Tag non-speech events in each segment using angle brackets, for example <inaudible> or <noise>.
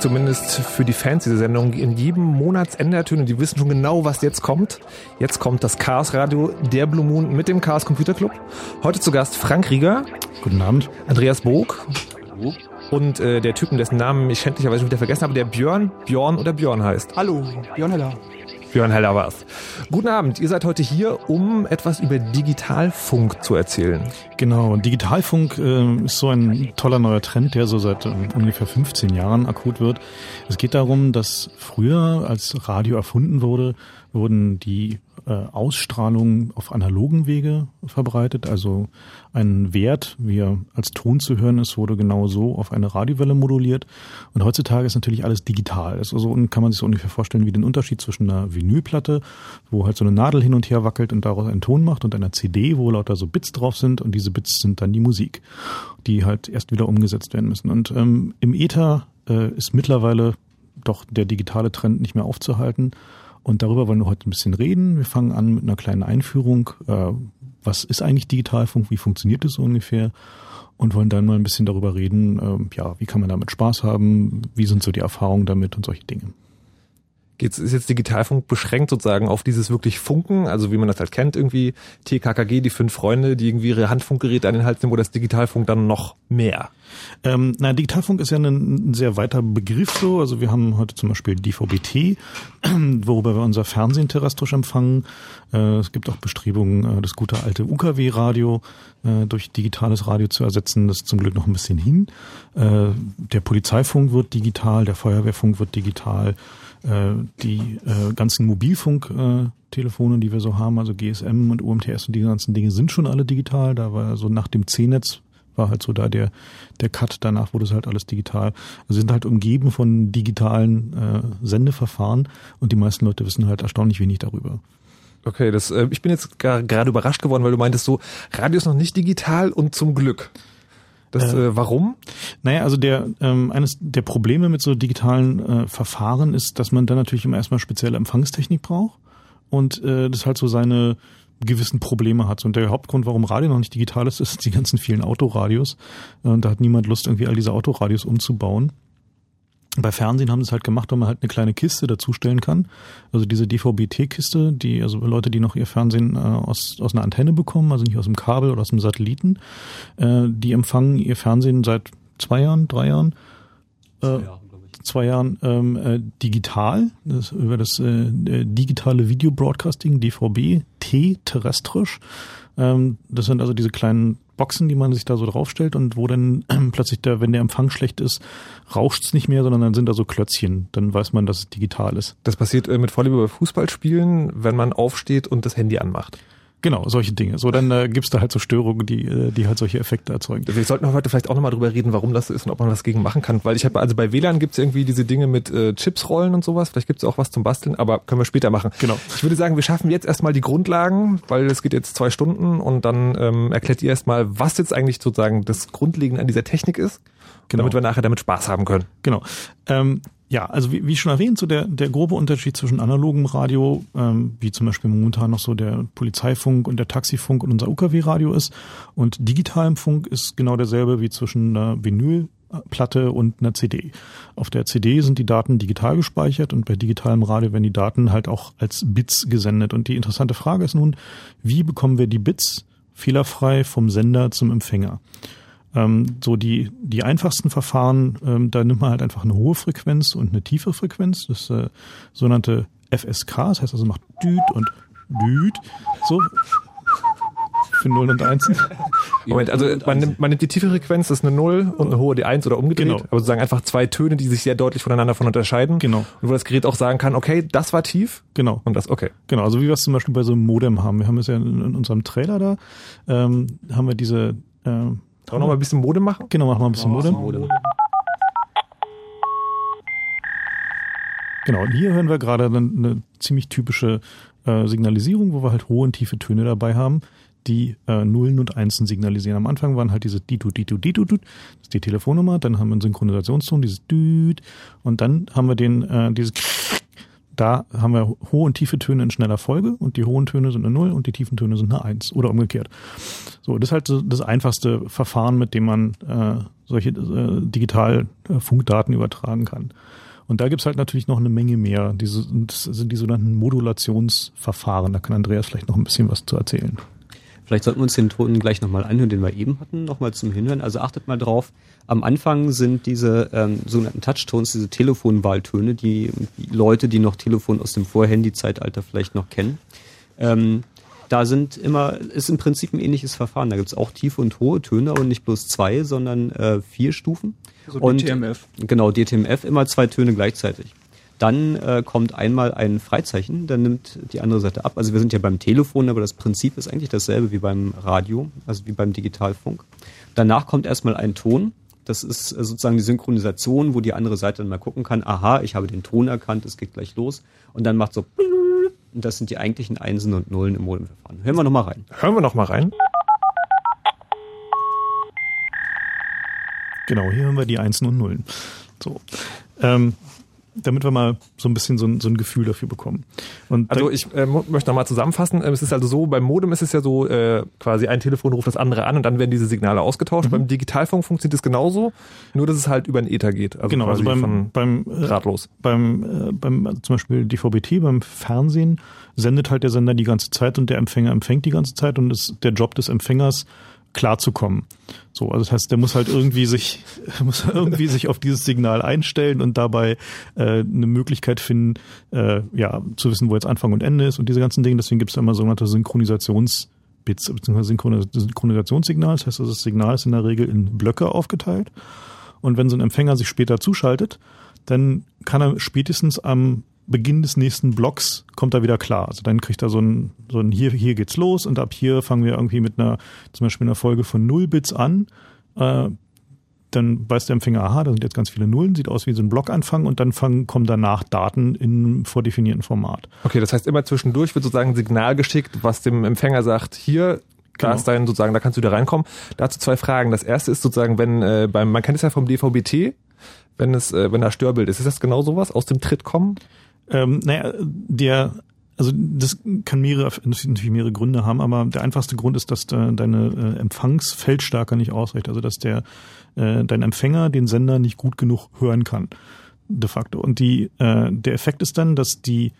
zumindest für die Fans dieser Sendung in jedem Monatsende ertönen. Die wissen schon genau, was jetzt kommt. Jetzt kommt das Chaos Radio, der Blue Moon mit dem Chaos Computer Club. Heute zu Gast Frank Rieger. Guten Abend. Andreas Bog. Hallo. Und äh, der Typen, dessen Namen ich schändlicherweise wieder vergessen habe, der Björn, Björn oder Björn heißt. Hallo, Björn Heller. Björn Heller war's. Guten Abend, ihr seid heute hier, um etwas über Digitalfunk zu erzählen. Genau, Digitalfunk äh, ist so ein toller neuer Trend, der so seit äh, ungefähr 15 Jahren akut wird. Es geht darum, dass früher, als Radio erfunden wurde, wurden die äh, Ausstrahlungen auf analogen Wege verbreitet. Also ein Wert, wie er als Ton zu hören ist, wurde genau so auf eine Radiowelle moduliert. Und heutzutage ist natürlich alles digital. Also so kann man sich so ungefähr vorstellen wie den Unterschied zwischen einer Vinylplatte, wo halt so eine Nadel hin und her wackelt und daraus einen Ton macht, und einer CD, wo lauter so Bits drauf sind und diese Bits sind dann die Musik, die halt erst wieder umgesetzt werden müssen. Und ähm, im Ether äh, ist mittlerweile doch der digitale Trend nicht mehr aufzuhalten. Und darüber wollen wir heute ein bisschen reden. Wir fangen an mit einer kleinen Einführung. Äh, was ist eigentlich Digitalfunk? Wie funktioniert es so ungefähr? Und wollen dann mal ein bisschen darüber reden, äh, ja, wie kann man damit Spaß haben? Wie sind so die Erfahrungen damit und solche Dinge? Geht's, ist jetzt Digitalfunk beschränkt sozusagen auf dieses wirklich Funken, also wie man das halt kennt, irgendwie TKKG, die fünf Freunde, die irgendwie ihre Handfunkgeräte an den Hals nehmen, oder ist Digitalfunk dann noch mehr? Ähm, na, Digitalfunk ist ja ein, ein, sehr weiter Begriff so. Also wir haben heute zum Beispiel DVB-T, <clears throat> worüber wir unser Fernsehen terrestrisch empfangen. Äh, es gibt auch Bestrebungen, äh, das gute alte UKW-Radio äh, durch digitales Radio zu ersetzen. Das ist zum Glück noch ein bisschen hin. Äh, der Polizeifunk wird digital, der Feuerwehrfunk wird digital die äh, ganzen Mobilfunktelefone, die wir so haben, also GSM und UMTS und die ganzen Dinge sind schon alle digital. Da war so nach dem C-Netz war halt so da der der Cut. Danach wurde es halt alles digital. Also sind halt umgeben von digitalen äh, Sendeverfahren und die meisten Leute wissen halt erstaunlich wenig darüber. Okay, das, äh, ich bin jetzt gerade überrascht geworden, weil du meintest so, Radio ist noch nicht digital und zum Glück. Das, äh, äh, warum? Naja, also der ähm, eines der Probleme mit so digitalen äh, Verfahren ist, dass man dann natürlich immer erstmal spezielle Empfangstechnik braucht. und äh, das halt so seine gewissen Probleme hat. Und der Hauptgrund, warum Radio noch nicht digital ist, <laughs> ist die ganzen vielen Autoradios. Und da hat niemand Lust, irgendwie all diese Autoradios umzubauen. Bei Fernsehen haben sie es halt gemacht, weil man halt eine kleine Kiste dazustellen kann. Also diese DVB-T-Kiste, die, also Leute, die noch ihr Fernsehen äh, aus, aus einer Antenne bekommen, also nicht aus dem Kabel oder aus dem Satelliten, äh, die empfangen ihr Fernsehen seit zwei Jahren, drei Jahren. Äh, zwei Jahren zwei Jahren ähm, äh, digital, das, über das äh, digitale Video Broadcasting, DVB, T terrestrisch. Ähm, das sind also diese kleinen Boxen, die man sich da so draufstellt und wo dann äh, plötzlich der, wenn der Empfang schlecht ist, rauscht's nicht mehr, sondern dann sind da so Klötzchen. Dann weiß man, dass es digital ist. Das passiert äh, mit Vorliebe bei Fußballspielen, wenn man aufsteht und das Handy anmacht. Genau, solche Dinge. So, dann äh, gibt's da halt so Störungen, die, äh, die halt solche Effekte erzeugen. Wir sollten heute vielleicht auch nochmal drüber reden, warum das so ist und ob man was gegen machen kann. Weil ich habe, also bei WLAN gibt's irgendwie diese Dinge mit äh, Chipsrollen und sowas. Vielleicht gibt's auch was zum Basteln, aber können wir später machen. Genau. Ich würde sagen, wir schaffen jetzt erstmal die Grundlagen, weil es geht jetzt zwei Stunden und dann ähm, erklärt ihr erstmal, was jetzt eigentlich sozusagen das Grundlegende an dieser Technik ist, genau. damit wir nachher damit Spaß haben können. Genau. Ähm, ja, also wie, wie schon erwähnt, so der, der grobe Unterschied zwischen analogem Radio, ähm, wie zum Beispiel momentan noch so der Polizeifunk und der Taxifunk und unser UKW-Radio ist, und digitalem Funk ist genau derselbe wie zwischen einer Vinylplatte und einer CD. Auf der CD sind die Daten digital gespeichert und bei digitalem Radio werden die Daten halt auch als Bits gesendet. Und die interessante Frage ist nun, wie bekommen wir die Bits fehlerfrei vom Sender zum Empfänger? Ähm, so die, die einfachsten Verfahren, ähm, da nimmt man halt einfach eine hohe Frequenz und eine tiefe Frequenz, das äh, sogenannte FSK, das heißt also macht Düt und Düt, so für Nullen und Einsen. Moment, also man nimmt, man nimmt die tiefe Frequenz, das ist eine Null und eine hohe die Eins oder umgedreht. Genau. Aber sozusagen einfach zwei Töne, die sich sehr deutlich voneinander von unterscheiden. Genau. Und wo das Gerät auch sagen kann, okay, das war tief. Genau. Und das, okay. Genau, also wie wir es zum Beispiel bei so einem Modem haben. Wir haben es ja in, in unserem Trailer da, ähm, haben wir diese äh, wollen wir noch mal ein bisschen Mode machen? Genau, machen wir ein bisschen Mode. Mode. Genau, und hier hören wir gerade eine, eine ziemlich typische äh, Signalisierung, wo wir halt hohe und tiefe Töne dabei haben, die äh, Nullen und Einsen signalisieren. Am Anfang waren halt diese Ditu, Ditu, Ditu, Ditu, das ist die Telefonnummer, dann haben wir einen Synchronisationston, dieses Düt, und dann haben wir den, äh, dieses da haben wir hohe und tiefe Töne in schneller Folge und die hohen Töne sind eine Null und die tiefen Töne sind eine Eins oder umgekehrt. So, das ist halt das einfachste Verfahren, mit dem man äh, solche äh, digital äh, übertragen kann. Und da gibt's halt natürlich noch eine Menge mehr. Diese, das sind die sogenannten Modulationsverfahren. Da kann Andreas vielleicht noch ein bisschen was zu erzählen. Vielleicht sollten wir uns den Ton gleich nochmal anhören, den wir eben hatten, nochmal zum Hinhören. Also achtet mal drauf, am Anfang sind diese ähm, sogenannten Touchtones, diese Telefonwahltöne, die, die Leute, die noch Telefon aus dem Vorhandy-Zeitalter vielleicht noch kennen. Ähm, da sind immer, ist im Prinzip ein ähnliches Verfahren. Da gibt's auch tiefe und hohe Töne und nicht bloß zwei, sondern äh, vier Stufen. So und, DTMF. Genau, DTMF, immer zwei Töne gleichzeitig. Dann äh, kommt einmal ein Freizeichen, dann nimmt die andere Seite ab. Also wir sind ja beim Telefon, aber das Prinzip ist eigentlich dasselbe wie beim Radio, also wie beim Digitalfunk. Danach kommt erstmal ein Ton. Das ist äh, sozusagen die Synchronisation, wo die andere Seite dann mal gucken kann, aha, ich habe den Ton erkannt, es geht gleich los. Und dann macht so, und das sind die eigentlichen Einsen und Nullen im Modemverfahren. Hören wir nochmal rein. Hören wir nochmal rein. Genau, hier hören wir die Einsen und Nullen. So. Ähm, damit wir mal so ein bisschen so ein, so ein Gefühl dafür bekommen. Und also ich äh, möchte nochmal zusammenfassen. Ähm, es ist also so, beim Modem ist es ja so, äh, quasi ein Telefon ruft das andere an und dann werden diese Signale ausgetauscht. Mhm. Beim Digitalfunk funktioniert es genauso, nur dass es halt über den Ether geht. Also genau, also beim, beim äh, drahtlos. Beim, äh, beim also zum Beispiel DVB-T, beim Fernsehen sendet halt der Sender die ganze Zeit und der Empfänger empfängt die ganze Zeit und ist der Job des Empfängers klarzukommen. So, also das heißt, der muss halt irgendwie sich, <laughs> muss irgendwie sich auf dieses Signal einstellen und dabei äh, eine Möglichkeit finden, äh, ja, zu wissen, wo jetzt Anfang und Ende ist und diese ganzen Dinge. Deswegen gibt es immer sogenannte Synchronisationsbits bzw. Synchronisationssignal. Das heißt, das Signal ist in der Regel in Blöcke aufgeteilt. Und wenn so ein Empfänger sich später zuschaltet, dann kann er spätestens am Beginn des nächsten Blocks kommt er wieder klar. Also dann kriegt er so ein, so ein hier, hier geht's los und ab hier fangen wir irgendwie mit einer, zum Beispiel einer Folge von null Bits an. Äh, dann weiß der Empfänger, aha, da sind jetzt ganz viele Nullen, sieht aus wie so ein Blockanfang und dann fangen, kommen danach Daten in vordefinierten Format. Okay, das heißt immer zwischendurch wird sozusagen ein Signal geschickt, was dem Empfänger sagt, hier, da genau. ist dein sozusagen, da kannst du wieder reinkommen. Dazu zwei Fragen. Das erste ist sozusagen, wenn äh, beim, man kennt es ja vom DVB-T, wenn es, äh, wenn da Störbild ist, ist das genau sowas aus dem Tritt kommen? Ähm, naja, der also das kann mehrere, natürlich mehrere Gründe haben, aber der einfachste Grund ist, dass da deine äh, Empfangsfeldstärke nicht ausreicht. Also dass der äh, dein Empfänger den Sender nicht gut genug hören kann, de facto. Und die, äh, der Effekt ist dann, dass die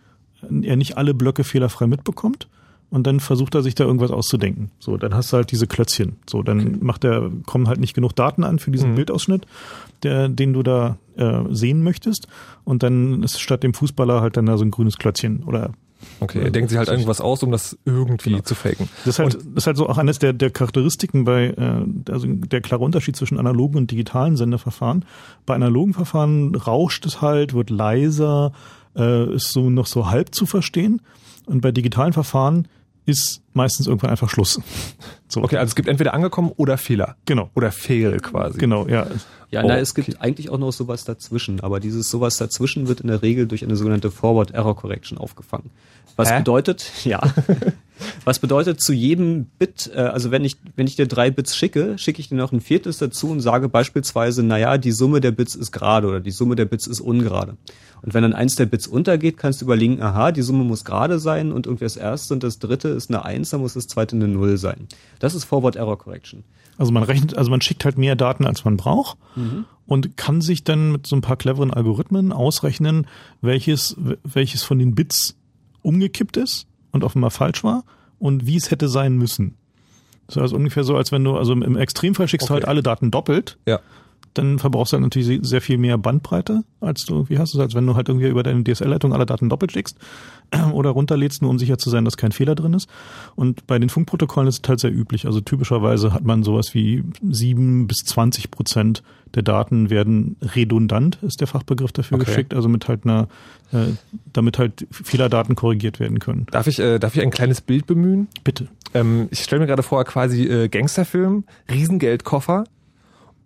er nicht alle Blöcke fehlerfrei mitbekommt und dann versucht er sich da irgendwas auszudenken. So, dann hast du halt diese Klötzchen. So, dann okay. macht er, kommen halt nicht genug Daten an für diesen mhm. Bildausschnitt, der, den du da äh, sehen möchtest. Und dann ist statt dem Fußballer halt dann da so ein grünes Klötzchen oder Okay, er denkt sich halt irgendwas aus, um das irgendwie genau. zu faken. Das ist halt, das ist halt so auch eines der, der Charakteristiken bei, äh, also der klare Unterschied zwischen analogen und digitalen Sendeverfahren. Bei analogen Verfahren rauscht es halt, wird leiser, äh, ist so noch so halb zu verstehen. Und bei digitalen Verfahren ist meistens irgendwann einfach Schluss. <laughs> So. Okay, also es gibt entweder angekommen oder Fehler. Genau. Oder Fehl quasi. Genau, ja. Ja, oh, na, es gibt eigentlich auch noch sowas dazwischen, aber dieses sowas dazwischen wird in der Regel durch eine sogenannte Forward Error Correction aufgefangen. Was Hä? bedeutet, <laughs> ja, was bedeutet zu jedem Bit, äh, also wenn ich, wenn ich dir drei Bits schicke, schicke ich dir noch ein viertes dazu und sage beispielsweise, naja, die Summe der Bits ist gerade oder die Summe der Bits ist ungerade. Und wenn dann eins der Bits untergeht, kannst du überlegen, aha, die Summe muss gerade sein und irgendwie das erste und das dritte ist eine Eins, dann muss das zweite eine Null sein. Das ist Forward Error Correction. Also man rechnet, also man schickt halt mehr Daten, als man braucht mhm. und kann sich dann mit so ein paar cleveren Algorithmen ausrechnen, welches, welches von den Bits umgekippt ist und offenbar falsch war und wie es hätte sein müssen. Das ist also ungefähr so, als wenn du, also im Extremfall schickst okay. du halt alle Daten doppelt. Ja dann verbrauchst du halt natürlich sehr viel mehr Bandbreite, als du irgendwie hast. Also als wenn du halt irgendwie über deine DSL-Leitung alle Daten doppelt schickst <clears throat> oder runterlädst, nur um sicher zu sein, dass kein Fehler drin ist. Und bei den Funkprotokollen ist es halt sehr üblich. Also typischerweise hat man sowas wie sieben bis zwanzig Prozent der Daten werden redundant, ist der Fachbegriff dafür okay. geschickt, also mit halt einer, äh, damit halt Fehlerdaten korrigiert werden können. Darf ich, äh, darf ich ein kleines Bild bemühen? Bitte. Ähm, ich stelle mir gerade vor, quasi äh, Gangsterfilm, Riesengeldkoffer,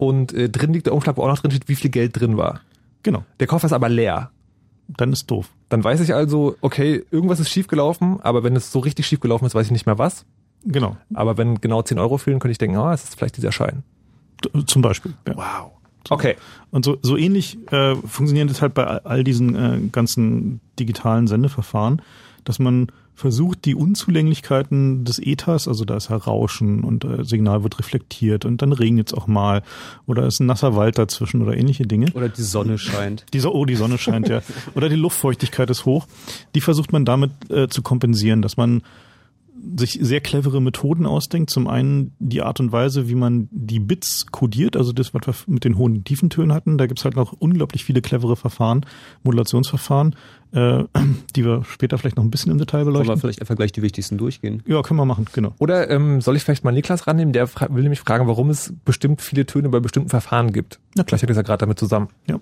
und äh, drin liegt der Umschlag, wo auch noch drin steht, wie viel Geld drin war. Genau. Der Koffer ist aber leer. Dann ist doof. Dann weiß ich also, okay, irgendwas ist schiefgelaufen, aber wenn es so richtig schiefgelaufen ist, weiß ich nicht mehr was. Genau. Aber wenn genau 10 Euro fehlen, könnte ich denken, ah, oh, es ist vielleicht dieser Schein. Zum Beispiel. Ja. Wow. Okay. Und so, so ähnlich äh, funktioniert es halt bei all diesen äh, ganzen digitalen Sendeverfahren, dass man versucht, die Unzulänglichkeiten des Ethers, also da ist ja Rauschen und äh, Signal wird reflektiert und dann regnet es auch mal oder ist ein nasser Wald dazwischen oder ähnliche Dinge. Oder die Sonne scheint. Die, oh, die Sonne scheint, ja. <laughs> Oder die Luftfeuchtigkeit ist hoch. Die versucht man damit äh, zu kompensieren, dass man sich sehr clevere Methoden ausdenkt. Zum einen die Art und Weise, wie man die Bits codiert, also das, was wir mit den hohen Tiefentönen hatten. Da gibt's halt noch unglaublich viele clevere Verfahren, Modulationsverfahren, äh, die wir später vielleicht noch ein bisschen im Detail beleuchten. Wollen wir vielleicht einfach gleich die wichtigsten durchgehen? Ja, können wir machen, genau. Oder ähm, soll ich vielleicht mal Niklas rannehmen? Der will nämlich fragen, warum es bestimmt viele Töne bei bestimmten Verfahren gibt. Na klar. Vielleicht hängt das ja gerade damit zusammen. Ja.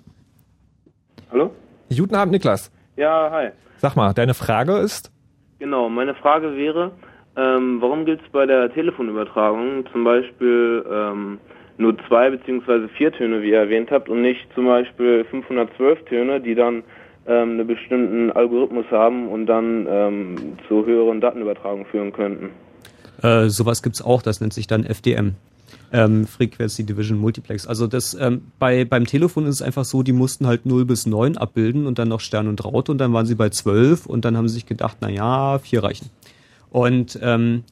Hallo? Guten Abend, Niklas. Ja, hi. Sag mal, deine Frage ist? Genau, meine Frage wäre, ähm, warum gibt es bei der Telefonübertragung zum Beispiel ähm, nur zwei beziehungsweise vier Töne, wie ihr erwähnt habt, und nicht zum Beispiel 512 Töne, die dann ähm, einen bestimmten Algorithmus haben und dann ähm, zu höheren Datenübertragungen führen könnten? Äh, sowas gibt's auch, das nennt sich dann FDM. Ähm, Frequency Division Multiplex. Also das ähm, bei beim Telefon ist es einfach so, die mussten halt 0 bis 9 abbilden und dann noch Stern und Raute und dann waren sie bei 12 und dann haben sie sich gedacht, na ja, vier reichen. Und ähm,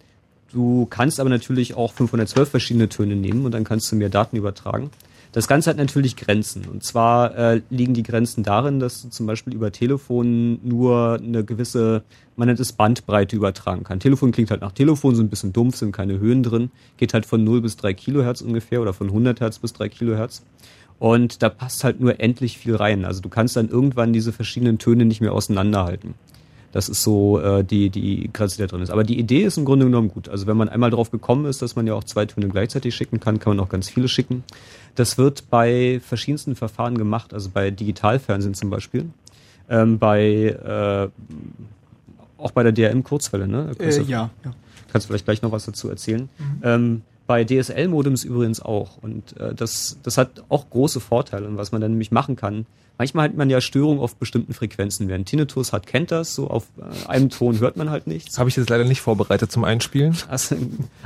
du kannst aber natürlich auch 512 verschiedene Töne nehmen und dann kannst du mehr Daten übertragen. Das Ganze hat natürlich Grenzen. Und zwar äh, liegen die Grenzen darin, dass du zum Beispiel über Telefon nur eine gewisse, man nennt es Bandbreite übertragen kann. Telefon klingt halt nach Telefon, so ein bisschen dumpf, sind keine Höhen drin, geht halt von 0 bis 3 Kilohertz ungefähr oder von 100 Hertz bis 3 Kilohertz. Und da passt halt nur endlich viel rein. Also du kannst dann irgendwann diese verschiedenen Töne nicht mehr auseinanderhalten. Das ist so äh, die, die Grenze, die da drin ist. Aber die Idee ist im Grunde genommen gut. Also wenn man einmal drauf gekommen ist, dass man ja auch zwei Töne gleichzeitig schicken kann, kann man auch ganz viele schicken. Das wird bei verschiedensten Verfahren gemacht, also bei Digitalfernsehen zum Beispiel, ähm, bei äh, auch bei der DRM-Kurzwelle, ne? Äh, ja, ja. Kannst du vielleicht gleich noch was dazu erzählen? Mhm. Ähm, bei DSL-Modems übrigens auch. Und äh, das, das hat auch große Vorteile. Und was man dann nämlich machen kann, manchmal hat man ja Störungen auf bestimmten Frequenzen. Wer einen Tinnitus hat, kennt das. So auf äh, einem Ton hört man halt nichts. Habe ich jetzt leider nicht vorbereitet zum Einspielen. <laughs> Also,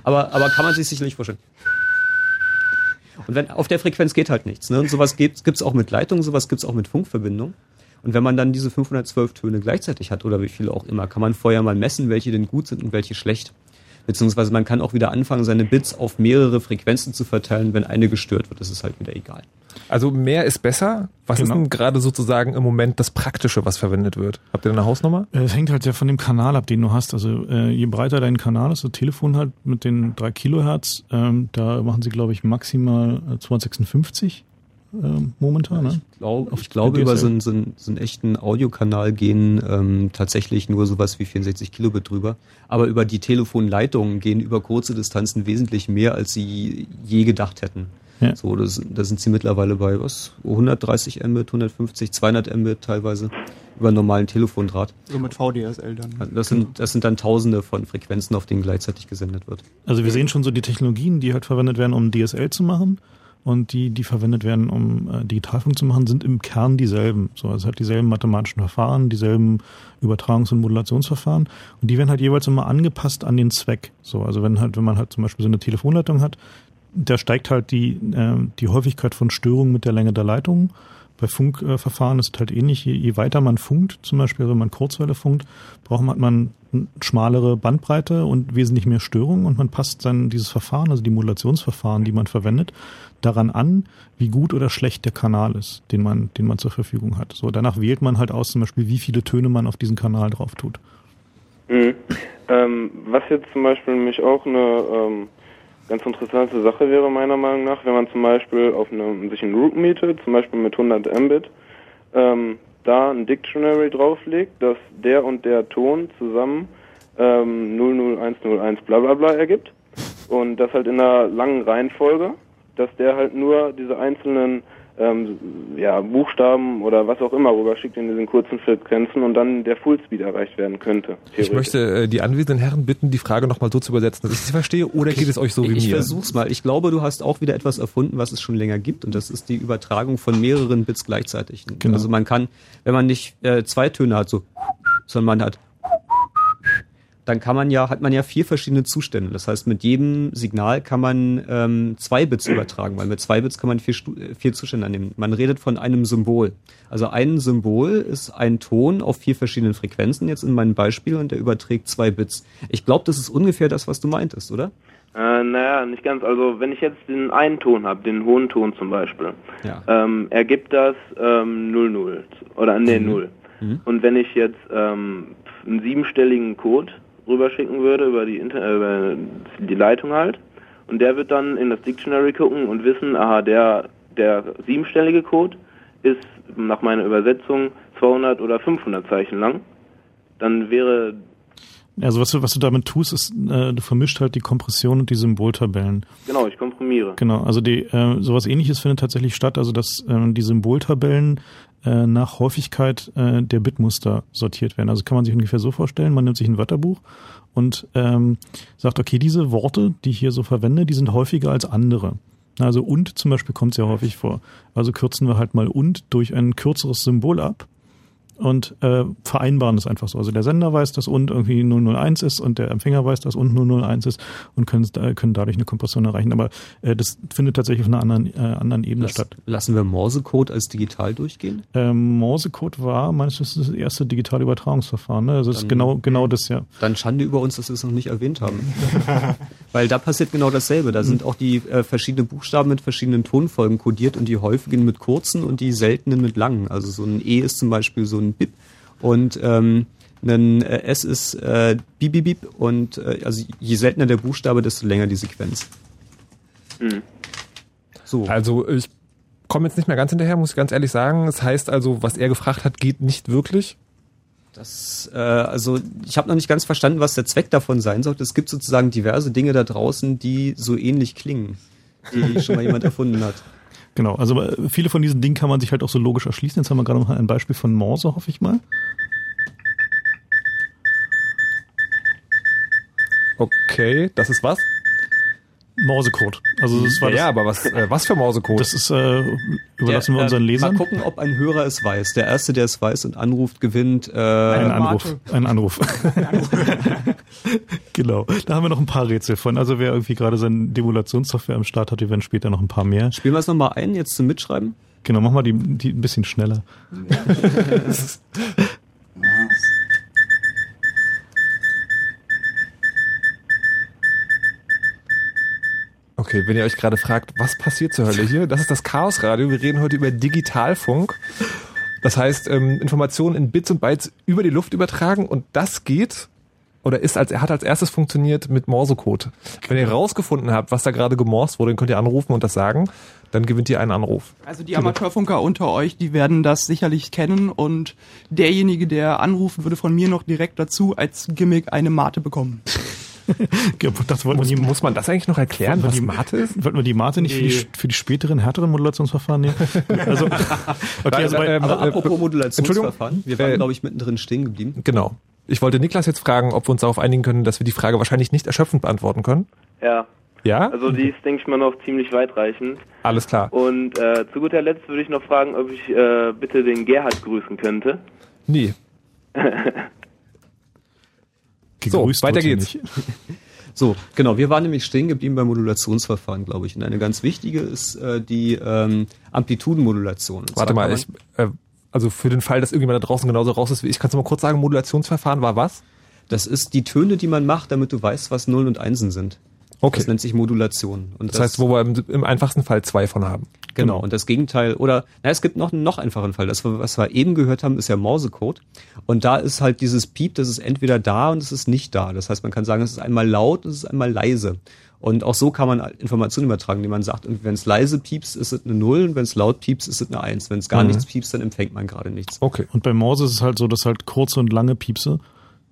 aber, aber kann man sich sicherlich vorstellen. Und wenn auf der Frequenz geht halt nichts. Ne? Und sowas gibt es auch mit Leitungen, sowas gibt es auch mit Funkverbindungen. Und wenn man dann diese 512 Töne gleichzeitig hat oder wie viele auch immer, kann man vorher mal messen, welche denn gut sind und welche schlecht. Beziehungsweise man kann auch wieder anfangen, seine Bits auf mehrere Frequenzen zu verteilen. Wenn eine gestört wird, ist es halt wieder egal. Also mehr ist besser. Was Genau. ist denn gerade sozusagen im Moment das Praktische, was verwendet wird? Habt ihr eine Hausnummer? Äh, Es hängt halt ja von dem Kanal ab, den du hast. Also äh, je breiter dein Kanal ist, das Telefon halt mit den 3 Kilohertz, ähm, da machen sie, glaube ich, maximal äh, 256 ähm, momentan. Ne? Ich, glaub, Auf ich glaube, über so einen, so, einen, so einen echten Audiokanal gehen ähm, tatsächlich nur sowas wie 64 Kilobit drüber. Aber über die Telefonleitungen gehen über kurze Distanzen wesentlich mehr, als sie je gedacht hätten. Ja. So, das, da sind sie mittlerweile bei was? 130 Mbit, 150, 200 Mbit teilweise über einen normalen Telefondraht. So mit VDSL dann. Das sind, das sind dann Tausende von Frequenzen, auf denen gleichzeitig gesendet wird. Also wir sehen schon so die Technologien, die halt verwendet werden, um DSL zu machen und die, die verwendet werden, um äh, Digitalfunk zu machen, sind im Kern dieselben. So, also es hat dieselben mathematischen Verfahren, dieselben Übertragungs- und Modulationsverfahren und die werden halt jeweils immer angepasst an den Zweck. So, also wenn halt, wenn man halt zum Beispiel so eine Telefonleitung hat, da steigt halt die, äh, die Häufigkeit von Störungen mit der Länge der Leitung. Bei Funkverfahren Verfahren ist es halt ähnlich. Je, je weiter man funkt, zum Beispiel wenn man Kurzwelle funkt, braucht man, hat man schmalere Bandbreite und wesentlich mehr Störungen und man passt dann dieses Verfahren, also die Modulationsverfahren, die man verwendet, daran an, wie gut oder schlecht der Kanal ist, den man, den man zur Verfügung hat. So, danach wählt man halt aus, zum Beispiel, wie viele Töne man auf diesen Kanal drauf tut. Mhm. Ähm, was jetzt zum Beispiel nämlich auch eine ähm, ganz interessante Sache wäre, meiner Meinung nach, wenn man zum Beispiel auf eine, sich einen Root mietet, zum Beispiel mit 100 Mbit, ähm, da ein Dictionary drauflegt, dass der und der Ton zusammen ähm, 00101 bla bla bla ergibt. Und das halt in einer langen Reihenfolge, dass der halt nur diese einzelnen ähm, ja, Buchstaben oder was auch immer rüberschickt in diesen kurzen Frequenzen und dann der Fullspeed erreicht werden könnte. Ich möchte äh, die anwesenden Herren bitten, die Frage nochmal so zu übersetzen, dass ich sie verstehe, oder geht es euch so wie ich mir? versuch's mal. Ich glaube, du hast auch wieder etwas erfunden, was es schon länger gibt, und das ist die Übertragung von mehreren Bits gleichzeitig. Genau. Also man kann, wenn man nicht äh, zwei Töne hat, so, sondern man hat, dann kann man ja, hat man ja vier verschiedene Zustände. Das heißt, mit jedem Signal kann man ähm, zwei Bits übertragen, weil mit zwei Bits kann man vier, äh, vier Zustände annehmen. Man redet von einem Symbol. Also ein Symbol ist ein Ton auf vier verschiedenen Frequenzen, jetzt in meinem Beispiel, und der überträgt zwei Bits. Ich glaube, das ist ungefähr das, was du meintest, oder? Äh, naja, nicht ganz. Also wenn ich jetzt den einen Ton habe, den hohen Ton zum Beispiel, Ja. ähm, ergibt das ähm, 00 oder nee, Mhm. 0. Mhm. Und wenn ich jetzt ähm, einen siebenstelligen Code rüberschicken würde über die, Inter äh, über die Leitung halt, und der wird dann in das Dictionary gucken und wissen, aha, der, der siebenstellige Code ist nach meiner Übersetzung 200 oder 500 Zeichen lang, dann wäre Also was du, was du damit tust, ist, äh, du vermischt halt die Kompression und die Symboltabellen. genau, ich komprimiere. Genau, also die, äh, sowas ähnliches findet tatsächlich statt, also dass äh, die Symboltabellen äh, nach Häufigkeit äh, der Bitmuster sortiert werden. Also kann man sich ungefähr so vorstellen, man nimmt sich ein Wörterbuch und ähm, sagt, okay, diese Worte, die ich hier so verwende, die sind häufiger als andere. Also und zum Beispiel kommt sehr häufig vor. Also kürzen wir halt mal und durch ein kürzeres Symbol ab und äh, vereinbaren es einfach so. Also der Sender weiß, dass und irgendwie 001 ist und der Empfänger weiß, dass und 001 ist und können, äh, können dadurch eine Kompression erreichen. Aber äh, das findet tatsächlich auf einer anderen, äh, anderen Ebene Lass, statt. lassen wir Morsecode als digital durchgehen? Ähm, Morsecode war meines Wissens das erste digitale Übertragungsverfahren. Ne? Also das ist genau, genau das ja. Dann Schande über uns, dass wir es noch nicht erwähnt haben. <laughs> Weil da passiert genau dasselbe. Da sind auch die äh, verschiedenen Buchstaben mit verschiedenen Tonfolgen kodiert und die häufigen mit kurzen und die seltenen mit langen. Also so ein E ist zum Beispiel so ein Bip und ähm, ein äh, S ist äh, Bip Bip Bip und äh, also je seltener der Buchstabe, desto länger die Sequenz. Hm. So. Also ich komme jetzt nicht mehr ganz hinterher, muss ich ganz ehrlich sagen. Das heißt also, was er gefragt hat, geht nicht wirklich. Das, äh, also ich habe noch nicht ganz verstanden, was der Zweck davon sein sollte. Es gibt sozusagen diverse Dinge da draußen, die so ähnlich klingen, die schon mal jemand erfunden hat. Genau, also äh, viele von diesen Dingen kann man sich halt auch so logisch erschließen. Jetzt haben wir gerade noch ein Beispiel von Morse, hoffe ich mal. Okay, das ist was? Morsecode. Also das war ja, das, ja, aber was, äh, was für Morsecode? das ist, äh, überlassen wir Der, unseren äh, Lesern. Mal gucken, ob ein Hörer es weiß. Der Erste, der es weiß und anruft, gewinnt. Äh, Ein Anruf. Ein Anruf. <laughs> genau. Da haben wir noch ein paar Rätsel von. Also wer irgendwie gerade seine Demulationssoftware am Start hat, die werden später noch ein paar mehr. spielen wir es nochmal ein, jetzt zum Mitschreiben. Genau, mach mal die, die ein bisschen schneller. <laughs> Okay, wenn ihr euch gerade fragt, was passiert zur Hölle hier? Das ist das Chaos Radio. Wir reden heute über Digitalfunk. Das heißt, ähm, Informationen in Bits und Bytes über die Luft übertragen und das geht oder ist als er hat als erstes funktioniert mit Morsecode. Wenn ihr rausgefunden habt, was da gerade gemorst wurde, dann könnt ihr anrufen und das sagen, dann gewinnt ihr einen Anruf. Also die Amateurfunker unter euch, die werden das sicherlich kennen und derjenige, der anrufen würde von mir noch direkt dazu als Gimmick eine Mate bekommen. <laughs> das Muss, muss man das eigentlich noch erklären, was die Mate ist? wollten wir die Mate nicht für, die, für die späteren, härteren Modulationsverfahren nehmen? <laughs> Also, okay, also bei, Ähm, Aber äh, apropos Modulationsverfahren, wir waren, Äh, glaube ich, mittendrin stehen geblieben. Genau. Ich wollte Niklas jetzt fragen, ob wir uns darauf einigen können, dass wir die Frage wahrscheinlich nicht erschöpfend beantworten können. Ja, Ja? also die ist, denke ich mal, noch ziemlich weitreichend. Alles klar. Und äh, zu guter Letzt würde ich noch fragen, ob ich äh, bitte den Gerhard grüßen könnte. <laughs> Nee. So, gegrüßt weiter geht's. <laughs> So, genau, wir waren nämlich stehen geblieben beim Modulationsverfahren, glaube ich. Und eine ganz wichtige ist äh, die ähm, Amplitudenmodulation. Warte mal, ich, äh, also für den Fall, dass irgendjemand da draußen genauso raus ist wie ich, kannst du mal kurz sagen, Modulationsverfahren war was? das ist die Töne, die man macht, damit du weißt, was Nullen und Einsen sind. Okay. Das nennt sich Modulation. Und Das heißt, wo wir im, im einfachsten Fall zwei von haben. Genau, und das Gegenteil, oder na, es gibt noch einen noch einfachen Fall. Das, was wir eben gehört haben, ist ja Morsecode. Und da ist halt dieses Piep, das ist entweder da und es ist nicht da. Das heißt, man kann sagen, es ist einmal laut und es ist einmal leise. Und auch so kann man Informationen übertragen, die man sagt, wenn es leise piepst, ist es eine Null und wenn es laut piepst, ist es eine Eins. Wenn es gar Mhm. nichts piepst, dann empfängt man gerade nichts. Okay. Und bei Morse ist es halt so, dass halt kurze und lange Piepse,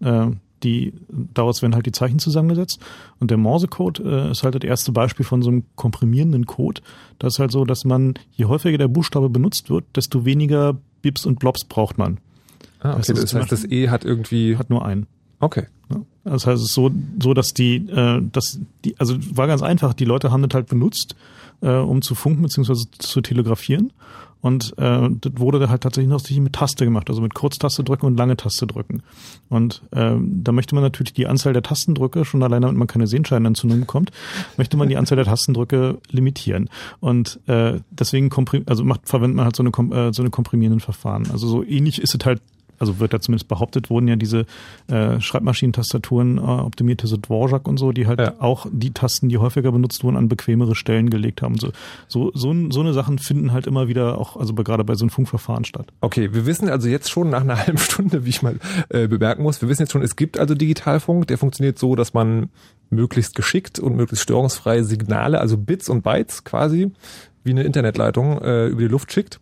äh, die daraus werden halt die Zeichen zusammengesetzt. Und der Morsecode äh, ist halt das erste Beispiel von so einem komprimierenden Code. Das ist halt so, dass man, je häufiger der Buchstabe benutzt wird, desto weniger Bips und Blobs braucht man. Ah, Das okay. Das zum heißt, das E hat irgendwie. Hat nur einen. Okay. Das heißt, es ist so, so dass die, äh, dass die, also war ganz einfach, die Leute haben das halt benutzt, äh, um zu funken bzw. zu telegrafieren. Und äh, das wurde halt tatsächlich noch mit Taste gemacht, also mit Kurztaste drücken und lange Taste drücken. Und ähm, da möchte man natürlich die Anzahl der Tastendrücke, schon alleine damit man keine Sehenscheinentzündung bekommt, möchte man die Anzahl der Tastendrücke limitieren. Und äh, deswegen komprim also macht, verwendet man halt so eine, äh, so eine komprimierenden Verfahren. Also so ähnlich ist es halt also wird da zumindest behauptet, wurden ja diese äh, Schreibmaschinentastaturen äh, optimierte so Dvorak und so, die halt Ja. auch die Tasten, die häufiger benutzt wurden, an bequemere Stellen gelegt haben. So, so, so, so eine Sachen finden halt immer wieder auch, also gerade bei so einem Funkverfahren statt. Okay, wir wissen also jetzt schon nach einer <laughs> halben Stunde, wie ich mal äh, bemerken muss, wir wissen jetzt schon, es gibt also Digitalfunk, der funktioniert so, dass man möglichst geschickt und möglichst störungsfreie Signale, also Bits und Bytes quasi, wie eine Internetleitung äh, über die Luft schickt.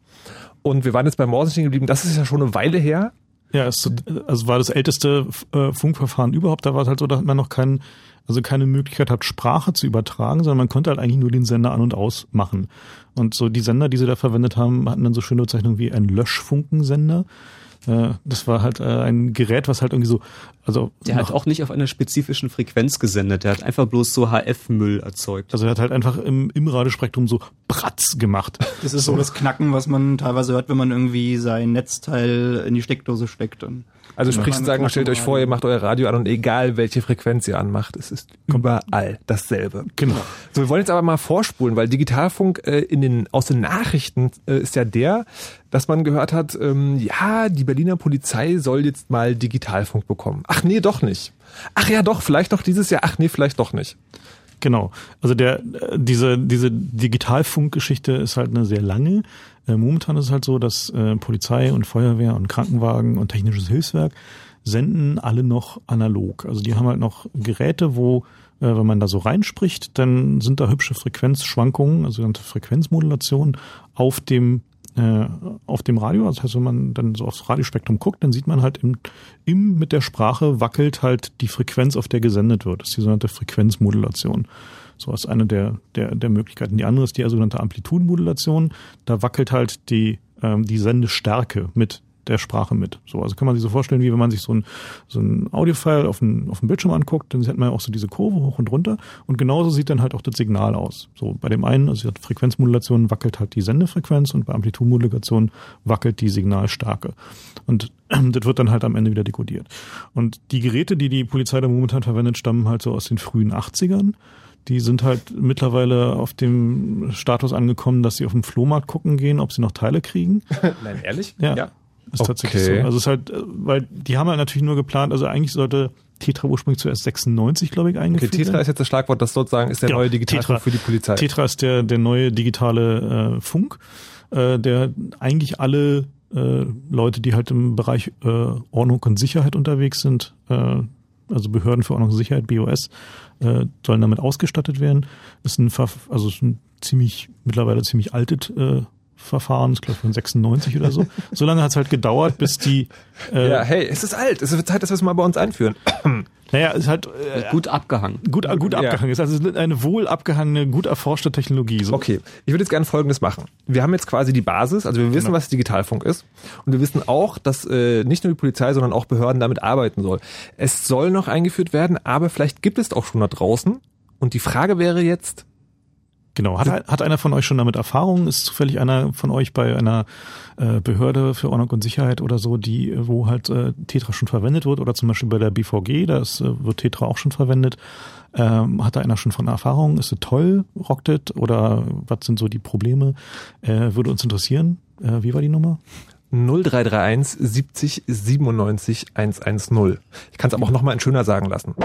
Und wir waren jetzt bei Morsen stehen geblieben, das ist ja schon eine Weile her. Ja, es also war das älteste äh, Funkverfahren überhaupt. Da war es halt so, dass man noch keinen, also keine Möglichkeit hat, Sprache zu übertragen, sondern man konnte halt eigentlich nur den Sender an und aus machen. Und so die Sender, die sie da verwendet haben, hatten dann so schöne Bezeichnungen wie ein Löschfunkensender. Das war halt äh, ein Gerät, was halt irgendwie so, also Der hat auch nicht auf einer spezifischen Frequenz gesendet. Der hat einfach bloß so HF-Müll erzeugt. also er hat halt einfach im, im Radiospektrum so Bratz gemacht. Das ist so das Knacken, was man teilweise hört, wenn man irgendwie sein Netzteil in die Steckdose steckt. Und Also sprich sozusagen, stellt euch vor, ihr macht euer Radio an und egal welche Frequenz ihr anmacht, es ist überall dasselbe. Genau. So, wir wollen jetzt aber mal vorspulen, weil Digitalfunk äh, in den aus den Nachrichten äh, ist ja der, dass man gehört hat, ähm, ja, die Berliner Polizei soll jetzt mal Digitalfunk bekommen. Ach nee, doch nicht. Ach ja, doch, vielleicht doch dieses Jahr. Ach nee, vielleicht doch nicht. Genau. Also der äh, diese diese Digitalfunkgeschichte ist halt eine sehr lange. Äh, momentan ist es halt so, dass äh, Polizei und Feuerwehr und Krankenwagen und technisches Hilfswerk senden alle noch analog. Also die haben halt noch Geräte, wo äh, wenn man da so reinspricht, dann sind da hübsche Frequenzschwankungen, also sogenannte Frequenzmodulation auf dem äh, auf dem Radio. Das heißt, wenn man dann so aufs Radiospektrum guckt, dann sieht man halt im, im mit der Sprache wackelt halt die Frequenz, auf der gesendet wird. Das ist die sogenannte Frequenzmodulation. So ist eine der, der, der Möglichkeiten. Die andere ist die sogenannte Amplitudenmodulation. Da wackelt halt die, ähm, die Sendestärke mit der Sprache mit. So, also kann man sich so vorstellen, wie wenn man sich so ein, so ein Audiofile auf dem, auf dem Bildschirm anguckt, dann sieht man ja auch so diese Kurve hoch und runter und genauso sieht dann halt auch das Signal aus. So, bei dem einen, also Frequenzmodulation wackelt halt die Sendefrequenz und bei Amplitudenmodulation wackelt die Signalstärke. Und <clears throat> das wird dann halt am Ende wieder dekodiert. Und die Geräte, die die Polizei da momentan verwendet, stammen halt so aus den frühen 80ern. Die sind halt mittlerweile auf dem Status angekommen, dass sie auf den Flohmarkt gucken gehen, ob sie noch Teile kriegen. <laughs> Nein, ehrlich? Ja. Ist tatsächlich Okay. so. Also es ist halt, äh, weil die haben halt natürlich nur geplant, also eigentlich sollte Tetra ursprünglich zuerst 96, glaube ich, Okay, eingeführt Tetra werden. ist jetzt das Schlagwort, das sozusagen ist der Genau, neue Digitalfunk Tetra. für die Polizei. Tetra ist der, der neue digitale äh, Funk, äh, der eigentlich alle äh, Leute, die halt im Bereich äh, Ordnung und Sicherheit unterwegs sind, äh, also Behörden für Ordnung und Sicherheit, BOS, äh, sollen damit ausgestattet werden. Ist ein, also ist ein ziemlich, mittlerweile ziemlich altes äh, Verfahren, ich glaube von 96 oder so. <laughs> So lange hat es halt gedauert, bis die äh, ja, hey, es ist alt. Es wird Zeit, dass wir es mal bei uns einführen. <clears throat> naja, ist halt äh, Gut abgehangen. gut, gut Ja. abgehangen ist. Also es ist eine wohl abgehangene, gut erforschte Technologie. So. Okay, ich würde jetzt gerne Folgendes machen. Wir haben jetzt quasi die Basis, also wir wissen, Genau. was Digitalfunk ist und wir wissen auch, dass äh, nicht nur die Polizei, sondern auch Behörden damit arbeiten soll. Es soll noch eingeführt werden, aber vielleicht gibt es auch schon da draußen. Und die Frage wäre jetzt, Genau. Hat, hat einer von euch schon damit Erfahrung? Ist zufällig einer von euch bei einer äh, Behörde für Ordnung und Sicherheit oder so, die, wo halt äh, Tetra schon verwendet wird? Oder zum Beispiel bei der BVG, da ist, äh, wird Tetra auch schon verwendet. Ähm, hat da einer schon von Erfahrung? Ist es toll? Rockt es? Oder was sind so die Probleme? Äh, würde uns interessieren. Äh, wie war die Nummer? 0331 70 97 110. Ich kann es aber auch nochmal in schöner sagen lassen.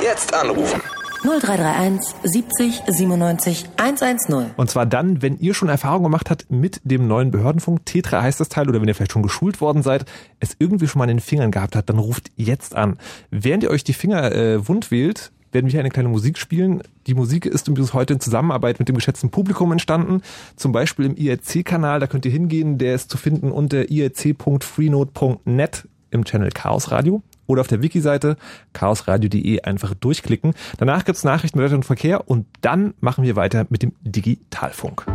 Jetzt anrufen. 0331 70 97 110. Und zwar dann, wenn ihr schon Erfahrung gemacht habt mit dem neuen Behördenfunk, Tetra heißt das Teil, oder wenn ihr vielleicht schon geschult worden seid, es irgendwie schon mal in den Fingern gehabt habt, dann ruft jetzt an. Während ihr euch die Finger äh, wund wählt, werden wir hier eine kleine Musik spielen. Die Musik ist übrigens heute in Zusammenarbeit mit dem geschätzten Publikum entstanden. Zum Beispiel im IRC-Kanal, da könnt ihr hingehen, der ist zu finden unter irc.freenode.net im Channel Chaos Radio oder auf der Wiki-Seite chaosradio.de einfach durchklicken. Danach gibt's Nachrichten Wetter und Verkehr und dann machen wir weiter mit dem Digitalfunk.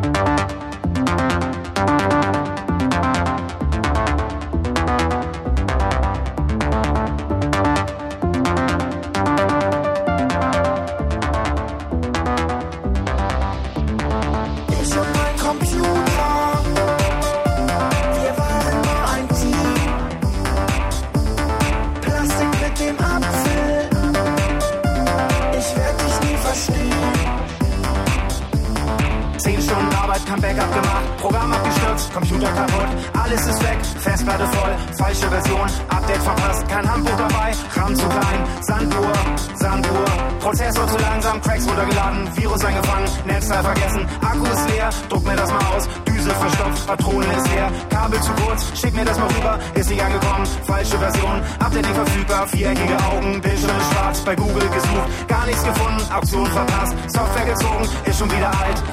Computer kaputt, alles ist weg, Festplatte voll, falsche Version, Update verpasst, kein Handbuch dabei, RAM zu klein, Sanduhr, Sanduhr, Prozessor zu langsam, Cracks runtergeladen, Virus eingefangen, Netzteil vergessen, Akku ist leer, druck mir das mal aus, Düse verstopft, Patrone ist leer, Kabel zu kurz, schick mir das mal rüber, ist nicht angekommen, falsche Version, Update nicht verfügbar, viereckige Augen, Bildschirm schwarz, bei Google gesucht, gar nichts gefunden, Auktion verpasst, Software gezogen, ist schon wieder alt,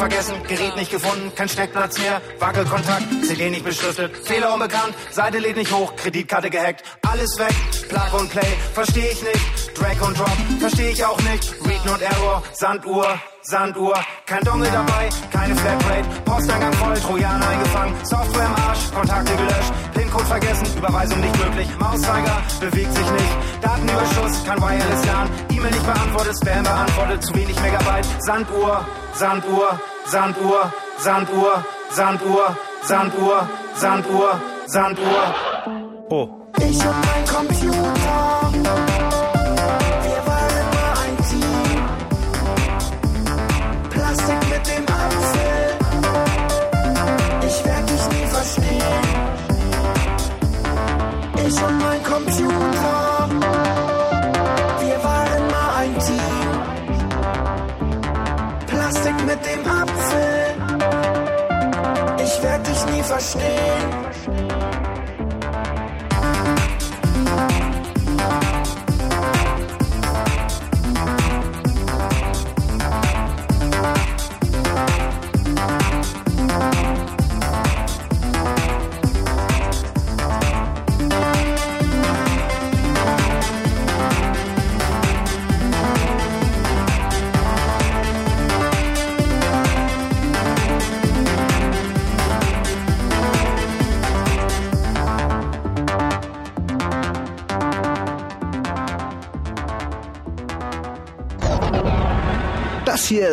vergessen, Gerät nicht gefunden, kein Steckplatz mehr, Wackelkontakt, CD nicht beschriftet, Fehler unbekannt, Seite lädt nicht hoch, Kreditkarte gehackt, alles weg, Plug und Play, versteh ich nicht, Drag und Drop, versteh ich auch nicht, Read Not Error, Sanduhr, Sanduhr, kein Dongle dabei, keine Flatrate, Posteingang voll, Trojaner eingefangen, Software im Arsch, Kontakte gelöscht, PIN-Code vergessen, Überweisung nicht möglich, Mauszeiger bewegt sich nicht, Datenüberschuss, kein Wireless LAN, E-Mail nicht beantwortet, Spam beantwortet, zu wenig Megabyte, Sanduhr, Sanduhr, Sanduhr, Sanduhr, Sanduhr, Sanduhr, Sanduhr, Sanduhr. Oh. Ich und mein Computer, understand.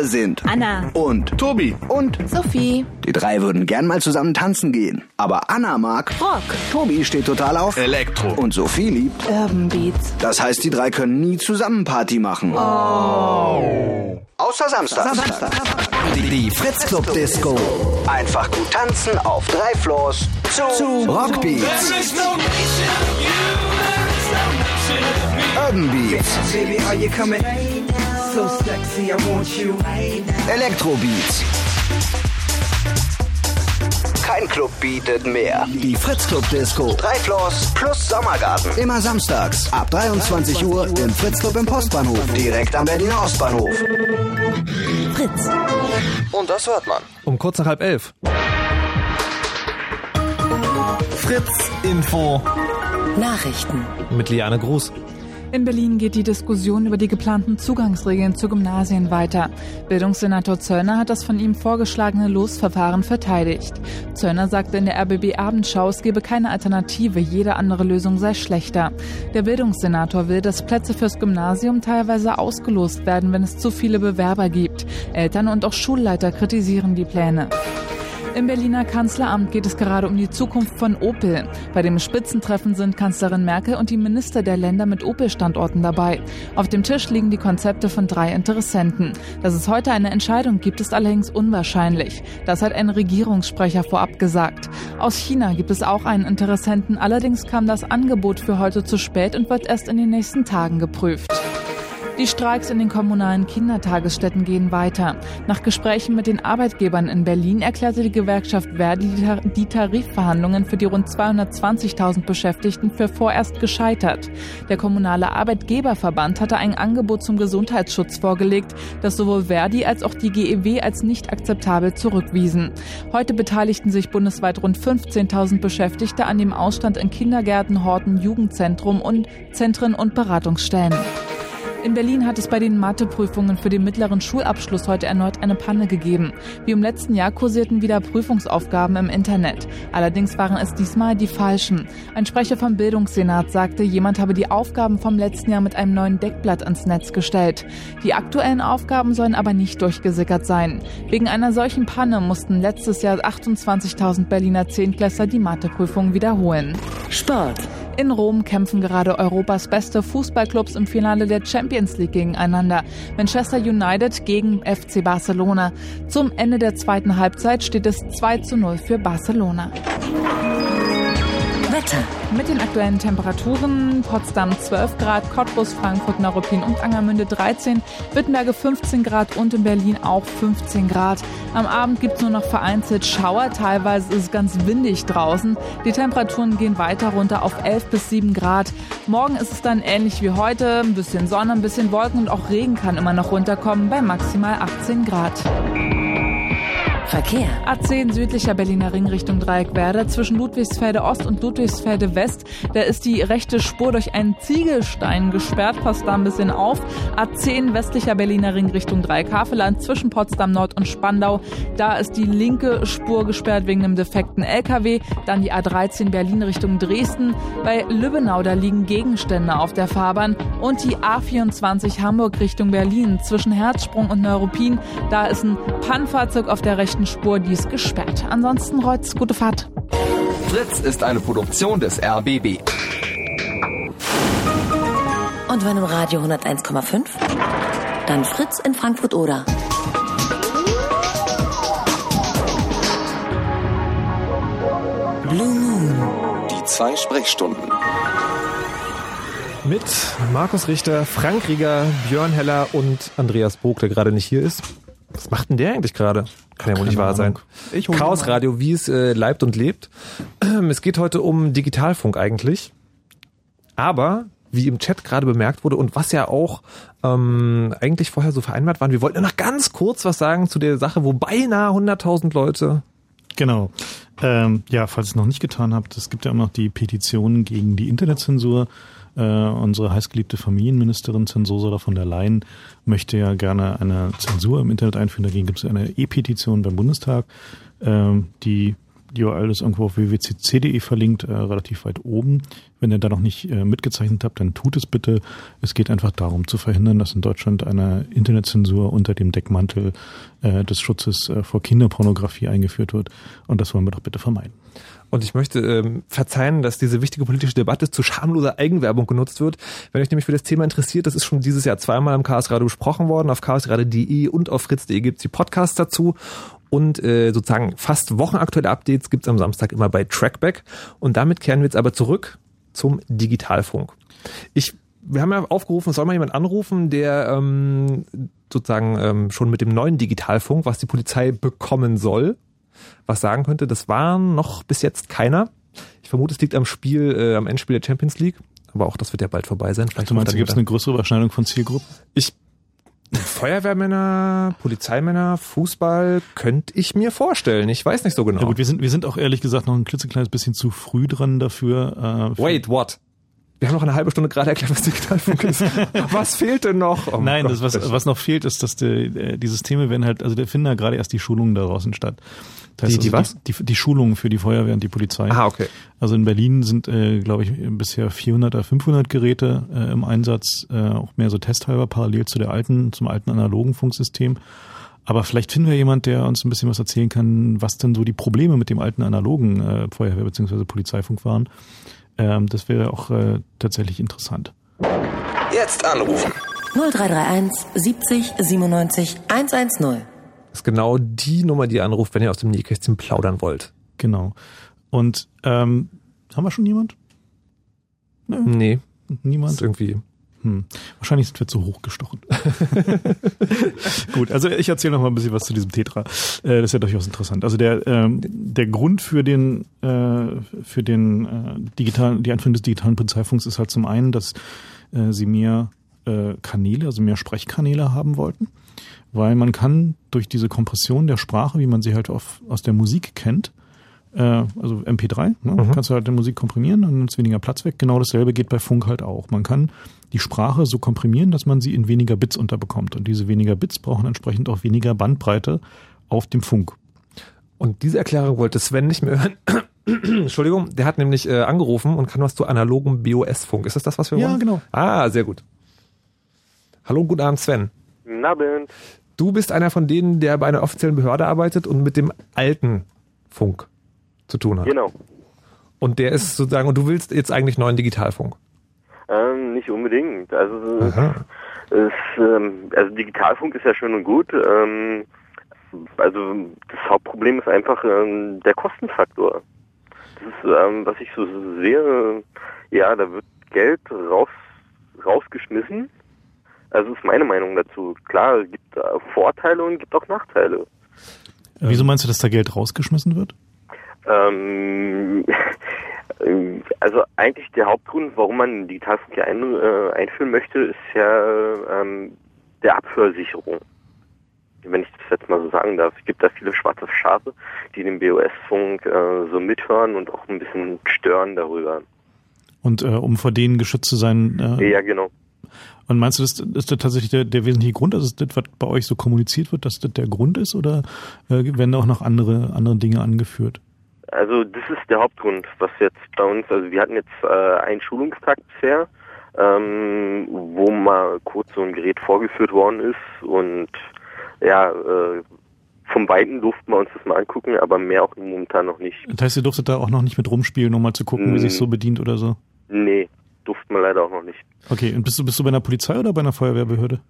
Sind Anna und Tobi und Sophie. die drei würden gern mal zusammen tanzen gehen. Aber Anna mag Rock. Tobi steht total auf Elektro. und Sophie liebt. Urban Beats. Das heißt, die drei können nie zusammen Party machen. Oh. Außer Samstag. Die, die Fritz Club Disco. Einfach gut tanzen auf drei Floors zu, zu Rockbeats. Urban Beats. Baby, are you coming? So sexy, I want you. Elektrobeats. Kein Club bietet mehr. Die Fritz Club Disco. Drei Floors plus Sommergarten. Immer samstags ab 23 Uhr im Fritz Club im Postbahnhof. Direkt am Berliner Ostbahnhof. Fritz. Und das hört man. Um kurz nach halb elf. Fritz Info. Nachrichten. Mit Liane Gruß. In Berlin geht die Diskussion über die geplanten Zugangsregeln zu Gymnasien weiter. Bildungssenator Zöllner hat das von ihm vorgeschlagene Losverfahren verteidigt. Zöllner sagte in der RBB Abendschau, es gebe keine Alternative, jede andere Lösung sei schlechter. Der Bildungssenator will, dass Plätze fürs Gymnasium teilweise ausgelost werden, wenn es zu viele Bewerber gibt. Eltern und auch Schulleiter kritisieren die Pläne. Im Berliner Kanzleramt geht es gerade um die Zukunft von Opel. Bei dem Spitzentreffen sind Kanzlerin Merkel und die Minister der Länder mit Opel-Standorten dabei. Auf dem Tisch liegen die Konzepte von drei Interessenten. Dass es heute eine Entscheidung gibt, ist allerdings unwahrscheinlich. Das hat ein Regierungssprecher vorab gesagt. Aus China gibt es auch einen Interessenten, allerdings kam das Angebot für heute zu spät und wird erst in den nächsten Tagen geprüft. Die Streiks in den kommunalen Kindertagesstätten gehen weiter. Nach Gesprächen mit den Arbeitgebern in Berlin erklärte die Gewerkschaft Verdi die Tar- die Tarifverhandlungen für die rund 220.000 Beschäftigten für vorerst gescheitert. Der kommunale Arbeitgeberverband hatte ein Angebot zum Gesundheitsschutz vorgelegt, das sowohl Verdi als auch die GEW als nicht akzeptabel zurückwiesen. Heute beteiligten sich bundesweit rund 15.000 Beschäftigte an dem Ausstand in Kindergärten, Horten, Jugendzentrum und Zentren und Beratungsstellen. In Berlin hat es bei den Matheprüfungen für den mittleren Schulabschluss heute erneut eine Panne gegeben. Wie im letzten Jahr kursierten wieder Prüfungsaufgaben im Internet. Allerdings waren es diesmal die falschen. Ein Sprecher vom Bildungssenat sagte, jemand habe die Aufgaben vom letzten Jahr mit einem neuen Deckblatt ans Netz gestellt. Die aktuellen Aufgaben sollen aber nicht durchgesickert sein. Wegen einer solchen Panne mussten letztes Jahr 28.000 Berliner Zehntklässler die Matheprüfung wiederholen. Sport. In Rom kämpfen gerade Europas beste Fußballclubs im Finale der Champions League gegeneinander. Manchester United gegen FC Barcelona. Zum Ende der zweiten Halbzeit steht es 2 zu 0 für Barcelona. Wetter. Mit den aktuellen Temperaturen Potsdam 12 Grad, Cottbus, Frankfurt, Neuruppin und Angermünde 13, Wittenberge 15 Grad und in Berlin auch 15 Grad. Am Abend gibt es nur noch vereinzelt Schauer, teilweise ist es ganz windig draußen. Die Temperaturen gehen weiter runter auf 11 bis 7 Grad. Morgen ist es dann ähnlich wie heute, ein bisschen Sonne, ein bisschen Wolken und auch Regen kann immer noch runterkommen bei maximal 18 Grad. Verkehr. A10 südlicher Berliner Ring Richtung Dreieckwerder zwischen Ludwigsfelde Ost und Ludwigsfelde West. Da ist die rechte Spur durch einen Ziegelstein gesperrt. Passt da ein bisschen auf. A10 westlicher Berliner Ring Richtung Dreieckhaveland zwischen Potsdam Nord und Spandau. Da ist die linke Spur gesperrt wegen einem defekten LKW. Dann die A13 Berlin Richtung Dresden. Bei Lübbenau, da liegen Gegenstände auf der Fahrbahn. Und die A24 Hamburg Richtung Berlin zwischen Herzsprung und Neuruppin. Da ist ein Pannfahrzeug auf der rechten Spur, die ist gesperrt. Ansonsten Reutz, gute Fahrt. Fritz ist eine Produktion des RBB. Und wenn im Radio 101,5? Dann Fritz in Frankfurt oder. Blue Moon. Die zwei Sprechstunden. Mit Markus Richter, Frank Rieger, Björn Heller und Andreas Bog, der gerade nicht hier ist. Was macht denn der eigentlich gerade? Kann ja wohl nicht wahr sein. Ahnung. Ihn Chaos. Radio, wie es äh, leibt und lebt. <clears throat> Es geht heute um Digitalfunk eigentlich. Aber, wie im Chat gerade bemerkt wurde und was ja auch ähm, eigentlich vorher so vereinbart waren, wir wollten ja noch ganz kurz was sagen zu der Sache, wo beinahe 100.000 Leute Genau. Ähm, ja, falls ihr es noch nicht getan habt, es gibt ja immer noch die Petition gegen die Internetzensur. Äh, unsere heißgeliebte Familienministerin Zensursula von der Leyen möchte ja gerne eine Zensur im Internet einführen. Dagegen gibt es eine E-Petition beim Bundestag. Ähm, die die URL ist irgendwo auf www.cc.de verlinkt, äh, relativ weit oben. Wenn ihr da noch nicht äh, mitgezeichnet habt, dann tut es bitte. Es geht einfach darum zu verhindern, dass in Deutschland eine Internetzensur unter dem Deckmantel äh, des Schutzes äh, vor Kinderpornografie eingeführt wird. Und das wollen wir doch bitte vermeiden. Und ich möchte ähm, verzeihen, dass diese wichtige politische Debatte zu schamloser Eigenwerbung genutzt wird. Wenn euch nämlich für das Thema interessiert, das ist schon dieses Jahr zweimal im Chaos Radio besprochen worden. Auf chaosradio.de und auf fritz.de gibt's die Podcasts dazu. Und äh, sozusagen fast wochenaktuelle Updates gibt's am Samstag immer bei Trackback. Und damit kehren wir jetzt aber zurück zum Digitalfunk. Ich, wir haben ja aufgerufen, soll mal jemand anrufen, der ähm, sozusagen ähm, schon mit dem neuen Digitalfunk, was die Polizei bekommen soll, was sagen könnte. Das war noch bis jetzt keiner. Ich vermute, es liegt am Spiel, äh, am Endspiel der Champions League. Aber auch das wird ja bald vorbei sein. Vielleicht du meinst, gibt es eine größere Überschneidung von Zielgruppen? Ich Feuerwehrmänner, Polizeimänner, Fußball könnte ich mir vorstellen. Ich weiß nicht so genau. Ja gut, wir sind, wir sind auch ehrlich gesagt noch ein klitzekleines bisschen zu früh dran dafür. Äh, Wait, what? Wir haben noch eine halbe Stunde gerade erklärt, was Digitalfunk ist. <laughs> was fehlt denn noch? Oh Nein, das, was, was noch fehlt, ist, dass die, die Systeme werden halt, also der finden ja gerade erst die Schulungen da draußen statt. Das heißt die, die also was? Die, die, die Schulungen für die Feuerwehr und die Polizei. Ah, okay. Also in Berlin sind, äh, glaube ich, bisher 400 oder 500 Geräte äh, im Einsatz, äh, auch mehr so testhalber parallel zu der alten, zum alten analogen Funksystem. Aber vielleicht finden wir jemand, der uns ein bisschen was erzählen kann, was denn so die Probleme mit dem alten analogen äh, Feuerwehr- bzw. Polizeifunk waren. Ähm, das wäre auch äh, tatsächlich interessant. Jetzt anrufen. 0331 70 97 110. Das ist genau die Nummer, die ihr anruft, wenn ihr aus dem Nähkästchen plaudern wollt. Genau. Und ähm, haben wir schon jemand? Nö. Nee. Niemand? ist irgendwie. Hm. Wahrscheinlich sind wir zu hoch gestochen. <laughs> Gut, also ich erzähle noch mal ein bisschen was zu diesem Tetra. Äh, das ist ja durchaus interessant. Also der ähm, der Grund für den äh, für den äh, digitalen die Einführung des digitalen Polizeifunks ist halt zum einen, dass äh, sie mehr äh, Kanäle, also mehr Sprechkanäle haben wollten, weil man kann durch diese Kompression der Sprache, wie man sie halt auf, aus der Musik kennt, also MP3, ne? mhm. kannst du halt die Musik komprimieren, dann nimmt es weniger Platz weg. Genau dasselbe geht bei Funk halt auch. Man kann die Sprache so komprimieren, dass man sie in weniger Bits unterbekommt. Und diese weniger Bits brauchen entsprechend auch weniger Bandbreite auf dem Funk. Und diese Erklärung wollte Sven nicht mehr hören. <clears throat> Entschuldigung, der hat nämlich äh, angerufen und kann was zu analogem BOS-Funk. Ist das das, was wir Ja, wollen? genau. Ah, sehr gut. Hallo, guten Abend, Sven. Guten Abend. Du bist einer von denen, der bei einer offiziellen Behörde arbeitet und mit dem alten Funk zu tun hat. Genau. Und der ist sozusagen, und du willst jetzt eigentlich neuen Digitalfunk. Ähm, nicht unbedingt. Also, es, ähm, also Digitalfunk ist ja schön und gut. Ähm, also das Hauptproblem ist einfach ähm, der Kostenfaktor. Das ist, ähm, was ich so sehe, ja, da wird Geld raus, rausgeschmissen. Also ist meine Meinung dazu. Klar, es gibt Vorteile und gibt auch Nachteile. Wieso meinst du, dass da Geld rausgeschmissen wird? Ähm, <laughs> also eigentlich der Hauptgrund, warum man Digitalfunk hier ein, äh, einführen möchte, ist ja ähm, der Abhörsicherung. Wenn ich das jetzt mal so sagen darf. Es gibt da viele schwarze Schafe, die den BOS-Funk äh, so mithören und auch ein bisschen stören darüber. Und äh, um vor denen geschützt zu sein. Äh, Ja, genau. Und meinst du, das ist das tatsächlich der, der wesentliche Grund, dass das, was bei euch so kommuniziert wird, dass das der Grund ist oder äh, werden da auch noch andere, andere Dinge angeführt? Also das ist der Hauptgrund, was jetzt bei uns, also wir hatten jetzt äh, einen Schulungstag bisher, ähm, wo mal kurz so ein Gerät vorgeführt worden ist und ja, äh, vom Weiten durften wir uns das mal angucken, aber mehr auch momentan noch nicht. Das heißt, ihr durftet da auch noch nicht mit rumspielen, um mal zu gucken, wie Mm. sich so bedient oder so? Nee, durften wir leider auch noch nicht. Okay, und bist du, bist du bei einer Polizei oder bei einer Feuerwehrbehörde?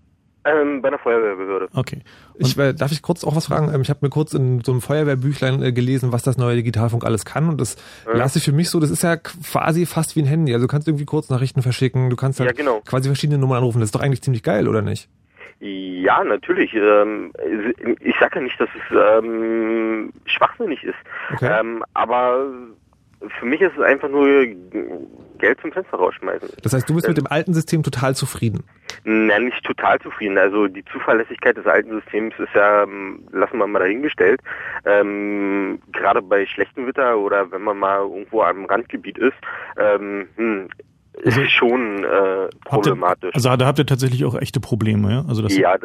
Ähm, bei einer Feuerwehrbehörde. Okay. Ich, äh, darf ich kurz auch was fragen? Ähm, Ich habe mir kurz in so einem Feuerwehrbüchlein äh, gelesen, was das neue Digitalfunk alles kann. Und das Ja. lasse ich für mich so, das ist ja quasi fast wie ein Handy. Also du kannst irgendwie Kurznachrichten verschicken, du kannst halt Ja, genau. quasi verschiedene Nummern anrufen. Das ist doch eigentlich ziemlich geil, oder nicht? Ja, natürlich. Ähm, ich sage ja nicht, dass es ähm, schwachsinnig ist. Okay. Ähm, aber für mich ist es einfach nur Geld zum Fenster rausschmeißen. Das heißt, du bist Ähm, mit dem alten System total zufrieden. Na, nicht total zufrieden. Also die Zuverlässigkeit des alten Systems ist ja, ähm, lassen wir mal dahingestellt. Ähm, Gerade bei schlechtem Wetter oder wenn man mal irgendwo am Randgebiet ist, ähm, hm, ist schon äh, Habt ihr, problematisch. also da habt ihr tatsächlich auch echte Probleme, ja? Also das ja,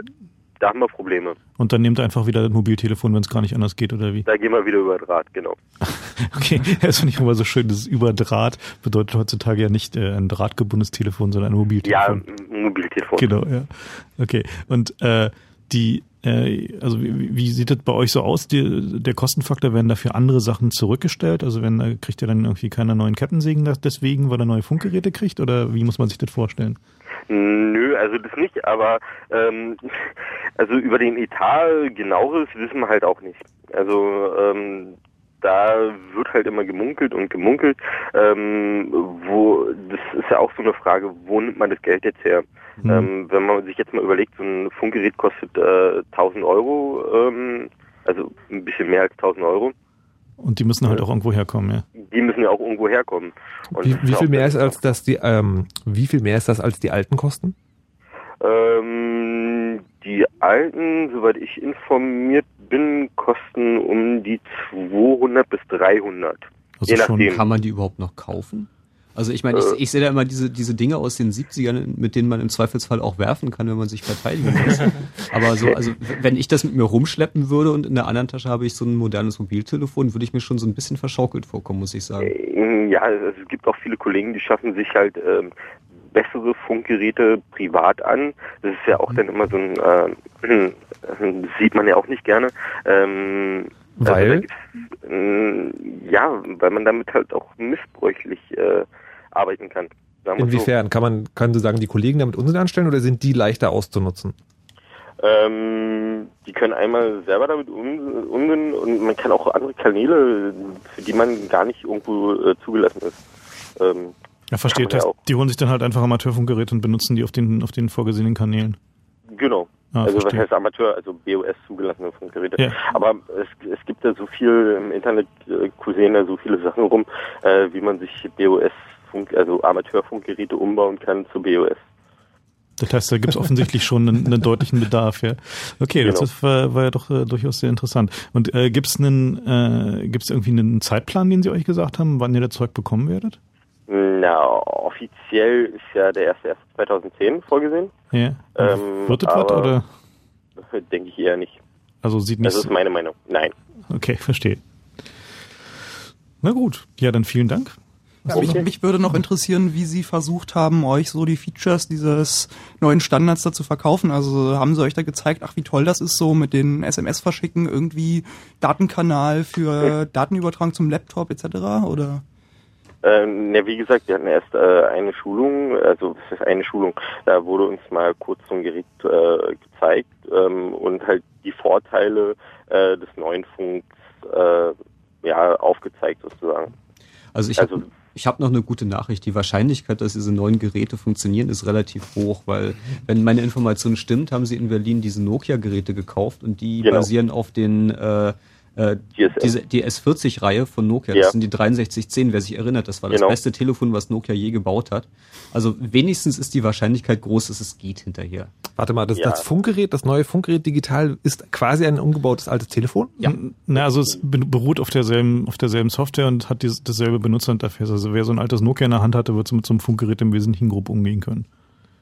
da haben wir Probleme. Und dann nehmt ihr einfach wieder das Mobiltelefon, wenn es gar nicht anders geht, oder wie? Da gehen wir wieder über Draht, genau. <laughs> Okay, das finde ich immer so schön, das über Draht bedeutet heutzutage ja nicht äh, ein drahtgebundenes Telefon, sondern ein Mobiltelefon. Ja, ein Mobiltelefon. Genau, ja. Okay. Und äh, die, also wie, wie sieht das bei euch so aus? Die, der Kostenfaktor werden dafür andere Sachen zurückgestellt? Also wenn äh, kriegt ihr dann irgendwie keine neuen Kettensägen deswegen, weil er neue Funkgeräte kriegt? Oder wie muss man sich das vorstellen? Nö, also das nicht, aber ähm, also über den Etat genaueres wissen wir halt auch nicht. Also ähm, da wird halt immer gemunkelt und gemunkelt. Ähm, wo das ist ja auch so eine Frage, wo nimmt man das Geld jetzt her? Hm. Ähm, wenn man sich jetzt mal überlegt, so ein Funkgerät kostet äh, 1000 Euro, ähm, also ein bisschen mehr als 1000 Euro. Und die müssen halt auch irgendwo herkommen, ja. Die müssen ja auch irgendwo herkommen. Und Wie, wie auch viel mehr ist als das die ähm, wie viel mehr ist das als die alten Kosten? Ähm, die alten, soweit ich informiert bin, kosten um die 200 bis 300. Also Je nachdem. Kann man die überhaupt noch kaufen? Also ich meine, ich, Äh. ich sehe da immer diese, diese Dinge aus den 70ern, mit denen man im Zweifelsfall auch werfen kann, wenn man sich verteidigen <laughs> muss. Aber so, also wenn ich das mit mir rumschleppen würde und in der anderen Tasche habe ich so ein modernes Mobiltelefon, würde ich mir schon so ein bisschen verschaukelt vorkommen, muss ich sagen. Ähm, Ja, es es gibt auch viele Kollegen, die schaffen sich halt ähm, bessere Funkgeräte privat an. Das ist ja auch dann immer so ein, äh, <clears throat> das sieht man ja auch nicht gerne. Ähm, Weil? Also da gibt's, ähm, ja, weil man damit halt auch missbräuchlich äh, arbeiten kann. Wir's so. Inwiefern kann man können Sie sagen, die Kollegen damit Unsinn anstellen oder sind die leichter auszunutzen? Ähm, die können einmal selber damit um, umgehen und man kann auch andere Kanäle, für die man gar nicht irgendwo äh, zugelassen ist. Ähm, Ja, versteht. kann ja die holen sich dann halt einfach Amateurfunkgeräte und benutzen die auf den, auf den vorgesehenen Kanälen. Genau. Ah, also was verstehe. heißt Amateur, also BOS zugelassene Funkgeräte. Ja. Aber es, es gibt da so viel im Internet äh, kursieren da so viele Sachen rum, äh, wie man sich BOS Funk, also Amateurfunkgeräte umbauen kann zu BOS. Das heißt, da gibt es offensichtlich schon einen, einen deutlichen Bedarf, ja. Okay, das Genau. ist, war, war ja doch äh, durchaus sehr interessant. Und äh, gibt es einen, äh, gibt's irgendwie einen Zeitplan, den Sie euch gesagt haben, wann ihr das Zeug bekommen werdet? Na, offiziell ist ja der 1.1.2010 vorgesehen. Ja. Ähm, Wird das was oder? <laughs> Denke ich eher nicht. Also sieht nicht. Das ist meine Meinung. Nein. Okay, verstehe. Na gut, ja, dann vielen Dank. Ja, mich, mich würde noch interessieren, wie Sie versucht haben, euch so die Features dieses neuen Standards da zu verkaufen. Also haben Sie euch da gezeigt, ach wie toll das ist, so mit den SMS verschicken, irgendwie Datenkanal für Datenübertragung zum Laptop etc. Oder? Ähm, ja, wie gesagt, wir hatten erst äh, eine Schulung, also was ist eine Schulung? Da wurde uns mal kurz so ein Gerät äh, gezeigt ähm, und halt die Vorteile äh, des neuen Funks äh, ja aufgezeigt sozusagen. Also ich habe ich hab noch eine gute Nachricht. Die Wahrscheinlichkeit, dass diese neuen Geräte funktionieren, ist relativ hoch, weil wenn meine Information stimmt, haben sie in Berlin diese Nokia-Geräte gekauft und die Genau. basieren auf den äh, äh, diese, die S40-Reihe von Nokia. Ja. Das sind die 6310, wer sich erinnert. Das war das Genau. beste Telefon, was Nokia je gebaut hat. Also wenigstens ist die Wahrscheinlichkeit groß, dass es geht hinterher. Warte mal, das, Ja. das Funkgerät, das neue Funkgerät digital ist quasi ein umgebautes altes Telefon? Ja. Na, also es be- beruht auf derselben, auf derselben Software und hat dieses, dasselbe Benutzerinterface. Also wer so ein altes Nokia in der Hand hatte, wird so mit so einem Funkgerät im Wesentlichen grob umgehen können.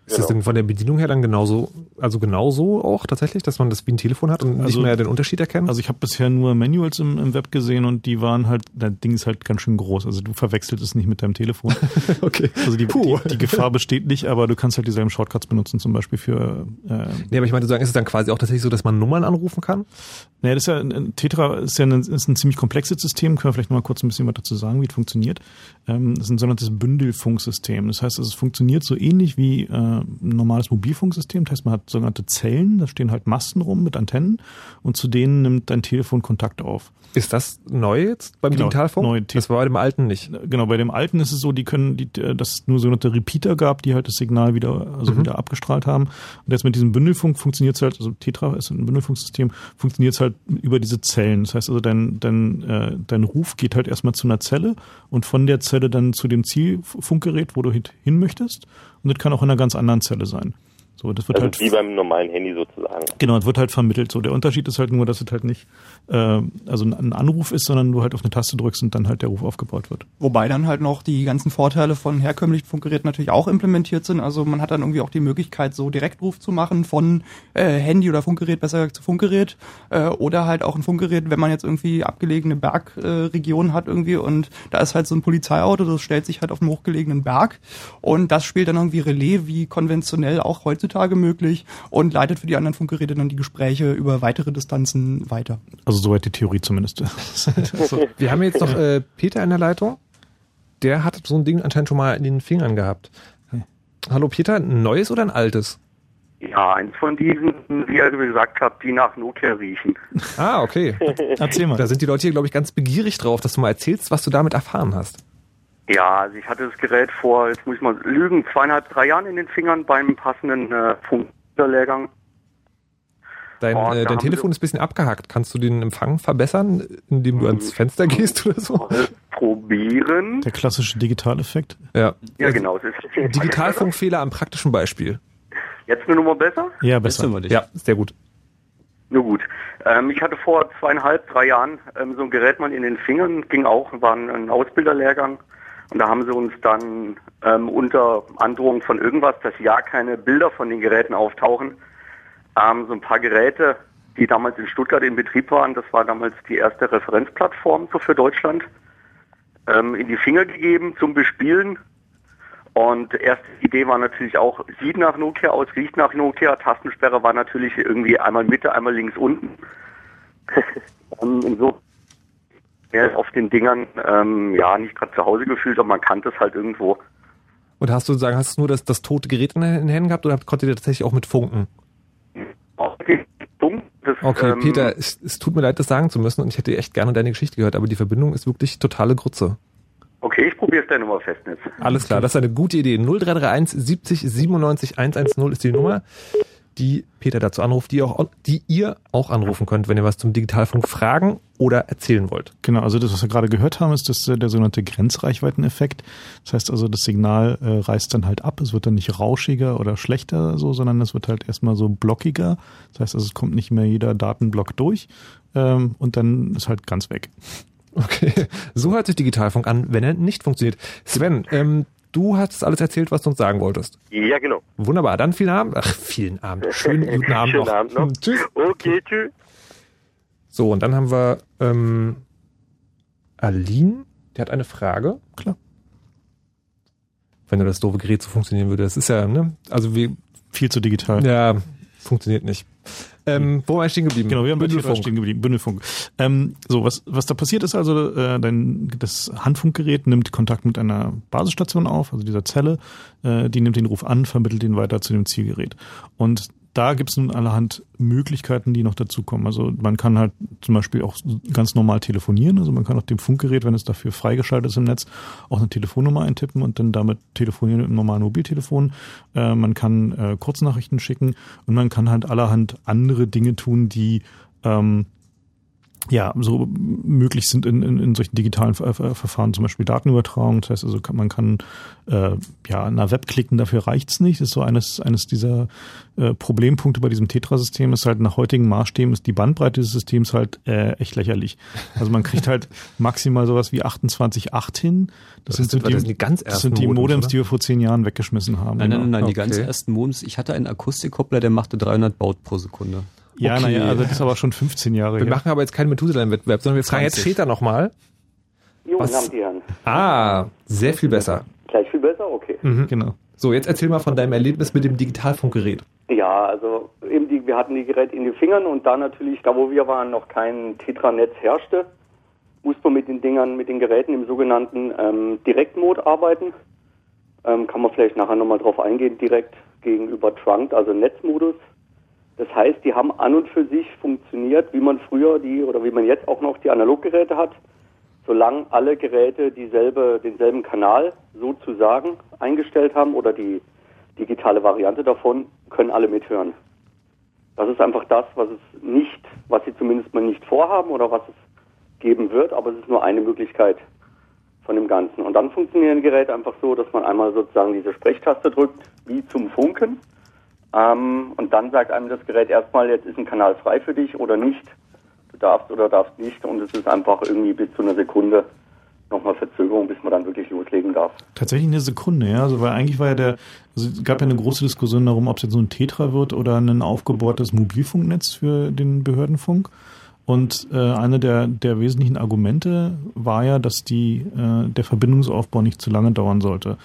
Ist das denn von der Bedienung her dann genauso, also genauso auch tatsächlich, dass man das wie ein Telefon hat und nicht mehr den Unterschied erkennt? Also ich habe bisher nur Manuals im, im Web gesehen und die waren halt, das Ding ist halt ganz schön groß. Also du verwechselt es nicht mit deinem Telefon. <laughs> okay. Also die, die, die Gefahr besteht nicht, aber du kannst halt dieselben Shortcuts benutzen, zum Beispiel für äh, Nee, aber ich meine, du sagen, ist es dann quasi auch tatsächlich so, dass man Nummern anrufen kann? Naja, das ist ja Tetra ist ja ein, ist ein ziemlich komplexes System. Können wir vielleicht noch mal kurz ein bisschen was dazu sagen, wie es funktioniert. Ähm, das ist ein sogenanntes Bündelfunksystem. Das heißt, es funktioniert so ähnlich wie äh, ein normales Mobilfunksystem. Das heißt, man hat sogenannte Zellen, da stehen halt Masten rum mit Antennen und zu denen nimmt dein Telefon Kontakt auf. Ist das neu jetzt beim Genau, Digitalfunk? neu. das war bei dem alten nicht. Genau, bei dem alten ist es so, die können, die, äh, dass es nur sogenannte Repeater gab, die halt das Signal wieder, also Mhm. wieder abgestrahlt haben. Und jetzt mit diesem Bündelfunk funktioniert es halt, also Tetra ist ein Bündelfunksystem, funktioniert es halt über diese Zellen. Das heißt also, dein, dein, äh, dein Ruf geht halt erstmal zu einer Zelle und von der Zelle dann zu dem Zielfunkgerät, wo du hin möchtest. Und das kann auch in einer ganz anderen Zelle sein. So, das wird Also halt wie beim normalen Handy sozusagen. Genau, es wird halt vermittelt. So, der Unterschied ist halt nur, dass es halt nicht äh, also ein Anruf ist, sondern du halt auf eine Taste drückst und dann halt der Ruf aufgebaut wird. Wobei dann halt noch die ganzen Vorteile von herkömmlichen Funkgeräten natürlich auch implementiert sind. Also man hat dann irgendwie auch die Möglichkeit, so Direktruf zu machen von äh, Handy oder Funkgerät, besser gesagt zu Funkgerät. Äh, oder halt auch ein Funkgerät, wenn man jetzt irgendwie abgelegene Bergregionen äh, hat irgendwie und da ist halt so ein Polizeiauto, das stellt sich halt auf einen hochgelegenen Berg und das spielt dann irgendwie Relais wie konventionell auch heutzutage möglich und leitet für die anderen Funkgeräte dann die Gespräche über weitere Distanzen weiter. Also soweit die Theorie zumindest. <laughs> so, wir haben jetzt noch äh, Peter in der Leitung. Der hat so ein Ding anscheinend schon mal in den Fingern gehabt. Hallo Peter, ein neues oder ein altes? Ja, eins von diesen, wie ihr gesagt habt, die nach Nokia riechen. Ah, okay. Erzähl mal. Da sind die Leute hier, glaube ich, ganz begierig drauf, dass du mal erzählst, was du damit erfahren hast. Ja, also ich hatte das Gerät vor, jetzt muss ich mal lügen, zweieinhalb, drei Jahren in den Fingern beim passenden äh, Funklehrgang. Dein, Oh, äh, dein Telefon ist ein bisschen abgehackt. Kannst du den Empfang verbessern, indem du ans Fenster gehst oder so? Probieren. Der klassische Digitaleffekt. Ja. Ja, genau. Es ist Digitalfunkfehler am praktischen Beispiel. Jetzt eine Nummer besser? Ja, besser. Ja, sehr gut. Nur gut. Ähm, ich hatte vor zweieinhalb, drei Jahren ähm, so ein Gerät mal in den Fingern, ging auch, war ein, ein Ausbilderlehrgang. Und da haben sie uns dann ähm, unter Androhung von irgendwas, dass ja keine Bilder von den Geräten auftauchen, ähm, so ein paar Geräte, die damals in Stuttgart in Betrieb waren, das war damals die erste Referenzplattform so für Deutschland, ähm, in die Finger gegeben zum Bespielen. Und erste Idee war natürlich auch, sieht nach Nokia aus, riecht nach Nokia. Tastensperre war natürlich irgendwie einmal Mitte, einmal links unten. <laughs> ähm, so er auf den Dingern ähm, ja nicht gerade zu Hause gefühlt, aber man kannte es halt irgendwo. Und hast du sagen, hast du nur das, das tote Gerät in den Händen gehabt oder konntet ihr tatsächlich auch mit funken? Das, Okay, ähm, Peter, es, es tut mir leid, das sagen zu müssen und ich hätte echt gerne deine Geschichte gehört, aber die Verbindung ist wirklich totale Grütze. Okay, ich probiere es dann über Festnetz. Alles klar, das ist eine gute Idee. 0331 70 97 110 ist die Nummer, die Peter dazu anruft, die, ihr auch, die ihr auch anrufen könnt, wenn ihr was zum Digitalfunk fragen oder erzählen wollt. Genau, also das, was wir gerade gehört haben, ist das, äh, der sogenannte Grenzreichweiteneffekt. Das heißt also, das Signal äh, reißt dann halt ab. Es wird dann nicht rauschiger oder schlechter so, sondern es wird halt erstmal so blockiger. Das heißt also, es kommt nicht mehr jeder Datenblock durch ähm, und dann ist halt ganz weg. Okay, so hört sich Digitalfunk an, wenn er nicht funktioniert. Sven, ähm, du hast alles erzählt, was du uns sagen wolltest. Ja, genau. Wunderbar, dann vielen Abend. Ach, vielen Abend. Schönen <laughs> guten Abend Schönen noch. Abend noch. <laughs> Tschüss. Okay, tschüss. So, und dann haben wir ähm, Aline, der hat eine Frage. Klar. Wenn nur das doofe Gerät so funktionieren würde. Das ist ja, ne? Also wie. Viel zu digital. Ja, funktioniert nicht. Ähm, wo war ich stehen geblieben? Genau, wir haben Bündelfunk. Bündelfunk stehen geblieben. Bündelfunk. Ähm, so, was, was da passiert ist also, äh, dein, das Handfunkgerät nimmt Kontakt mit einer Basisstation auf, also dieser Zelle, äh, die nimmt den Ruf an, vermittelt ihn weiter zu dem Zielgerät. Und da gibt es nun allerhand Möglichkeiten, die noch dazukommen. Also man kann halt zum Beispiel auch ganz normal telefonieren. Also man kann auf dem Funkgerät, wenn es dafür freigeschaltet ist im Netz, auch eine Telefonnummer eintippen und dann damit telefonieren mit einem normalen Mobiltelefon. Äh, man kann äh, Kurznachrichten schicken und man kann halt allerhand andere Dinge tun, die ähm, ja, so möglich sind in, in, in solchen digitalen Ver Ver Verfahren, zum Beispiel Datenübertragung. Das heißt also, kann, man kann äh, ja an einer Web klicken, dafür reicht's nicht. Das ist so eines, eines dieser äh, Problempunkte bei diesem Tetra-System, ist halt nach heutigen Maßstäben ist die Bandbreite des Systems halt äh, echt lächerlich. Also man kriegt halt <laughs> maximal sowas wie 28.8 hin. Das, Das sind, so die, das sind die ganz das sind ersten die Modems, Modems, die wir vor zehn Jahren weggeschmissen haben. Nein, nein, Genau. nein, nein, die ganz Okay. ersten Modems. Ich hatte einen Akustikkoppler, der machte 300 Baut pro Sekunde. Ja, Okay. naja, also das ist aber schon 15 Jahre Wir her. machen aber jetzt keinen Methuselah-Wettbewerb, sondern wir fragen jetzt 20. später nochmal. Was? haben die Herren. Ah, sehr viel besser. Gleich viel besser? Okay. Mhm. Genau. So, jetzt erzähl mal von deinem Erlebnis mit dem Digitalfunkgerät. Ja, also eben die, wir hatten die Geräte in den Fingern und da natürlich, da wo wir waren, noch kein Tetra-Netz herrschte, musste man mit den Dingern, mit den Geräten im sogenannten ähm, Direktmode arbeiten. Ähm, kann man vielleicht nachher nochmal drauf eingehen, direkt gegenüber Trunked, also Netzmodus. Das heißt, die haben an und für sich funktioniert, wie man früher die oder wie man jetzt auch noch die Analoggeräte hat, solange alle Geräte dieselbe, denselben Kanal sozusagen eingestellt haben oder die digitale Variante davon, können alle mithören. Das ist einfach das, was es nicht, was sie zumindest mal nicht vorhaben oder was es geben wird, aber es ist nur eine Möglichkeit von dem Ganzen. Und dann funktionieren Geräte einfach so, dass man einmal sozusagen diese Sprechtaste drückt, wie zum Funken. Ähm, und dann sagt einem das Gerät erstmal, jetzt ist ein Kanal frei für dich oder nicht. Du darfst oder darfst nicht. Und es ist einfach irgendwie bis zu einer Sekunde nochmal Verzögerung, bis man dann wirklich loslegen darf. Tatsächlich eine Sekunde, ja. Also weil eigentlich war ja der, also es gab ja eine große Diskussion darum, ob es jetzt so ein Tetra wird oder ein aufgebohrtes Mobilfunknetz für den Behördenfunk. Und äh, eine der, der wesentlichen Argumente war ja, dass die, äh, der Verbindungsaufbau nicht zu lange dauern sollte.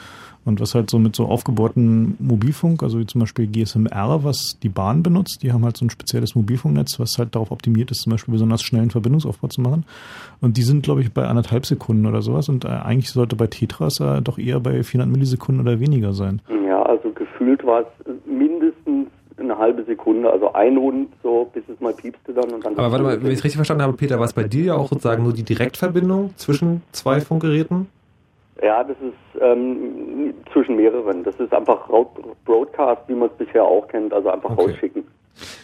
Und was halt so mit so aufgebohrten Mobilfunk, also wie zum Beispiel GSMR, was die Bahn benutzt, die haben halt so ein spezielles Mobilfunknetz, was halt darauf optimiert ist, zum Beispiel besonders schnellen Verbindungsaufbau zu machen. Und die sind, glaube ich, bei anderthalb Sekunden oder sowas. Und äh, eigentlich sollte bei Tetras äh, doch eher bei 400 Millisekunden oder weniger sein. Ja, also gefühlt war es mindestens eine halbe Sekunde, also ein Rund, so bis es mal piepste dann und dann. Aber warte mal, wenn ich es richtig verstanden habe, Peter, war es bei dir ja auch sozusagen nur die Direktverbindung zwischen zwei Funkgeräten? Ja, das ist ähm, zwischen mehreren. Das ist einfach Broadcast, wie man es bisher auch kennt, also einfach okay. rausschicken.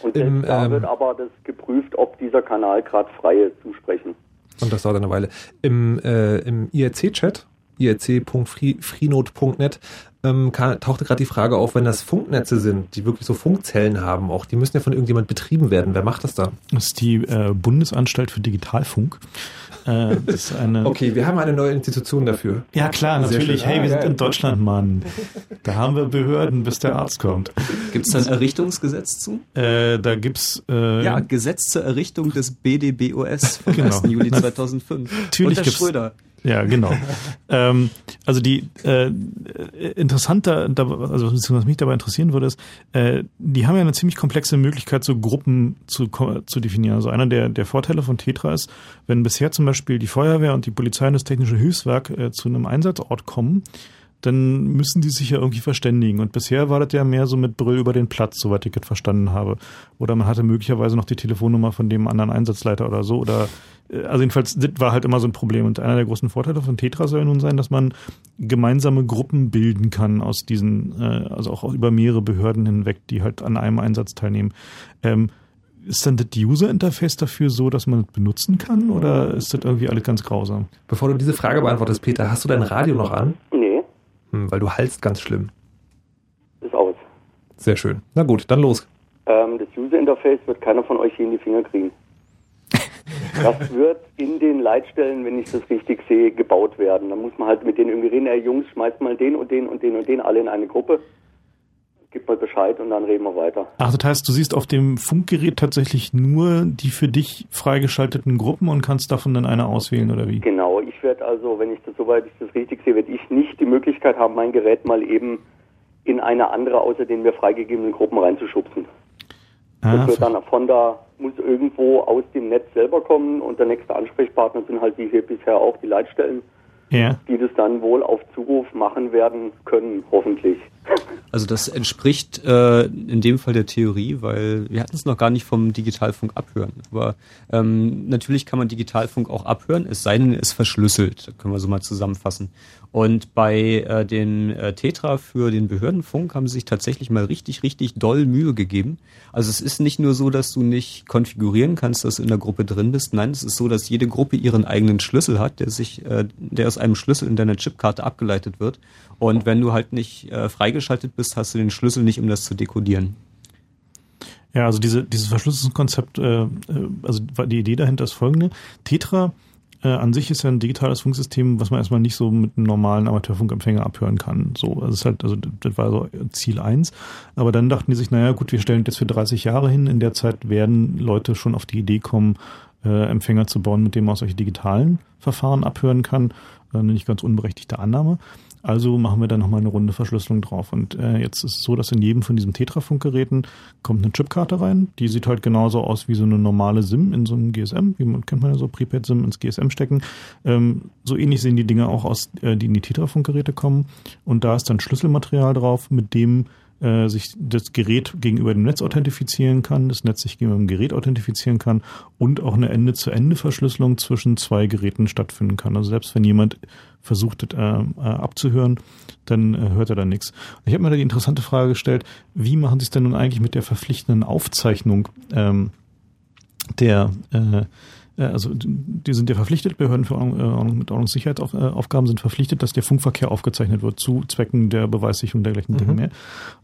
Und Im, da ähm, wird aber das geprüft, ob dieser Kanal gerade freie zusprechen. Und das dauert eine Weile. Im, äh, im IRC-Chat, irc.freenode.net, ähm, tauchte gerade die Frage auf, wenn das Funknetze sind, die wirklich so Funkzellen haben, auch die müssen ja von irgendjemand betrieben werden. Wer macht das da? Das ist die äh, Bundesanstalt für Digitalfunk. Äh, das ist eine <laughs> okay, wir haben eine neue Institution dafür. Ja klar, Sehr natürlich. schön. Hey, Ah, wir sind geil. in Deutschland, Mann. Da haben wir Behörden, bis der Arzt kommt. Gibt es da ein Errichtungsgesetz zu? Äh, da gibt's äh, Ja, Gesetz zur Errichtung des BDBOS vom Genau. 1. Juli 2005. Natürlich Unter Schröder. Ja, genau. <laughs> ähm, also die äh, interessanter, also was mich dabei interessieren würde, ist, äh, die haben ja eine ziemlich komplexe Möglichkeit, so Gruppen zu, zu definieren. Also einer der, der Vorteile von Tetra ist, wenn bisher zum Beispiel die Feuerwehr und die Polizei und das technische Hilfswerk äh, zu einem Einsatzort kommen, dann müssen die sich ja irgendwie verständigen. Und bisher war das ja mehr so mit Brüll über den Platz, soweit ich das verstanden habe. Oder man hatte möglicherweise noch die Telefonnummer von dem anderen Einsatzleiter oder so. Oder also jedenfalls, das war halt immer so ein Problem. Und einer der großen Vorteile von Tetra soll nun sein, dass man gemeinsame Gruppen bilden kann aus diesen, äh, also auch über mehrere Behörden hinweg, die halt an einem Einsatz teilnehmen. Ähm, ist dann das User Interface dafür so, dass man es benutzen kann oder ist das irgendwie alles ganz grausam? Bevor du diese Frage beantwortest, Peter, hast du dein Radio noch an? Nee, Hm, weil du hallst ganz schlimm. ist aus. Sehr schön. Na gut, dann los. Ähm, das User Interface wird keiner von euch hier in die Finger kriegen. Das wird in den Leitstellen, wenn ich das richtig sehe, gebaut werden. Da muss man halt mit denen irgendwie reden, ey Jungs, schmeißt mal den und den und den und den alle in eine Gruppe. Gib mal Bescheid und dann reden wir weiter. Ach, das heißt, du siehst auf dem Funkgerät tatsächlich nur die für dich freigeschalteten Gruppen und kannst davon dann eine auswählen oder wie? Genau, ich werde also, wenn ich das soweit ich das richtig sehe, werde ich nicht die Möglichkeit haben, mein Gerät mal eben in eine andere außer den mir freigegebenen Gruppen reinzuschubsen. Ah, Das wird dann von da, muss irgendwo aus dem Netz selber kommen und der nächste Ansprechpartner sind halt wie hier bisher auch die Leitstellen, ja. die das dann wohl auf Zuruf machen werden können, hoffentlich. Also das entspricht äh, in dem Fall der Theorie, weil wir hatten es noch gar nicht vom Digitalfunk abhören. Aber ähm, natürlich kann man Digitalfunk auch abhören, es sei denn, es ist verschlüsselt. Können wir so mal zusammenfassen. Und bei äh, den äh, Tetra für den Behördenfunk haben sie sich tatsächlich mal richtig, richtig doll Mühe gegeben. Also es ist nicht nur so, dass du nicht konfigurieren kannst, dass du in der Gruppe drin bist. Nein, es ist so, dass jede Gruppe ihren eigenen Schlüssel hat, der sich, äh, der aus einem Schlüssel in deiner Chipkarte abgeleitet wird. Und wenn du halt nicht äh, freigeschaltet bist, hast du den Schlüssel nicht, um das zu dekodieren. Ja, also diese, dieses Verschlüsselungskonzept, äh, äh, also die Idee dahinter ist folgende. Tetra äh, an sich ist ja ein digitales Funksystem, was man erstmal nicht so mit einem normalen Amateurfunkempfänger abhören kann. So, also ist halt, also das war so Ziel eins. Aber dann dachten die sich, naja gut, wir stellen das für 30 Jahre hin. In der Zeit werden Leute schon auf die Idee kommen, äh, Empfänger zu bauen, mit dem man solche digitalen Verfahren abhören kann. Äh, eine nicht ganz unberechtigte Annahme. Also machen wir da nochmal eine Runde Verschlüsselung drauf. Und äh, jetzt ist es so, dass in jedem von diesen Tetra-Funkgeräten kommt eine Chipkarte rein. Die sieht halt genauso aus wie so eine normale SIM in so einem GSM. Wie man kennt man ja so Prepaid-SIM ins GSM stecken. Ähm, so ähnlich sehen die Dinge auch aus, äh, die in die Tetra-Funkgeräte kommen. Und da ist dann Schlüsselmaterial drauf, mit dem äh, sich das Gerät gegenüber dem Netz authentifizieren kann, das Netz sich gegenüber dem Gerät authentifizieren kann und auch eine Ende-zu-Ende-Verschlüsselung zwischen zwei Geräten stattfinden kann. Also selbst wenn jemand versucht, äh, äh, abzuhören, dann äh, hört er da nichts. Ich habe mir da die interessante Frage gestellt, wie machen Sie es denn nun eigentlich mit der verpflichtenden Aufzeichnung ähm, der, äh, also die sind ja verpflichtet, Behörden für Ordnung, äh, mit Ordnungssicherheitsaufgaben sind verpflichtet, dass der Funkverkehr aufgezeichnet wird zu Zwecken der Beweissicherung dergleichen Dinge Mhm. mehr.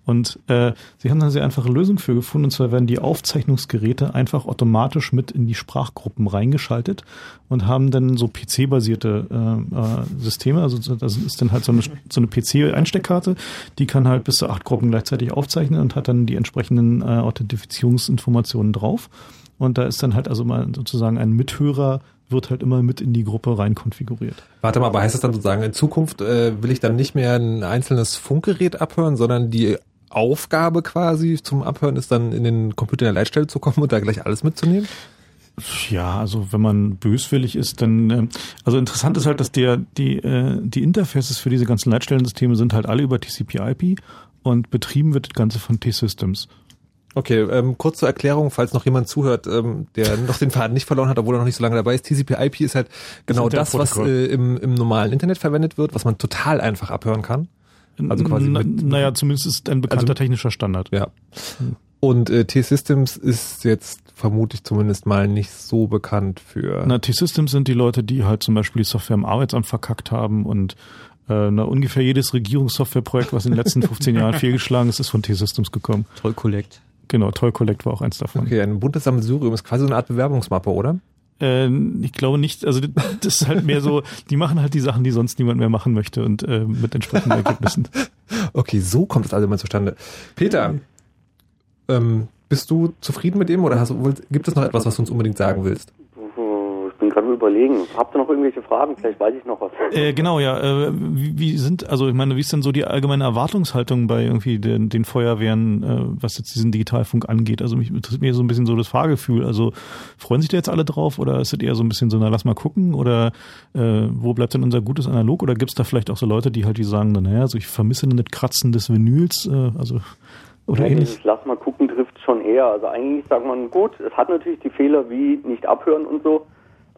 Und äh, sie haben da eine sehr einfache Lösung für gefunden, und zwar werden die Aufzeichnungsgeräte einfach automatisch mit in die Sprachgruppen reingeschaltet und haben dann so PC-basierte äh, äh, Systeme. Also das ist dann halt so eine, so eine PC-Einsteckkarte, die kann halt bis zu acht Gruppen gleichzeitig aufzeichnen und hat dann die entsprechenden äh, Authentifizierungsinformationen drauf. Und da ist dann halt also mal sozusagen ein Mithörer wird halt immer mit in die Gruppe rein konfiguriert. Warte mal, aber heißt das dann sozusagen, in Zukunft äh, will ich dann nicht mehr ein einzelnes Funkgerät abhören, sondern die Aufgabe quasi zum Abhören ist dann in den Computer in der Leitstelle zu kommen und da gleich alles mitzunehmen? Ja, also wenn man böswillig ist, dann äh, also interessant ist halt, dass der die äh, die Interfaces für diese ganzen Leitstellensysteme sind halt alle über TCP/IP und betrieben wird das Ganze von T-Systems. Okay, ähm, kurz zur Erklärung, falls noch jemand zuhört, ähm, der noch den Faden nicht verloren hat, obwohl er noch nicht so lange dabei ist. TCP/IP ist halt genau das, was Internetprotokoll. äh, im, im normalen Internet verwendet wird, was man total einfach abhören kann. Also quasi Na, mit, naja, zumindest ist ein bekannter Also- technischer Standard. Ja. Und äh, T-Systems ist jetzt vermutlich zumindest mal nicht so bekannt für. Na, T-Systems sind die Leute, die halt zum Beispiel die Software im Arbeitsamt verkackt haben und äh, na, ungefähr jedes Regierungssoftwareprojekt, was in den letzten <laughs> 15 Jahren fehlgeschlagen ist, ist von T-Systems gekommen. Toll Collect. Genau, Toll Collect war auch eins davon. Okay, ein buntes Sammelsurium ist quasi so eine Art Bewerbungsmappe, oder? Äh, ich glaube nicht, also das ist halt mehr so, die machen halt die Sachen, die sonst niemand mehr machen möchte und äh, mit entsprechenden Ergebnissen. <laughs> Okay, so kommt das also mal zustande. Peter, ähm, bist du zufrieden mit dem oder hast, du- gibt es noch etwas, was du uns unbedingt sagen willst? Gerade am überlegen. Habt ihr noch irgendwelche Fragen? Vielleicht weiß ich noch was. Äh, genau, ja. Äh, wie, wie sind, also ich meine, wie ist denn so die allgemeine Erwartungshaltung bei irgendwie den, den Feuerwehren, äh, was jetzt diesen Digitalfunk angeht? Also mich interessiert mir so ein bisschen so das Fahrgefühl. Also freuen sich da jetzt alle drauf oder ist es eher so ein bisschen so, na lass mal gucken oder äh, wo bleibt denn unser gutes Analog? Oder gibt es da vielleicht auch so Leute, die halt die sagen, na, naja, so ich vermisse das Kratzen des Vinyls, äh, also oder Ja, ähnlich? Lass mal gucken trifft schon eher. Also eigentlich sagt man, gut, es hat natürlich die Fehler wie nicht abhören und so.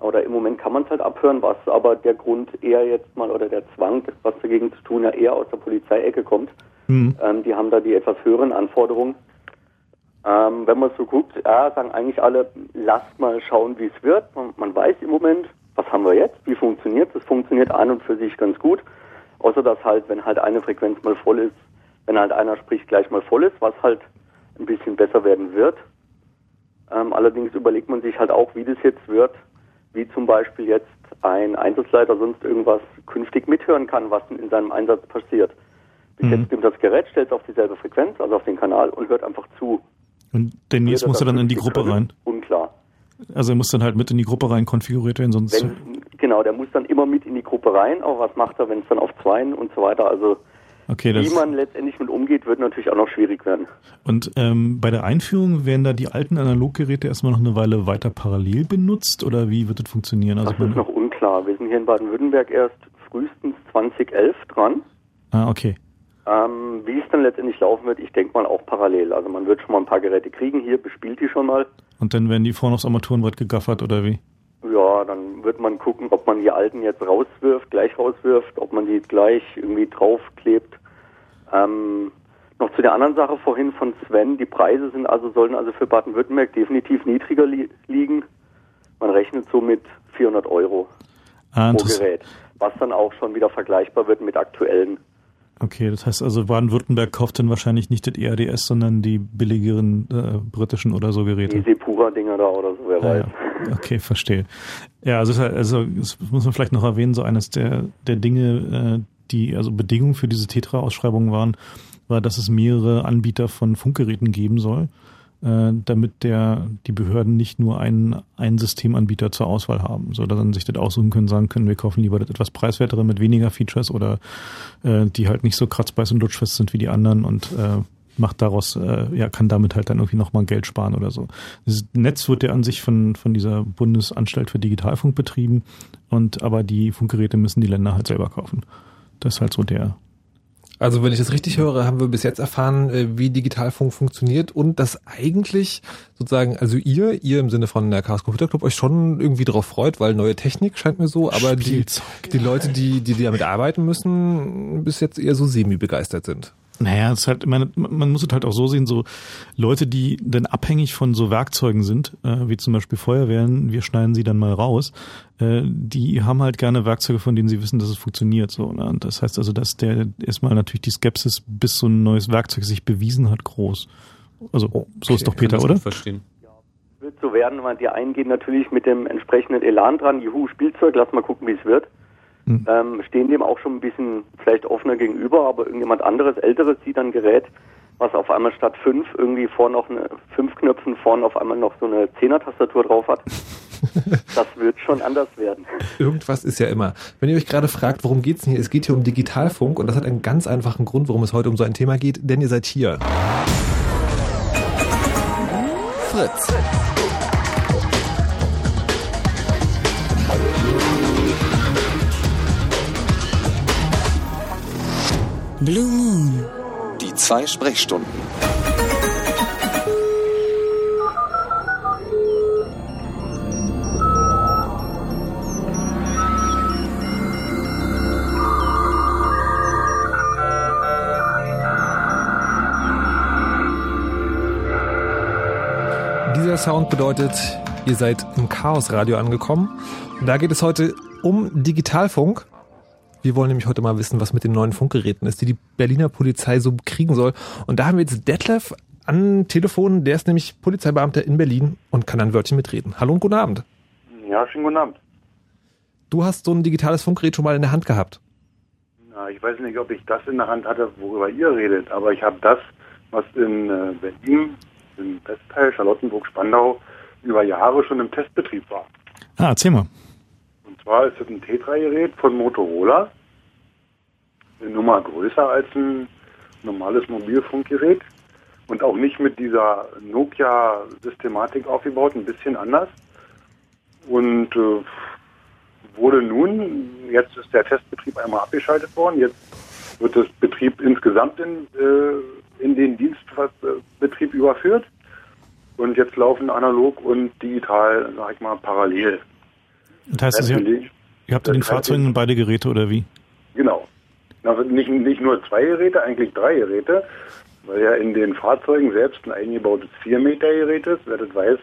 Oder im Moment kann man es halt abhören, was aber der Grund eher jetzt mal oder der Zwang, was dagegen zu tun, ja eher aus der Polizeiecke kommt. Hm. Ähm, die haben da die etwas höheren Anforderungen. Ähm, wenn man so guckt, ja, sagen eigentlich alle, lasst mal schauen, wie es wird. Man, man weiß im Moment, was haben wir jetzt, wie funktioniert es. Es funktioniert an und für sich ganz gut. Außer dass halt, wenn halt eine Frequenz mal voll ist, wenn halt einer spricht, gleich mal voll ist, was halt ein bisschen besser werden wird. Ähm, allerdings überlegt man sich halt auch, wie das jetzt wird, wie zum Beispiel jetzt ein Einsatzleiter sonst irgendwas künftig mithören kann, was in seinem Einsatz passiert. Bis Mhm. jetzt nimmt das Gerät, stellt es auf dieselbe Frequenz, also auf den Kanal und hört einfach zu. Und Wird muss er dann in die Gruppe rein. Unklar. Also er muss dann halt mit in die Gruppe rein konfiguriert werden, sonst Wenn, genau, der muss dann immer mit in die Gruppe rein, aber was macht er, wenn es dann auf Zweien und so weiter, also okay, wie man letztendlich mit umgeht, wird natürlich auch noch schwierig werden. Und ähm, bei der Einführung werden da die alten Analoggeräte erstmal noch eine Weile weiter parallel benutzt oder wie wird das funktionieren? Also Das ist noch unklar. Wir sind hier in Baden-Württemberg erst frühestens 2011 dran. ah, okay. Ähm, wie es dann letztendlich laufen wird, ich denke mal auch parallel. Also man wird schon mal ein paar Geräte kriegen hier, bespielt die schon mal. Und dann werden die vorne aufs Armaturenbrett gegaffert oder wie? Ja, dann wird man gucken, ob man die alten jetzt rauswirft, gleich rauswirft, ob man die gleich irgendwie draufklebt. Ähm, noch zu der anderen Sache vorhin von Sven, die Preise sind also, sollen also für Baden-Württemberg definitiv niedriger li liegen. Man rechnet so mit 400 Euro Ah, pro. Gerät, was dann auch schon wieder vergleichbar wird mit aktuellen. Okay, das heißt also Baden-Württemberg kauft dann wahrscheinlich nicht das ERDS, sondern die billigeren äh, britischen oder so Geräte. Die Sepura-Dinger da oder so, wer Ah, weiß. ja. <laughs> Okay, verstehe. Ja, also, also das muss man vielleicht noch erwähnen, so eines der, der Dinge, äh, die also Bedingungen für diese Tetra-Ausschreibung waren, war, dass es mehrere Anbieter von Funkgeräten geben soll, äh, damit der die Behörden nicht nur einen, einen Systemanbieter zur Auswahl haben, so dass dann sich das aussuchen können, sagen können, wir kaufen lieber das etwas preiswertere mit weniger Features oder äh, die halt nicht so kratzbeiß und lutschfest sind wie die anderen und äh, macht daraus, äh, ja, kann damit halt dann irgendwie nochmal Geld sparen oder so. Das Netz wird ja an sich von, von dieser Bundesanstalt für Digitalfunk betrieben und aber die Funkgeräte müssen die Länder halt selber kaufen. Das ist halt so der. Also wenn ich das richtig höre, haben wir bis jetzt erfahren, äh, wie Digitalfunk funktioniert und dass eigentlich sozusagen, also ihr, ihr im Sinne von der Chaos Computer Club euch schon irgendwie drauf freut, weil neue Technik scheint mir so, aber die, die Leute, die, die damit arbeiten müssen, bis jetzt eher so semi-begeistert sind. Naja, es ist halt, meine, man muss es halt auch so sehen, so Leute, die dann abhängig von so Werkzeugen sind, äh, wie zum Beispiel Feuerwehren, wir schneiden sie dann mal raus, äh, die haben halt gerne Werkzeuge, von denen sie wissen, dass es funktioniert. So, ne? Und das heißt also, dass der erstmal natürlich die Skepsis, bis so ein neues Werkzeug sich bewiesen hat, groß. Also okay, so ist doch Peter, oder? Verstehen. Wird so werden, weil die einen gehen natürlich mit dem entsprechenden Elan dran, juhu, Spielzeug, lass mal gucken, wie es wird. Hm. Ähm, stehen dem auch schon ein bisschen vielleicht offener gegenüber, aber irgendjemand anderes, älteres sieht dann Gerät, was auf einmal statt fünf irgendwie vorne noch eine, fünf Knöpfen vorne auf einmal noch so eine Zehner-Tastatur drauf hat. <laughs> das wird schon anders werden. Irgendwas ist ja immer. Wenn ihr euch gerade fragt, worum geht's denn hier? Es geht hier um Digitalfunk und das hat einen ganz einfachen Grund, warum es heute um so ein Thema geht, denn ihr seid hier. Fritz. Blue Moon. Die zwei Sprechstunden. Dieser Sound bedeutet, ihr seid im Chaosradio angekommen. Und da geht es heute um Digitalfunk. Wir wollen nämlich heute mal wissen, was mit den neuen Funkgeräten ist, die die Berliner Polizei so kriegen soll. Und da haben wir jetzt Detlef an Telefon. Der ist nämlich Polizeibeamter in Berlin und kann ein Wörtchen mitreden. Hallo und guten Abend. Ja, schönen guten Abend. Du hast so ein digitales Funkgerät schon mal in der Hand gehabt. Na, ich weiß nicht, ob ich das in der Hand hatte, worüber ihr redet, aber ich habe das, was in äh, Berlin, im Westteil, Charlottenburg, Spandau, über Jahre schon im Testbetrieb war. Ah, erzähl mal. Und zwar ist es ein Tetra-Gerät von Motorola. Eine Nummer größer als ein normales Mobilfunkgerät. Und auch nicht mit dieser Nokia-Systematik aufgebaut, ein bisschen anders. Und äh, wurde nun, jetzt ist der Testbetrieb einmal abgeschaltet worden, jetzt wird das Betrieb insgesamt in, äh, in den Dienstbetrieb überführt. Und jetzt laufen analog und digital, sag ich mal, parallel. Das heißt, also, ihr, ihr habt in den Fahrzeugen beide Geräte oder wie? Genau. Also nicht, nicht nur zwei Geräte, eigentlich drei Geräte, weil ja in den Fahrzeugen selbst ein eingebautes 4-Meter-Gerät ist. Wer das weiß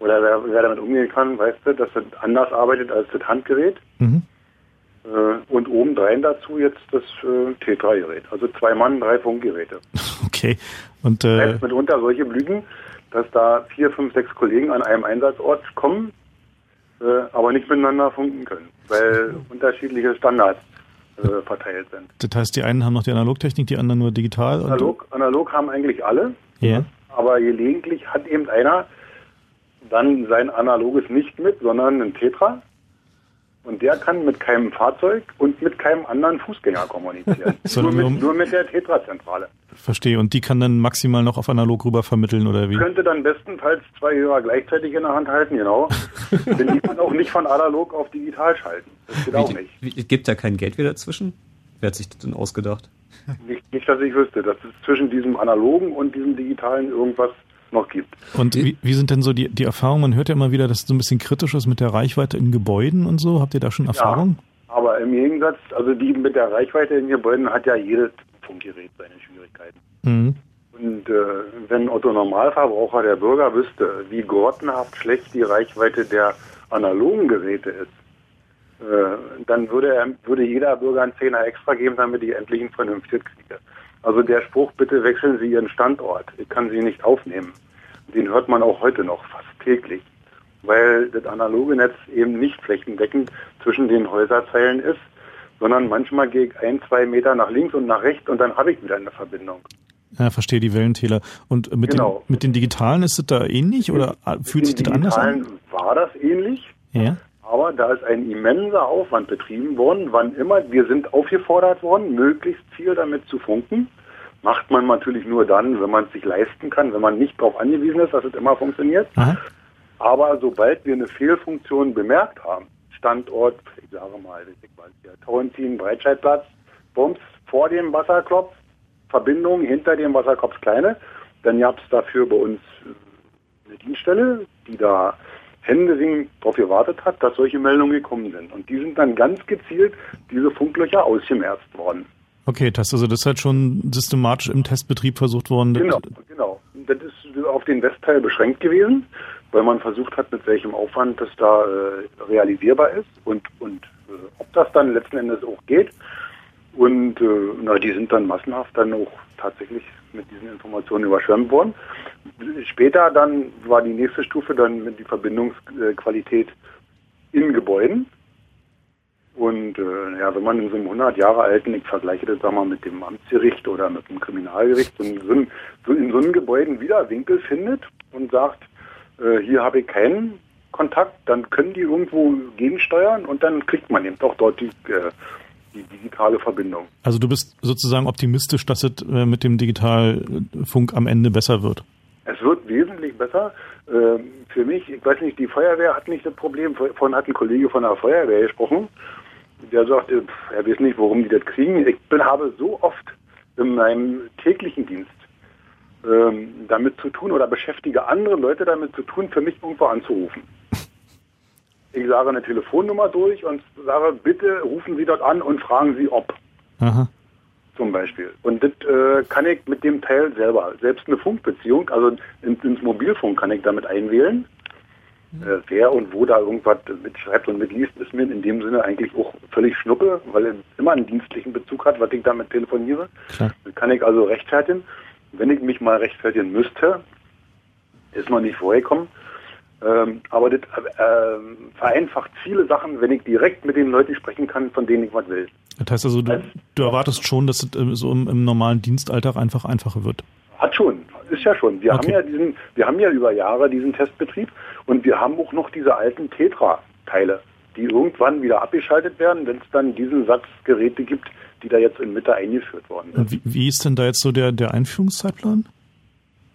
oder wer, wer, damit umgehen kann, weiß das, dass das anders arbeitet als das Handgerät. Mhm. Äh, und obendrein dazu jetzt das äh, T3-Gerät. Also zwei Mann, drei Funkgeräte. <laughs> Okay. Und äh, das heißt mitunter solche Blüten, dass da vier, fünf, sechs Kollegen an einem Einsatzort kommen aber nicht miteinander funken können, weil unterschiedliche Standards äh, verteilt sind. Das heißt, die einen haben noch die Analogtechnik, die anderen nur digital? Analog, analog haben eigentlich alle, ja. aber gelegentlich hat eben einer dann sein analoges nicht mit, sondern ein Tetra. Und der kann mit keinem Fahrzeug und mit keinem anderen Fußgänger kommunizieren. <laughs> nur, mit, nur mit der Tetra-Zentrale. Verstehe. Und die kann dann maximal noch auf analog rüber vermitteln oder wie? Könnte dann bestenfalls zwei Hörer gleichzeitig in der Hand halten, genau. <laughs> Denn die kann auch nicht von analog auf digital schalten. Das geht wie, auch nicht. Wie, gibt da kein Geld wieder dazwischen? Wer hat sich das denn ausgedacht? Nicht, nicht, dass ich wüsste, dass es zwischen diesem analogen und diesem digitalen irgendwas noch gibt. Und wie, wie sind denn so die, die Erfahrungen? Man hört ja immer wieder, dass es so ein bisschen kritisch ist mit der Reichweite in Gebäuden und so. Habt ihr da schon Erfahrungen? Ja, aber im Gegensatz, also die mit der Reichweite in Gebäuden hat ja jedes Funkgerät seine Schwierigkeiten. Mhm. Und äh, wenn Otto Normalverbraucher, der Bürger, wüsste, wie grottenhaft schlecht die Reichweite der analogen Geräte ist, äh, dann würde, er, würde jeder Bürger einen Zehner extra geben, damit ich endlich ein vernünftiges kriege. Also der Spruch, bitte wechseln Sie Ihren Standort, ich kann Sie nicht aufnehmen, den hört man auch heute noch fast täglich, weil das analoge Netz eben nicht flächendeckend zwischen den Häuserzeilen ist, sondern manchmal gehe ich ein, zwei Meter nach links und nach rechts und dann habe ich wieder eine Verbindung. Ja, verstehe die Wellentäler. Und mit, genau. den, mit den digitalen ist es da ähnlich oder mit fühlt sich das anders an? war das ähnlich. Ja. Aber da ist ein immenser Aufwand betrieben worden, wann immer, wir sind aufgefordert worden, möglichst viel damit zu funken. Macht man natürlich nur dann, wenn man es sich leisten kann, wenn man nicht darauf angewiesen ist, dass es immer funktioniert. Aha. Aber sobald wir eine Fehlfunktion bemerkt haben, Standort, ich sage mal, Tauentin, Breitscheidplatz, Bums vor dem Wasserklopf, Verbindung hinter dem Wasserkopf kleine, dann gab es dafür bei uns eine Dienststelle, die da händeringend darauf gewartet hat, dass solche Meldungen gekommen sind. Und die sind dann ganz gezielt, diese Funklöcher, ausgemerzt worden. Okay, das, also das ist halt schon systematisch im Testbetrieb versucht worden. Genau, genau. Das ist auf den Westteil beschränkt gewesen, weil man versucht hat, mit welchem Aufwand das da äh, realisierbar ist und, und äh, ob das dann letzten Endes auch geht. Und äh, na, die sind dann massenhaft dann auch tatsächlich mit diesen Informationen überschwemmt worden. Später dann war die nächste Stufe dann mit die Verbindungsqualität in Gebäuden. Und äh, ja, wenn man in so einem 100 Jahre alten, ich vergleiche das sag mal mit dem Amtsgericht oder mit dem Kriminalgericht, so in so, einem, in so einem Gebäude wieder Winkel findet und sagt, äh, hier habe ich keinen Kontakt, dann können die irgendwo gegensteuern und dann kriegt man eben auch dort die, äh, die digitale Verbindung. Also du bist sozusagen optimistisch, dass es äh, mit dem Digitalfunk am Ende besser wird? Es wird wesentlich besser. Ähm, für mich, ich weiß nicht, die Feuerwehr hat nicht das Problem. Vorhin hat ein Kollege von der Feuerwehr gesprochen der sagte, er weiß nicht, warum die das kriegen. Ich bin, habe so oft in meinem täglichen Dienst ähm, damit zu tun oder beschäftige andere Leute damit zu tun, für mich irgendwo anzurufen. Ich sage eine Telefonnummer durch und sage, bitte rufen Sie dort an und fragen Sie ob. Aha. Zum Beispiel. Und das äh, kann ich mit dem Teil selber. Selbst eine Funkbeziehung, also ins, ins Mobilfunk kann ich damit einwählen. Äh, wer und wo da irgendwas mitschreibt und mitliest, ist mir in dem Sinne eigentlich auch völlig schnuppe, weil er immer einen dienstlichen Bezug hat, was ich damit telefoniere. Klar. Dann kann ich also rechtfertigen. Wenn ich mich mal rechtfertigen müsste, ist noch nicht vorgekommen. Ähm, aber das äh, vereinfacht viele Sachen, wenn ich direkt mit den Leuten sprechen kann, von denen ich was will. Das heißt also, du, also, du erwartest schon, dass es äh, so im, im normalen Dienstalltag einfach einfacher wird. Hat schon, ist ja schon. Wir okay. haben ja diesen, wir haben ja über Jahre diesen Testbetrieb und wir haben auch noch diese alten Tetra-Teile, die irgendwann wieder abgeschaltet werden, wenn es dann diesen Satz Geräte gibt, die da jetzt in Mitte eingeführt worden sind. Wie, wie, ist denn da jetzt so der, der Einführungszeitplan?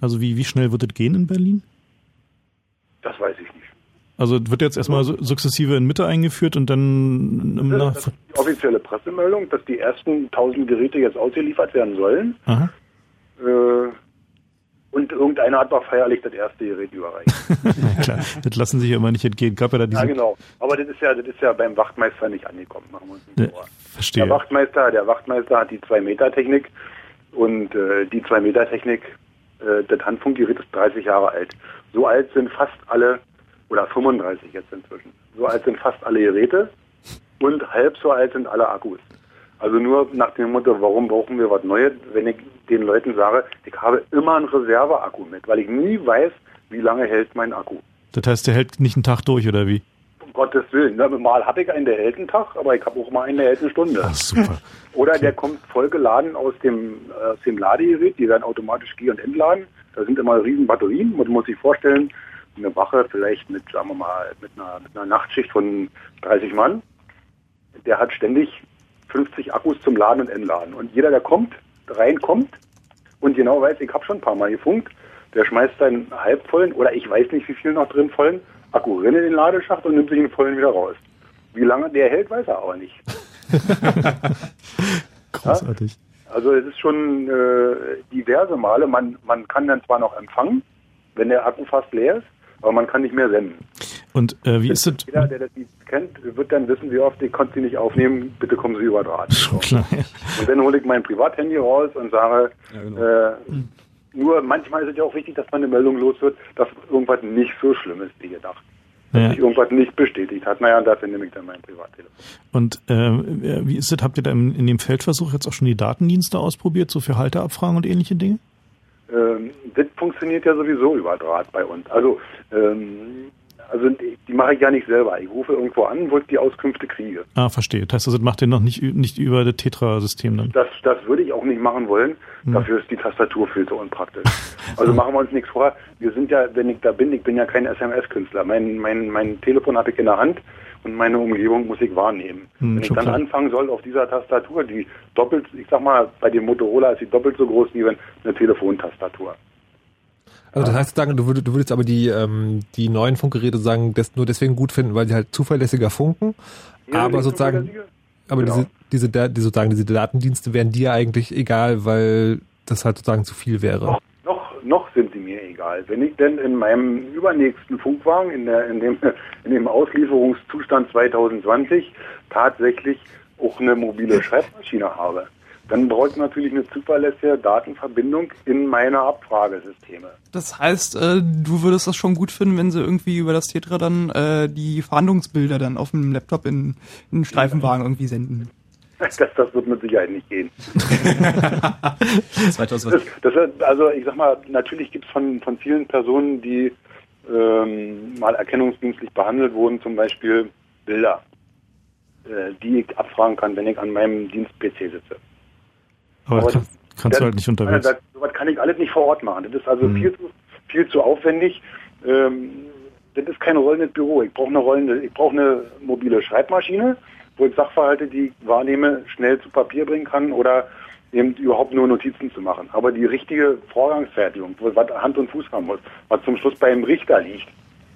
Also wie, wie schnell wird es gehen in Berlin? Das weiß ich nicht. Also wird jetzt erstmal sukzessive in Mitte eingeführt und dann im das ist die offizielle Pressemeldung, dass die ersten 1000 Geräte jetzt ausgeliefert werden sollen. Aha. Äh, und irgendeiner hat noch feierlich das erste Gerät überreicht. <laughs> Klar, das lassen sich ja immer nicht entgehen. Gab ja, da ja, genau. Aber das ist ja, das ist ja beim Wachtmeister nicht angekommen, machen wir uns nicht vor. Verstehe. Der Wachtmeister, der Wachtmeister hat die 2-Meter-Technik und äh, die 2-Meter-Technik, äh, das Handfunkgerät ist 30 Jahre alt. So alt sind fast alle, oder 35 jetzt inzwischen, so alt sind fast alle Geräte und halb so alt sind alle Akkus. Also nur nach dem Motto, warum brauchen wir was Neues, wenn ich den Leuten sage, ich habe immer einen Reserveakku mit, weil ich nie weiß, wie lange hält mein Akku. Das heißt, der hält nicht einen Tag durch, oder wie? Gottes Willen. Mal habe ich einen, der hält einen Tag, aber ich habe auch mal einen, der hält eine Stunde. Ach, super. <laughs> oder der kommt vollgeladen aus dem, aus dem Ladegerät, die werden automatisch geh- und entladen. Da sind immer riesen Batterien. Man muss sich vorstellen, eine Wache vielleicht mit, sagen wir mal, mit einer, mit einer Nachtschicht von 30 Mann. Der hat ständig 50 Akkus zum Laden und Entladen. Und jeder, der kommt, reinkommt und genau weiß, ich habe schon ein paar Mal gefunkt, der schmeißt seinen halbvollen oder ich weiß nicht, wie viel noch drin vollen Akku rein in den Ladeschacht und nimmt sich den vollen wieder raus. Wie lange der hält, weiß er aber nicht. <laughs> Großartig. Ja? Also es ist schon äh, diverse Male. Man, man kann dann zwar noch empfangen, wenn der Akku fast leer ist, aber man kann nicht mehr senden. Und äh, wie ist es? Jeder, der das nicht kennt, wird dann wissen, wie oft ich konnte sie nicht aufnehmen, bitte kommen Sie über Draht. <laughs> Schon klar, ja. Und dann hole ich mein Privathandy raus und sage, ja, genau. äh, nur manchmal ist es ja auch wichtig, dass man eine Meldung los wird, dass irgendwas nicht so schlimm ist wie gedacht. Dass ja. sich irgendwas nicht bestätigt hat. Naja, dafür nehme ich dann mein Privattelefon. Und äh, wie ist es, habt ihr da in, in dem Feldversuch jetzt auch schon die Datendienste ausprobiert, so für Halteabfragen und ähnliche Dinge? Ähm, das funktioniert ja sowieso über Draht bei uns. Also ähm, also die mache ich ja nicht selber. Ich rufe irgendwo an, wo ich die Auskünfte kriege. Ah, verstehe. Das heißt, also, das macht ihr noch nicht, nicht über das Tetra-System dann? Das, das würde ich auch nicht machen wollen. Hm. Dafür ist die Tastatur viel zu unpraktisch. <laughs> Also machen wir uns nichts vor. Wir sind ja, wenn ich da bin, ich bin ja kein SMS-Künstler. Mein, mein, mein Telefon habe ich in der Hand und meine Umgebung muss ich wahrnehmen. Hm, wenn ich dann klar. anfangen soll auf dieser Tastatur, die doppelt, ich sag mal, bei dem Motorola ist sie doppelt so groß wie eine Telefontastatur. Also das heißt sozusagen, du würdest, du würdest aber die, ähm, die neuen Funkgeräte sagen, das nur deswegen gut finden, weil sie halt zuverlässiger funken. Ja, aber sozusagen, aber genau. diese, diese, die, sozusagen diese Datendienste wären dir eigentlich egal, weil das halt sozusagen zu viel wäre. Noch, noch, noch sind die mir egal. Wenn ich denn in meinem übernächsten Funkwagen, in, der, in, dem, in dem Auslieferungszustand 2020, tatsächlich auch eine mobile Schreibmaschine habe, dann brauche ich natürlich eine zuverlässige Datenverbindung in meine Abfragesysteme. Das heißt, äh, du würdest das schon gut finden, wenn sie irgendwie über das Tetra dann äh, die Fahndungsbilder dann auf dem Laptop in, in einen Streifenwagen irgendwie senden. <laughs> Das, das wird mit Sicherheit nicht gehen. das, das, also ich sag mal, natürlich gibt es von, von vielen Personen, die ähm, mal erkennungsdienstlich behandelt wurden, zum Beispiel Bilder, äh, die ich abfragen kann, wenn ich an meinem Dienst-PC sitze. Aber, Aber kann, kannst du halt nicht unterwegs. Das, sowas kann ich alles nicht vor Ort machen. Das ist also hm. viel, zu, viel zu aufwendig. Ähm, das ist kein rollendes Büro. Ich brauche eine rollende, ich brauche eine mobile Schreibmaschine, wo ich Sachverhalte, die ich wahrnehme, schnell zu Papier bringen kann oder eben überhaupt nur Notizen zu machen. Aber die richtige Vorgangsfertigung, wo was Hand und Fuß haben muss, was zum Schluss beim Richter liegt,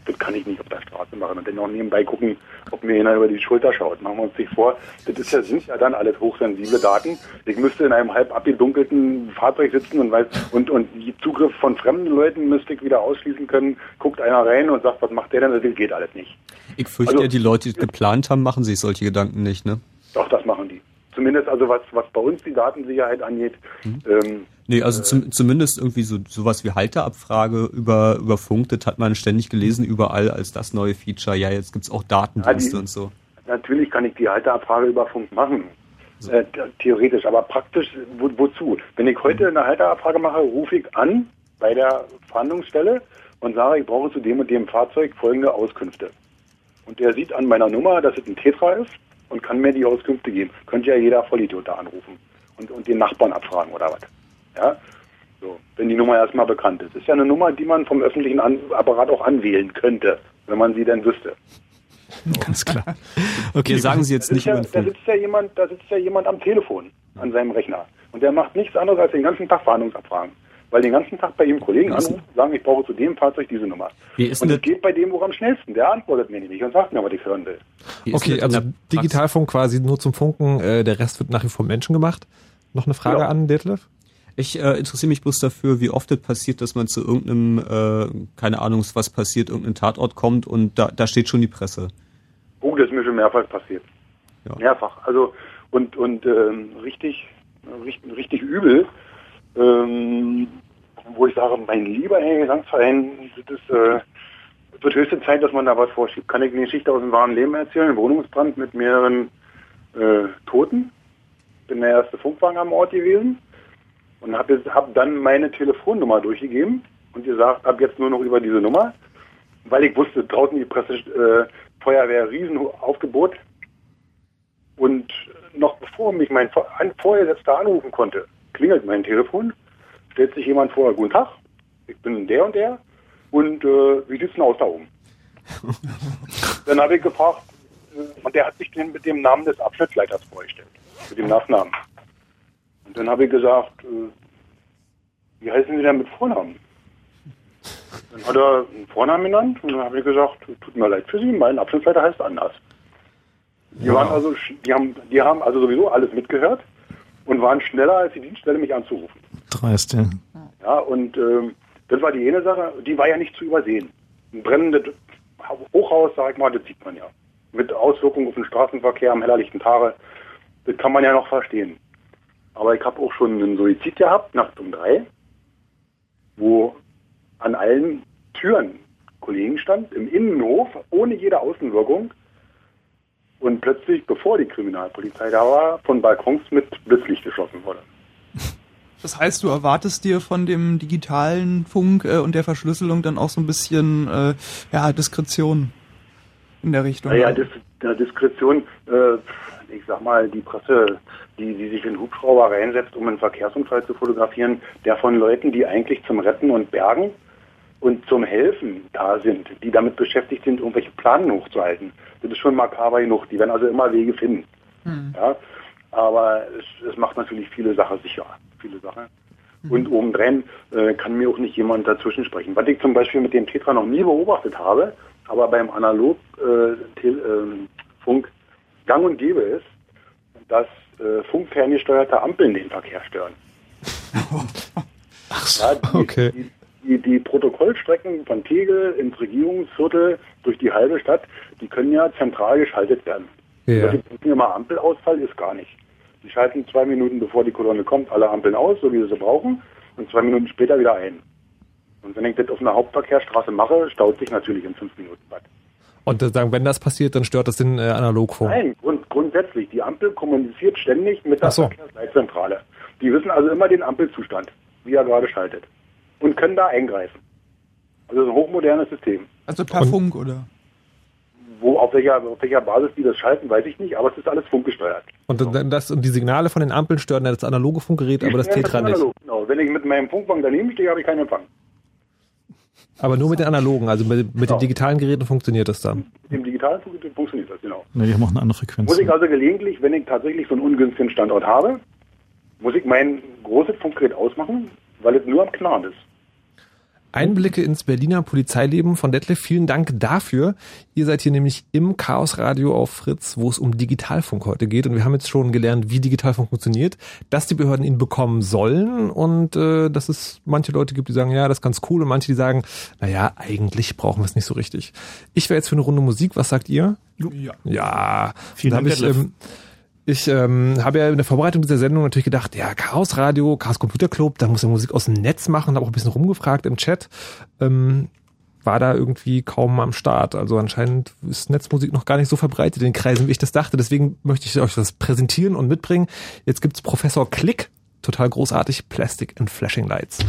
das kann ich nicht auf der Straße machen und dann auch nebenbei gucken, ob mir einer über die Schulter schaut. Machen wir uns nicht vor, das ist ja, sind ja dann alles hochsensible Daten. Ich müsste in einem halb abgedunkelten Fahrzeug sitzen und weiß, und, und Zugriff von fremden Leuten müsste ich wieder ausschließen können. Guckt einer rein und sagt, was macht der denn? Das geht alles nicht. Ich fürchte also, ja, die Leute, die es geplant haben, machen sich solche Gedanken nicht, ne? Doch, das machen die. Zumindest also was, was bei uns die Datensicherheit angeht. Mhm. Ähm, Nee, also zum, zumindest irgendwie so sowas wie Halterabfrage über, über Funk, das hat man ständig gelesen überall als das neue Feature. Ja, jetzt gibt's auch Datendienste ja, die, und so. Natürlich kann ich die Halterabfrage über Funk machen. So. Äh, theoretisch, aber praktisch wo, wozu? Wenn ich heute eine Halterabfrage mache, rufe ich an bei der Verhandlungsstelle und sage, ich brauche zu dem und dem Fahrzeug folgende Auskünfte. Und der sieht an meiner Nummer, dass es ein Tetra ist und kann mir die Auskünfte geben. Könnte ja jeder Vollidiot da anrufen und, und den Nachbarn abfragen oder was. Ja? So, wenn die Nummer erstmal bekannt ist. Ist ja eine Nummer, die man vom öffentlichen An Apparat auch anwählen könnte, wenn man sie denn wüsste. <laughs> Ganz klar. Okay, sagen Sie jetzt nicht ja, Da sitzt ja jemand, da sitzt ja jemand am Telefon an seinem Rechner. Und der macht nichts anderes als den ganzen Tag Warnungsabfragen. Weil den ganzen Tag bei ihm Kollegen anrufen, sagen, ich brauche zu dem Fahrzeug diese Nummer. Wie ist und es geht bei dem auch am schnellsten. Der antwortet mir nicht und sagt mir, was ich hören will. Okay, also Digitalfunk quasi nur zum Funken, äh, der Rest wird nach wie vor Menschen gemacht. Noch eine Frage genau. an Detlef? Ich äh, interessiere mich bloß dafür, wie oft es passiert, dass man zu irgendeinem, äh, keine Ahnung, was passiert, irgendein Tatort kommt und da, da steht schon die Presse. Oh, das ist mir schon mehrfach passiert. Ja. Mehrfach. Also und und ähm, richtig, richtig, richtig übel, ähm, wo ich sage, mein lieber Herr Gesangsverein, das ist, äh, es wird höchste Zeit, dass man da was vorschiebt. Kann ich eine Geschichte aus dem wahren Leben erzählen? Ein Wohnungsbrand mit mehreren äh, Toten. Bin der erste Funkwagen am Ort gewesen und habe hab dann meine Telefonnummer durchgegeben und gesagt, ab jetzt nur noch über diese Nummer, weil ich wusste, draußen die Presse, äh, Feuerwehr, Riesenaufgebot. Und noch bevor mich mein Vorgesetzter anrufen konnte, klingelt mein Telefon, stellt sich jemand vor, guten Tag, ich bin der und der und äh, wie sieht's denn aus da oben? <laughs> dann habe ich gefragt, äh, und der hat sich mit dem Namen des Abschnittsleiters vorgestellt, mit dem Nachnamen. Und dann habe ich gesagt, äh, wie heißen Sie denn mit Vornamen? Dann hat er einen Vornamen genannt und dann habe ich gesagt, tut mir leid für Sie, mein Abschnittsleiter heißt anders. Die waren also, die haben, die haben also sowieso alles mitgehört und waren schneller als die Dienststelle, mich anzurufen. Dreist, ja. Ja, und ähm, das war die eine Sache, die war ja nicht zu übersehen. Ein brennendes Hochhaus, sag ich mal, das sieht man ja. Mit Auswirkungen auf den Straßenverkehr am hellerlichten Tage, das kann man ja noch verstehen. Aber ich habe auch schon einen Suizid gehabt, nachts um drei, wo an allen Türen Kollegen stand, im Innenhof, ohne jede Außenwirkung. Und plötzlich, bevor die Kriminalpolizei da war, von Balkons mit Blitzlicht geschossen wurde. Das heißt, du erwartest dir von dem digitalen Funk äh, und der Verschlüsselung dann auch so ein bisschen äh, ja, Diskretion in der Richtung. Naja, Dis Diskretion, äh, ich sag mal, die Presse die, die sich in Hubschrauber reinsetzt, um einen Verkehrsunfall zu fotografieren, der von Leuten, die eigentlich zum Retten und Bergen und zum Helfen da sind, die damit beschäftigt sind, irgendwelche Planen hochzuhalten. Das ist schon makaber genug. Die werden also immer Wege finden. Mhm. Ja? Aber es, es, macht natürlich viele Sachen sicher. Viele Sachen. Mhm. Und obendrein äh, kann mir auch nicht jemand dazwischen sprechen. Was ich zum Beispiel mit dem Tetra noch nie beobachtet habe, aber beim Analogfunk äh, äh, gang und gäbe ist, dass äh, funkferngesteuerte Ampeln den Verkehr stören. Ach <laughs> so, ja, die, okay. Die, die, die, Protokollstrecken von Tegel ins Regierungsviertel durch die halbe Stadt, die können ja zentral geschaltet werden. Ja. Also immer Ampelausfall ist gar nicht. Sie schalten zwei Minuten bevor die Kolonne kommt alle Ampeln aus, so wie sie sie brauchen, und zwei Minuten später wieder ein. Und wenn ich das auf einer Hauptverkehrsstraße mache, staut sich natürlich in fünf Minuten was. Und äh, sagen, wenn das passiert, dann stört das den äh, Analogfunk? Nein, grund grundsätzlich. Die Ampel kommuniziert ständig mit der Ach so. Verkehrsleitzentrale. Die wissen also immer den Ampelzustand, wie er gerade schaltet. Und können da eingreifen. Also ein hochmodernes System. Also per Funk, oder? Wo, auf welcher, auf welcher Basis die das schalten, weiß ich nicht, aber es ist alles funkgesteuert. Und, dann das, und die Signale von den Ampeln stören dann das analoge Funkgerät, aber das Tetra nicht. Genau. Wenn ich mit meinem Funkwagen daneben stehe, habe ich keinen Empfang. Aber nur mit den analogen, also mit, mit den digitalen Geräten funktioniert das dann. Mit dem digitalen Funkgerät funktioniert das, genau. Ne, die haben auch eine andere Frequenz. Muss ich also gelegentlich, wenn ich tatsächlich so einen ungünstigen Standort habe, muss ich mein großes Funkgerät ausmachen, weil es nur am Knarren ist. Einblicke ins Berliner Polizeileben von Detlef. Vielen Dank dafür. Ihr seid hier nämlich im Chaos Radio auf Fritz, wo es um Digitalfunk heute geht. Und wir haben jetzt schon gelernt, wie Digitalfunk funktioniert, dass die Behörden ihn bekommen sollen und äh, dass es manche Leute gibt, die sagen, ja, das ist ganz cool und manche, die sagen, naja, eigentlich brauchen wir es nicht so richtig. Ich wäre jetzt für eine Runde Musik. Was sagt ihr? Ja. Ja. Vielen Dank, ich, Detlef. Ich ähm, habe ja in der Vorbereitung dieser Sendung natürlich gedacht, ja, Chaos Radio, Chaos Computer Club, da muss er Musik aus dem Netz machen, habe auch ein bisschen rumgefragt im Chat. Ähm, war da irgendwie kaum am Start. Also anscheinend ist Netzmusik noch gar nicht so verbreitet in den Kreisen, wie ich das dachte. Deswegen möchte ich euch das präsentieren und mitbringen. Jetzt gibt's Professor Klick, total großartig, Plastic and Flashing Lights.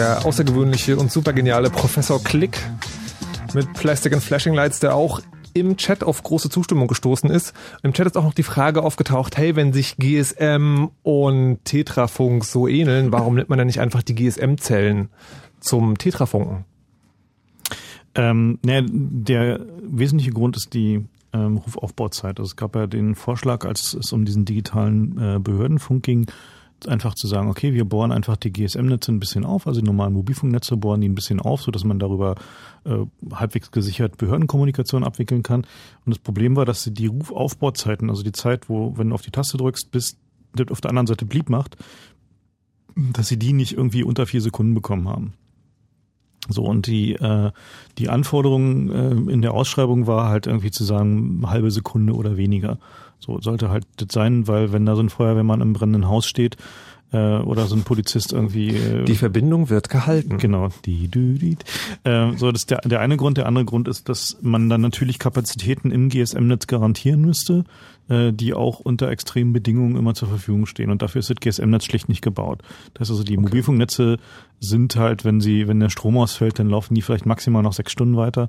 Der außergewöhnliche und super geniale Professor Click mit Plastic and Flashing Lights, der auch im Chat auf große Zustimmung gestoßen ist. Im Chat ist auch noch die Frage aufgetaucht, hey, wenn sich GSM und Tetrafunk so ähneln, warum nimmt man dann nicht einfach die GSM-Zellen zum Tetrafunken? Ähm, ne, der wesentliche Grund ist die ähm, Rufaufbauzeit. Also es gab ja den Vorschlag, als es um diesen digitalen äh, Behördenfunk ging, einfach zu sagen, okay, wir bohren einfach die GSM-Netze ein bisschen auf, also die normalen Mobilfunknetze bohren die ein bisschen auf, so dass man darüber äh, halbwegs gesichert Behördenkommunikation abwickeln kann. Und das Problem war, dass sie die Rufaufbauzeiten, also die Zeit, wo, wenn du auf die Taste drückst, bis auf der anderen Seite blieb macht, dass sie die nicht irgendwie unter vier Sekunden bekommen haben. So, und die, äh, die Anforderung äh, in der Ausschreibung war halt irgendwie zu sagen, halbe Sekunde oder weniger. So sollte halt das sein, weil wenn da so ein Feuerwehrmann im brennenden Haus steht, äh, oder so ein Polizist irgendwie. Äh, die Verbindung wird gehalten. Genau. Die, die, die. Äh, so, das ist der, der eine Grund. Der andere Grund ist, dass man dann natürlich Kapazitäten im GSM-Netz garantieren müsste, äh, die auch unter extremen Bedingungen immer zur Verfügung stehen. Und dafür ist das GSM-Netz schlicht nicht gebaut. Das heißt also, die okay. Mobilfunknetze sind halt, wenn sie, wenn der Strom ausfällt, dann laufen die vielleicht maximal noch sechs Stunden weiter.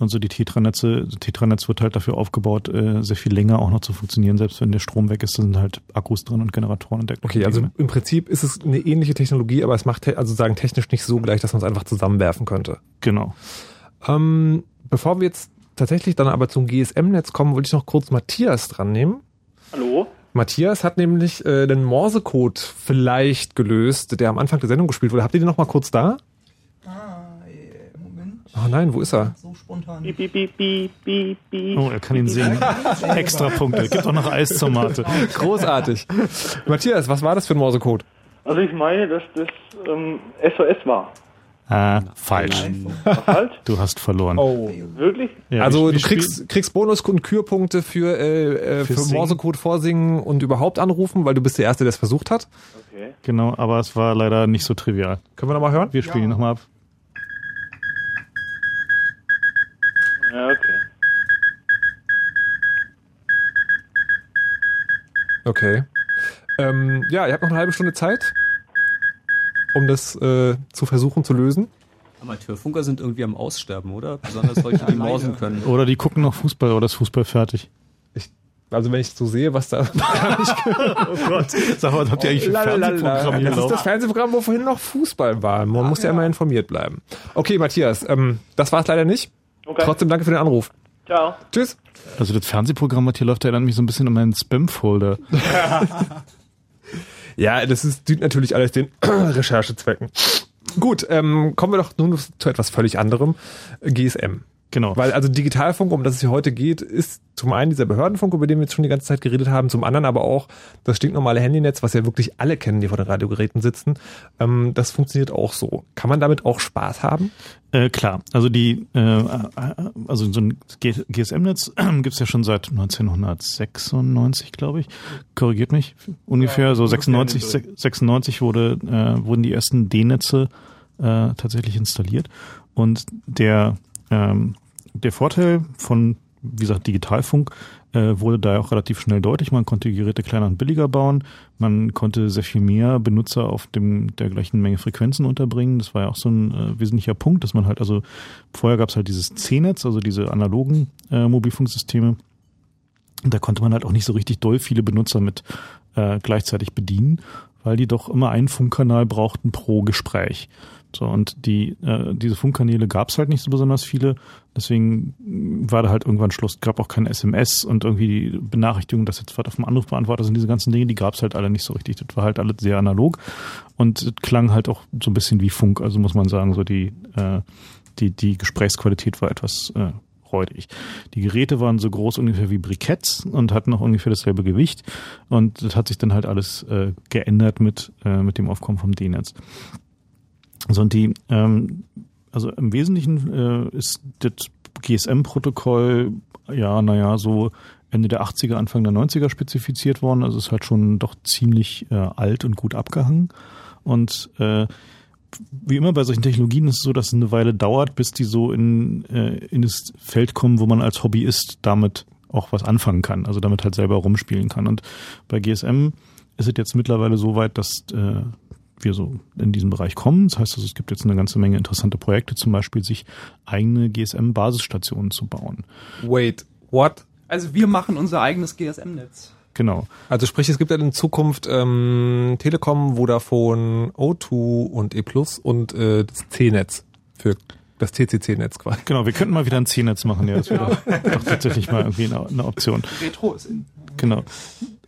Und so die Tetranetze, Tetranetz wird halt dafür aufgebaut, äh, sehr viel länger auch noch zu funktionieren. Selbst wenn der Strom weg ist, sind halt Akkus drin und Generatoren entdeckt. Okay, also im Prinzip ist es eine ähnliche Technologie, aber es macht also sagen technisch nicht so gleich, dass man es einfach zusammenwerfen könnte. Genau. Ähm, bevor wir jetzt tatsächlich dann aber zum GSM-Netz kommen, wollte ich noch kurz Matthias dran nehmen. Hallo? Matthias hat nämlich äh, den Morsecode vielleicht gelöst, der am Anfang der Sendung gespielt wurde. Habt ihr den noch mal kurz da? Oh nein, wo ist er? So spontan. Beep, beep, beep. Oh, er kann ihn sehen. Extra Punkte. Gibt auch noch Eis zur Mate. Großartig. Matthias, was war das für ein Morsecode? Also ich meine, dass das ähm, SOS war. Ah, falsch. Falsch? Du hast verloren. Oh. Wirklich? Ja, also wir- du kriegst, kriegst Bonus- und Kürpunkte für, äh, äh, für Singen. Morsecode vorsingen und überhaupt anrufen, weil du bist der Erste, der es versucht hat. Okay. Genau, aber es war leider nicht so trivial. Können wir nochmal hören? Wir spielen ihn nochmal ab. Ja, okay. Okay. Ähm, ja, ihr habt noch eine halbe Stunde Zeit, um das äh, zu versuchen zu lösen. Amateurfunker sind irgendwie am Aussterben, oder? Besonders solche, die <laughs> morsen können. Oder die gucken noch Fußball oder ist Fußball fertig? Also wenn ich so sehe, was da... <laughs> oh Gott. Sag mal, was habt ihr eigentlich für. Fernsehprogramm hier Das ist das Fernsehprogramm, wo vorhin noch Fußball war. Man muss ja immer informiert bleiben. Okay, Matthias, ähm, das war es leider nicht. Okay. Trotzdem danke für den Anruf. Ciao. Tschüss. Also das Fernsehprogramm, was hier läuft, erinnert mich so ein bisschen an meinen Spam-Folder. <laughs> Ja, das ist, dient natürlich alles den <clears throat> Recherchezwecken. Gut, ähm, kommen wir doch nun zu etwas völlig anderem. GSM. Genau. Weil also Digitalfunk, um das es hier heute geht, ist zum einen dieser Behördenfunk, über den wir jetzt schon die ganze Zeit geredet haben, zum anderen aber auch das stinknormale Handynetz, was ja wirklich alle kennen, die vor den Radiogeräten sitzen. Ähm, das funktioniert auch so. Kann man damit auch Spaß haben? Äh, klar, also die, äh, also so ein GSM-Netz <clears throat> gibt's ja schon seit 1996, glaube ich. Korrigiert mich ungefähr. so 96, 96 wurde äh, wurden die ersten D-Netze äh, tatsächlich installiert und der ähm, der Vorteil von wie gesagt Digitalfunk äh, wurde da auch relativ schnell deutlich. Man konnte Geräte kleiner und billiger bauen. Man konnte sehr viel mehr Benutzer auf dem der gleichen Menge Frequenzen unterbringen. Das war ja auch so ein äh, wesentlicher Punkt, dass man halt also vorher gab es halt dieses C-Netz, also diese analogen äh, Mobilfunksysteme. Und da konnte man halt auch nicht so richtig doll viele Benutzer mit äh, gleichzeitig bedienen, weil die doch immer einen Funkkanal brauchten pro Gespräch. So, und die, äh, diese Funkkanäle gab es halt nicht so besonders viele. Deswegen war da halt irgendwann Schluss. Gab auch kein SMS und irgendwie die Benachrichtigung, dass jetzt was auf dem Anrufbeantworter sind, diese ganzen Dinge, die gab es halt alle nicht so richtig. Das war halt alles sehr analog und klang halt auch so ein bisschen wie Funk. Also muss man sagen, so die, äh, die, die Gesprächsqualität war etwas äh, räudig. Die Geräte waren so groß ungefähr wie Briketts und hatten auch ungefähr dasselbe Gewicht. Und das hat sich dann halt alles äh, geändert mit, äh, mit dem Aufkommen vom D-Netz. So, und die, ähm, also im Wesentlichen äh, ist das GSM-Protokoll, ja, naja, so Ende der 80er, Anfang der 90er spezifiziert worden. Also es ist halt schon doch ziemlich äh, alt und gut abgehangen. Und äh, wie immer bei solchen Technologien ist es so, dass es eine Weile dauert, bis die so in, äh, in das Feld kommen, wo man als Hobbyist damit auch was anfangen kann, also damit halt selber rumspielen kann. Und bei GSM ist es jetzt mittlerweile so weit, dass äh, wir so in diesen Bereich kommen. Das heißt also, es gibt jetzt eine ganze Menge interessante Projekte, zum Beispiel sich eigene GSM-Basisstationen zu bauen. Wait, what? Also wir machen unser eigenes GSM-Netz. Genau. Also sprich, es gibt dann in Zukunft ähm, Telekom, Vodafone, O2 und E Plus und äh, das C-Netz für das CCC-Netz quasi. Genau, wir könnten mal wieder ein C-Netz machen, ja. Das wäre doch tatsächlich mal irgendwie eine, eine Option. Retro ist in. Genau.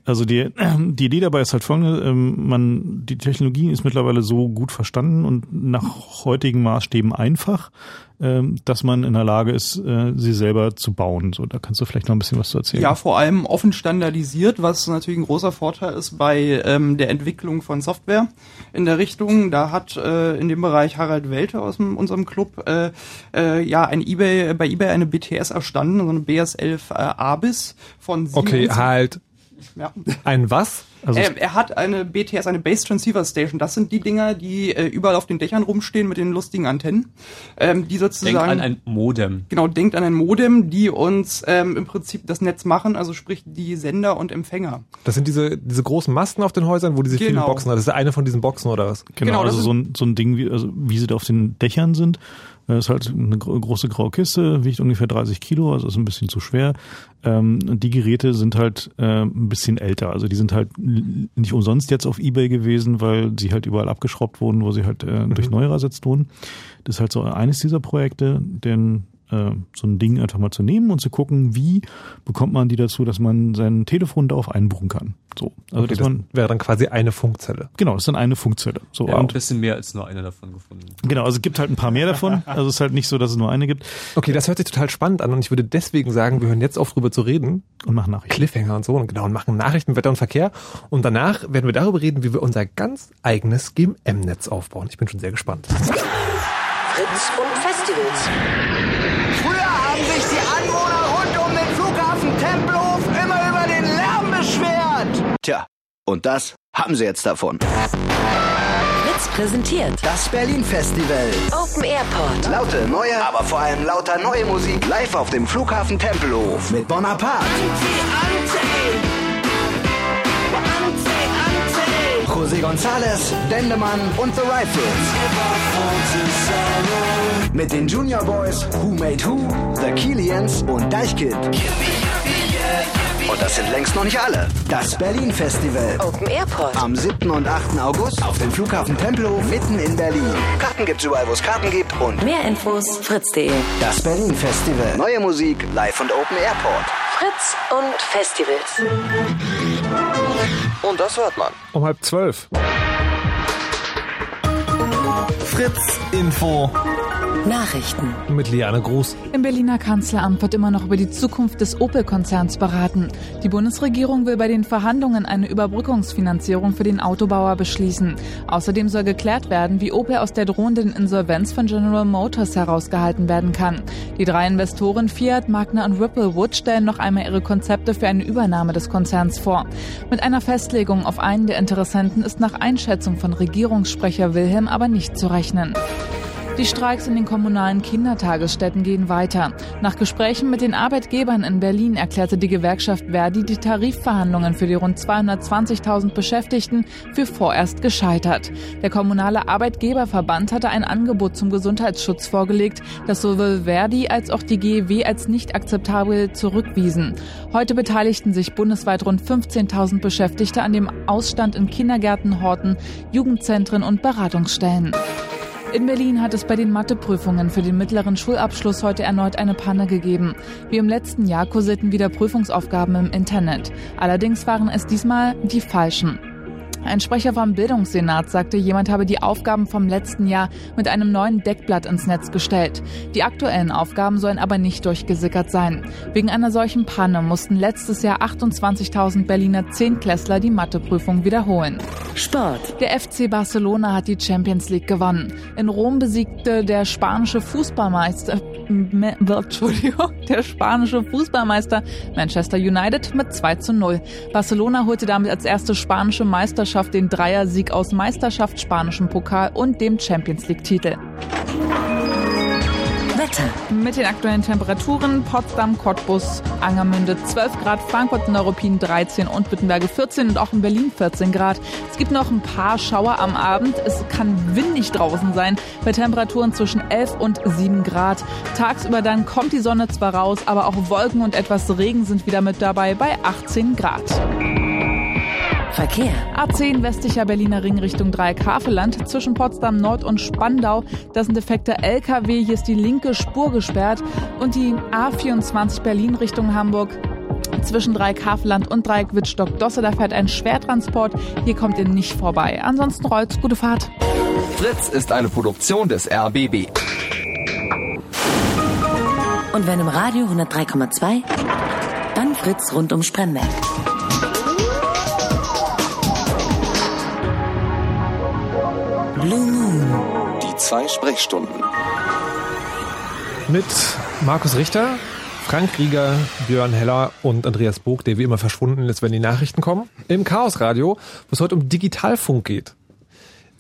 Also die, <clears throat> die Idee dabei ist halt folgende, ähm, man, die Technologie ist mittlerweile so gut verstanden und nach heutigen Maßstäben einfach, ähm, dass man in der Lage ist, äh, sie selber zu bauen. So, da kannst du vielleicht noch ein bisschen was zu erzählen. Ja, vor allem offen standardisiert, was natürlich ein großer Vorteil ist bei ähm, der Entwicklung von Software in der Richtung. Da hat äh, in dem Bereich Harald Welte aus dem, unserem Club äh, äh, ja ein eBay bei eBay eine BTS erstanden, so eine BS11 äh, Abis von Siemens. Okay, halt. Ja. Ein was? Also Ähm, er hat eine BTS, eine Base Transceiver Station. Das sind die Dinger, die äh, überall auf den Dächern rumstehen mit den lustigen Antennen. Ähm, die sozusagen. Denk an ein Modem. Genau, denkt an ein Modem, die uns ähm, im Prinzip das Netz machen, also sprich die Sender und Empfänger. Das sind diese, diese großen Masten auf den Häusern, wo diese vielen Genau. Boxen hat. Das ist eine von diesen Boxen oder was? Genau, Genau, also so ein, so ein Ding, wie, also wie sie da auf den Dächern sind. Das ist halt eine gro- große graue Kiste, wiegt ungefähr 30 Kilo, also ist ein bisschen zu schwer. Ähm, und die Geräte sind halt äh, ein bisschen älter. Also die sind halt nicht umsonst jetzt auf Ebay gewesen, weil sie halt überall abgeschraubt wurden, wo sie halt äh, durch neue ersetzt wurden. Das ist halt so eines dieser Projekte, denn äh, so ein Ding einfach mal zu nehmen und zu gucken, wie bekommt man die dazu, dass man sein Telefon darauf einbuchen kann. So, also Okay, dass das man wäre dann quasi eine Funkzelle. genau, das ist dann eine Funkzelle. So Ja, ein und bisschen mehr als nur einer davon gefunden. Genau, also es gibt halt ein paar mehr davon. <laughs> Also es ist halt nicht so, dass es nur eine gibt. Okay, das hört sich total spannend an und ich würde deswegen sagen, wir hören jetzt auf drüber zu reden. Und machen Nachrichten. Cliffhanger und so und genau und machen Nachrichten, Wetter und Verkehr und danach werden wir darüber reden, wie wir unser ganz eigenes GMM-Netz aufbauen. Ich bin schon sehr gespannt. Fritz und Festivals. Früher haben sich die Anwohner rund um den Flughafen Tempelhof immer über den Lärm beschwert. Tja, und das haben sie jetzt davon. Fritz präsentiert Das Berlin Festival. Open Airport. Laute, neue, aber vor allem lauter neue Musik live auf dem Flughafen Tempelhof mit Bonaparte, José González, Dendemann und The Rifles. Mit den Junior Boys, Who Made Who, The Killians und Deichkind. Und das sind längst noch nicht alle. Das Berlin Festival. Open Airport. Am 7. und 8. August auf dem Flughafen Tempelhof mitten in Berlin. Karten gibt's überall, wo es Karten gibt und Mehr Infos fritz.de. das Berlin Festival. Neue Musik live und Open Airport. Fritz und Festivals. Und das hört man. Um halb zwölf. Fritz Info. Nachrichten. Mit Liane Gruß. Im Berliner Kanzleramt wird immer noch über die Zukunft des Opel-Konzerns beraten. Die Bundesregierung will bei den Verhandlungen eine Überbrückungsfinanzierung für den Autobauer beschließen. Außerdem soll geklärt werden, wie Opel aus der drohenden Insolvenz von General Motors herausgehalten werden kann. Die drei Investoren Fiat, Magna und Ripplewood stellen noch einmal ihre Konzepte für eine Übernahme des Konzerns vor. Mit einer Festlegung auf einen der Interessenten ist nach Einschätzung von Regierungssprecher Wilhelm aber nicht zu rechnen. Die Streiks in den kommunalen Kindertagesstätten gehen weiter. Nach Gesprächen mit den Arbeitgebern in Berlin erklärte die Gewerkschaft Verdi die Tarifverhandlungen für die rund 220.000 Beschäftigten für vorerst gescheitert. Der kommunale Arbeitgeberverband hatte ein Angebot zum Gesundheitsschutz vorgelegt, das sowohl Verdi als auch die GEW als nicht akzeptabel zurückwiesen. Heute beteiligten sich bundesweit rund 15.000 Beschäftigte an dem Ausstand in Kindergärten, Horten, Jugendzentren und Beratungsstellen. In Berlin hat es bei den Matheprüfungen für den mittleren Schulabschluss heute erneut eine Panne gegeben. Wie im letzten Jahr kursierten wieder Prüfungsaufgaben im Internet. Allerdings waren es diesmal die falschen. Ein Sprecher vom Bildungssenat sagte, jemand habe die Aufgaben vom letzten Jahr mit einem neuen Deckblatt ins Netz gestellt. Die aktuellen Aufgaben sollen aber nicht durchgesickert sein. Wegen einer solchen Panne mussten letztes Jahr 28.000 Berliner Zehntklässler die Matheprüfung wiederholen. Sport. Der FC Barcelona hat die Champions League gewonnen. In Rom besiegte der spanische Fußballmeister, Me- Entschuldigung, der spanische Fußballmeister Manchester United mit 2 zu 0. Barcelona holte damit als erste spanische Meisterschaft den Dreiersieg aus Meisterschaft, spanischem Pokal und dem Champions League Titel. Wetter. Mit den aktuellen Temperaturen Potsdam, Cottbus, Angermünde 12 Grad, Frankfurt und Neuruppin 13 und Wittenberge 14 und auch in Berlin 14 Grad. Es gibt noch ein paar Schauer am Abend. Es kann windig draußen sein bei Temperaturen zwischen 11 und 7 Grad. Tagsüber dann kommt die Sonne zwar raus, aber auch Wolken und etwas Regen sind wieder mit dabei bei 18 Grad. Verkehr. A10 westlicher Berliner Ring Richtung Dreieck-Havelland zwischen Potsdam Nord und Spandau. Das sind defekte LKW. Hier ist die linke Spur gesperrt. Und die A24 Berlin Richtung Hamburg zwischen Dreieck-Havelland und Dreieck-Wittstock-Dosse. Da fährt ein Schwertransport. Hier kommt ihr nicht vorbei. Ansonsten rollt. Gute Fahrt. Fritz ist eine Produktion des RBB. Und wenn im Radio 103,2, dann Fritz rund um Spremberg. Blue Moon. Die zwei Sprechstunden. Mit Markus Richter, Frank Rieger, Björn Heller und Andreas Bog, der wie immer verschwunden ist, wenn die Nachrichten kommen. Im Chaosradio, wo es heute um Digitalfunk geht.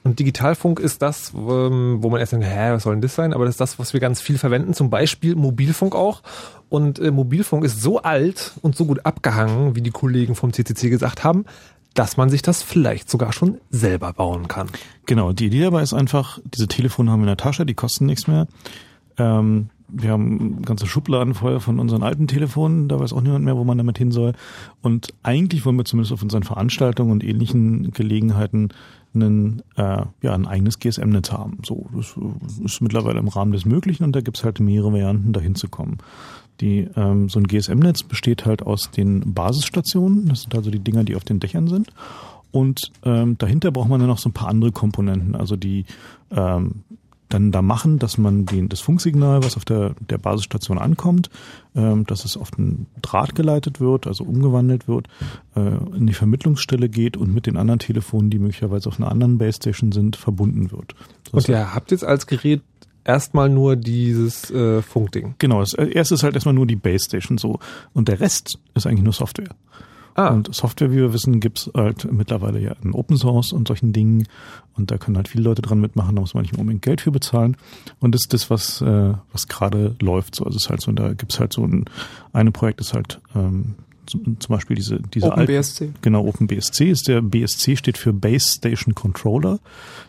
Und Digitalfunk ist das, ähm, wo man erst denkt, hä, was soll denn das sein? Aber das ist das, was wir ganz viel verwenden, zum Beispiel Mobilfunk auch. Und äh, Mobilfunk ist so alt und so gut abgehangen, wie die Kollegen vom CCC gesagt haben, dass man sich das vielleicht sogar schon selber bauen kann. Genau, die Idee dabei ist einfach, diese Telefone haben wir in der Tasche, die kosten nichts mehr. Ähm, wir haben ganze Schubladen vorher von unseren alten Telefonen, da weiß auch niemand mehr, wo man damit hin soll. Und eigentlich wollen wir zumindest auf unseren Veranstaltungen und ähnlichen Gelegenheiten einen, äh, ja, ein eigenes GSM-Netz haben. So, das ist mittlerweile im Rahmen des Möglichen und da gibt's halt mehrere Varianten, dahin zu kommen. Die, ähm, so ein GSM-Netz besteht halt aus den Basisstationen, das sind also die Dinger, die auf den Dächern sind. Und ähm, dahinter braucht man dann noch so ein paar andere Komponenten, also die ähm, dann da machen, dass man den, das Funksignal, was auf der, der Basisstation ankommt, ähm, dass es auf den Draht geleitet wird, also umgewandelt wird, äh, in die Vermittlungsstelle geht und mit den anderen Telefonen, die möglicherweise auf einer anderen Base Station sind, verbunden wird. Das und ihr habt jetzt als Gerät erstmal nur dieses äh, Funkding. Genau, das erste ist halt erstmal nur die Base Station so. Und der Rest ist eigentlich nur Software. Ah. Und Software, wie wir wissen, gibt's halt mittlerweile ja in Open Source und solchen Dingen. Und da können halt viele Leute dran mitmachen, da muss man nicht unbedingt Geld für bezahlen. Und das ist das, was, äh, was gerade läuft. So, also es ist halt so, da gibt's halt so ein, eine Projekt ist halt ähm, zum, zum Beispiel diese, diese OpenBSC. Alten, genau, OpenBSC ist der BSC steht für Base Station Controller.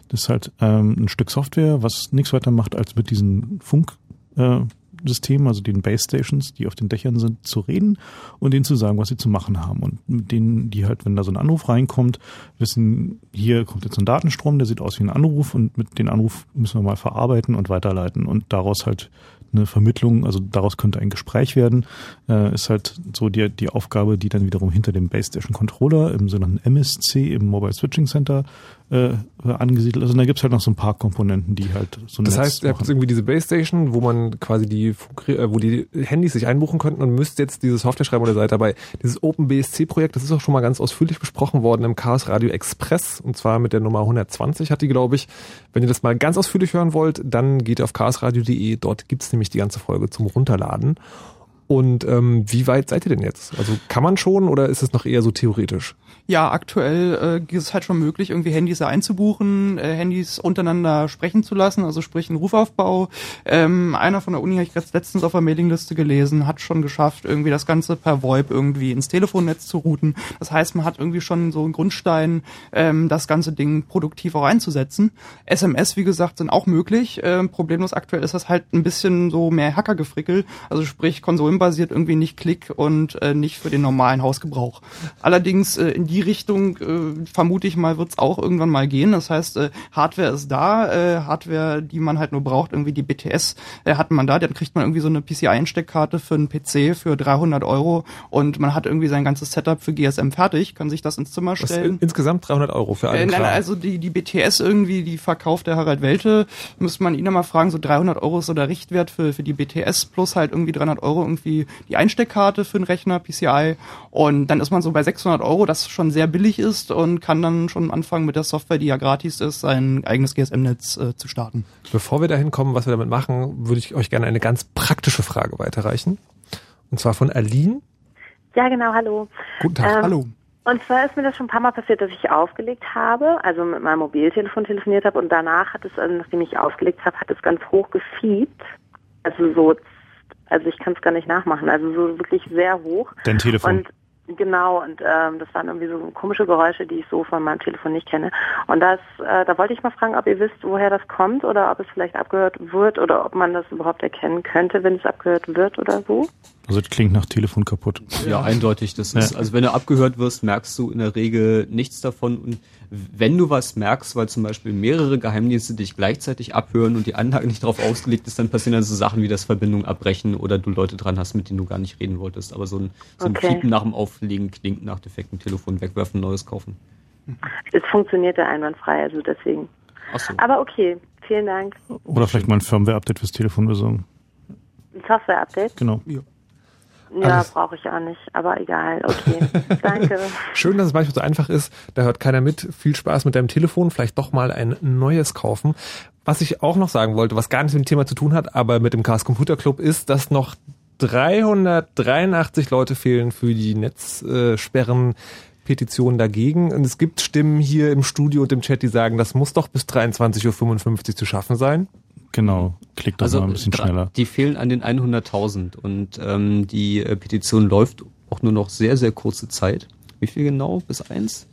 Das ist halt ähm, ein Stück Software, was nichts weiter macht, als mit diesen Funk äh, also den Base Stations, die auf den Dächern sind, zu reden und denen zu sagen, was sie zu machen haben. Und mit denen, die halt, wenn da so ein Anruf reinkommt, wissen, hier kommt jetzt ein Datenstrom, der sieht aus wie ein Anruf und mit den Anruf müssen wir mal verarbeiten und weiterleiten und daraus halt eine Vermittlung, also daraus könnte ein Gespräch werden, äh, ist halt so die, die Aufgabe, die dann wiederum hinter dem Base Station Controller im sogenannten MSC, im Mobile Switching Center, äh, angesiedelt ist. Und da gibt's halt noch so ein paar Komponenten, die halt so ein Das Netz heißt, ihr habt jetzt irgendwie diese Base Station, wo man quasi die, äh, wo die Handys sich einbuchen könnten und müsst jetzt diese Software schreiben oder seid dabei. Dieses OpenBSC-Projekt, das ist auch schon mal ganz ausführlich besprochen worden im Chaos Radio Express und zwar mit der Nummer 120 hat die, glaube ich. Wenn ihr das mal ganz ausführlich hören wollt, dann geht auf chaosradio.de. Dort gibt's nämlich die ganze Folge zum Runterladen. Und ähm, wie weit seid ihr denn jetzt? Also kann man schon oder ist es noch eher so theoretisch? Ja, aktuell äh, ist es halt schon möglich, irgendwie Handys einzubuchen, äh, Handys untereinander sprechen zu lassen, also sprich ein Rufaufbau. Ähm, einer von der Uni habe ich jetzt letztens auf der Mailingliste gelesen, hat schon geschafft, irgendwie das Ganze per VoIP irgendwie ins Telefonnetz zu routen. Das heißt, man hat irgendwie schon so einen Grundstein, ähm, das ganze Ding produktiv auch einzusetzen. SMS, wie gesagt, sind auch möglich. Ähm, problemlos aktuell ist das halt ein bisschen so mehr Hackergefrickel, also sprich konsolenbasiert irgendwie nicht Klick und äh, nicht für den normalen Hausgebrauch. Allerdings äh, in die Richtung, äh, vermute ich mal, wird es auch irgendwann mal gehen. Das heißt, äh, Hardware ist da, äh, Hardware, die man halt nur braucht, irgendwie die BTS äh, hat man da, dann kriegt man irgendwie so eine PCI-Einsteckkarte für einen PC für 300 Euro und man hat irgendwie sein ganzes Setup für GSM fertig, kann sich das ins Zimmer stellen. Was, insgesamt 300 Euro für einen äh, Nein, also die, die BTS irgendwie, die verkauft der Harald Welte, müsste man ihn mal fragen, so 300 Euro ist so der Richtwert für, für die BTS plus halt irgendwie 300 Euro irgendwie die Einsteckkarte für einen Rechner, PCI und dann ist man so bei 600 Euro, das schon sehr billig ist und kann dann schon anfangen mit der Software, die ja gratis ist, sein eigenes GSM-Netz äh, zu starten. Bevor wir dahin kommen, was wir damit machen, würde ich euch gerne eine ganz praktische Frage weiterreichen. Und zwar von Aline. Ja, genau, hallo. Guten Tag, Ähm, hallo. Und zwar ist mir das schon ein paar Mal passiert, dass ich aufgelegt habe, also mit meinem Mobiltelefon telefoniert habe und danach hat es, also nachdem ich aufgelegt habe, hat es ganz hoch gefiebt. Also so, also ich kann es gar nicht nachmachen. Also so wirklich sehr hoch. Dein Telefon. Und Genau, und ähm, das waren irgendwie so komische Geräusche, die ich so von meinem Telefon nicht kenne. Und das, äh, da wollte ich mal fragen, ob ihr wisst, woher das kommt oder ob es vielleicht abgehört wird oder ob man das überhaupt erkennen könnte, wenn es abgehört wird oder so. Also das klingt nach Telefon kaputt. Ja, eindeutig. Das ist, Ja. also wenn du abgehört wirst, merkst du in der Regel nichts davon. Und wenn du was merkst, weil zum Beispiel mehrere Geheimdienste dich gleichzeitig abhören und die Anlage nicht darauf ausgelegt ist, dann passieren dann so Sachen wie das Verbindung abbrechen oder du Leute dran hast, mit denen du gar nicht reden wolltest. Aber so ein, so ein Okay. Piepen nach dem Auflegen klingt nach defektem Telefon wegwerfen, neues kaufen. Es funktionierte einwandfrei, also deswegen. Ach so. Aber okay, vielen Dank. Oder vielleicht mal ein Firmware-Update fürs Telefon besorgen. Ein Software-Update? Genau. Ja, Alles- brauche ich auch nicht, aber egal, okay. <laughs> Danke. Schön, dass es manchmal so einfach ist. Da hört keiner mit. Viel Spaß mit deinem Telefon. Vielleicht doch mal ein neues kaufen. Was ich auch noch sagen wollte, was gar nichts mit dem Thema zu tun hat, aber mit dem Chaos Computer Club ist, dass noch 383 Leute fehlen für die Netzsperren. Petition dagegen. Und es gibt Stimmen hier im Studio und im Chat, die sagen, das muss doch bis 23.55 Uhr zu schaffen sein. Genau. Klickt doch mal ein bisschen schneller. Die fehlen an den 100.000 und ähm, die äh, Petition läuft auch nur noch sehr, sehr kurze Zeit. Wie viel genau? Bis eins?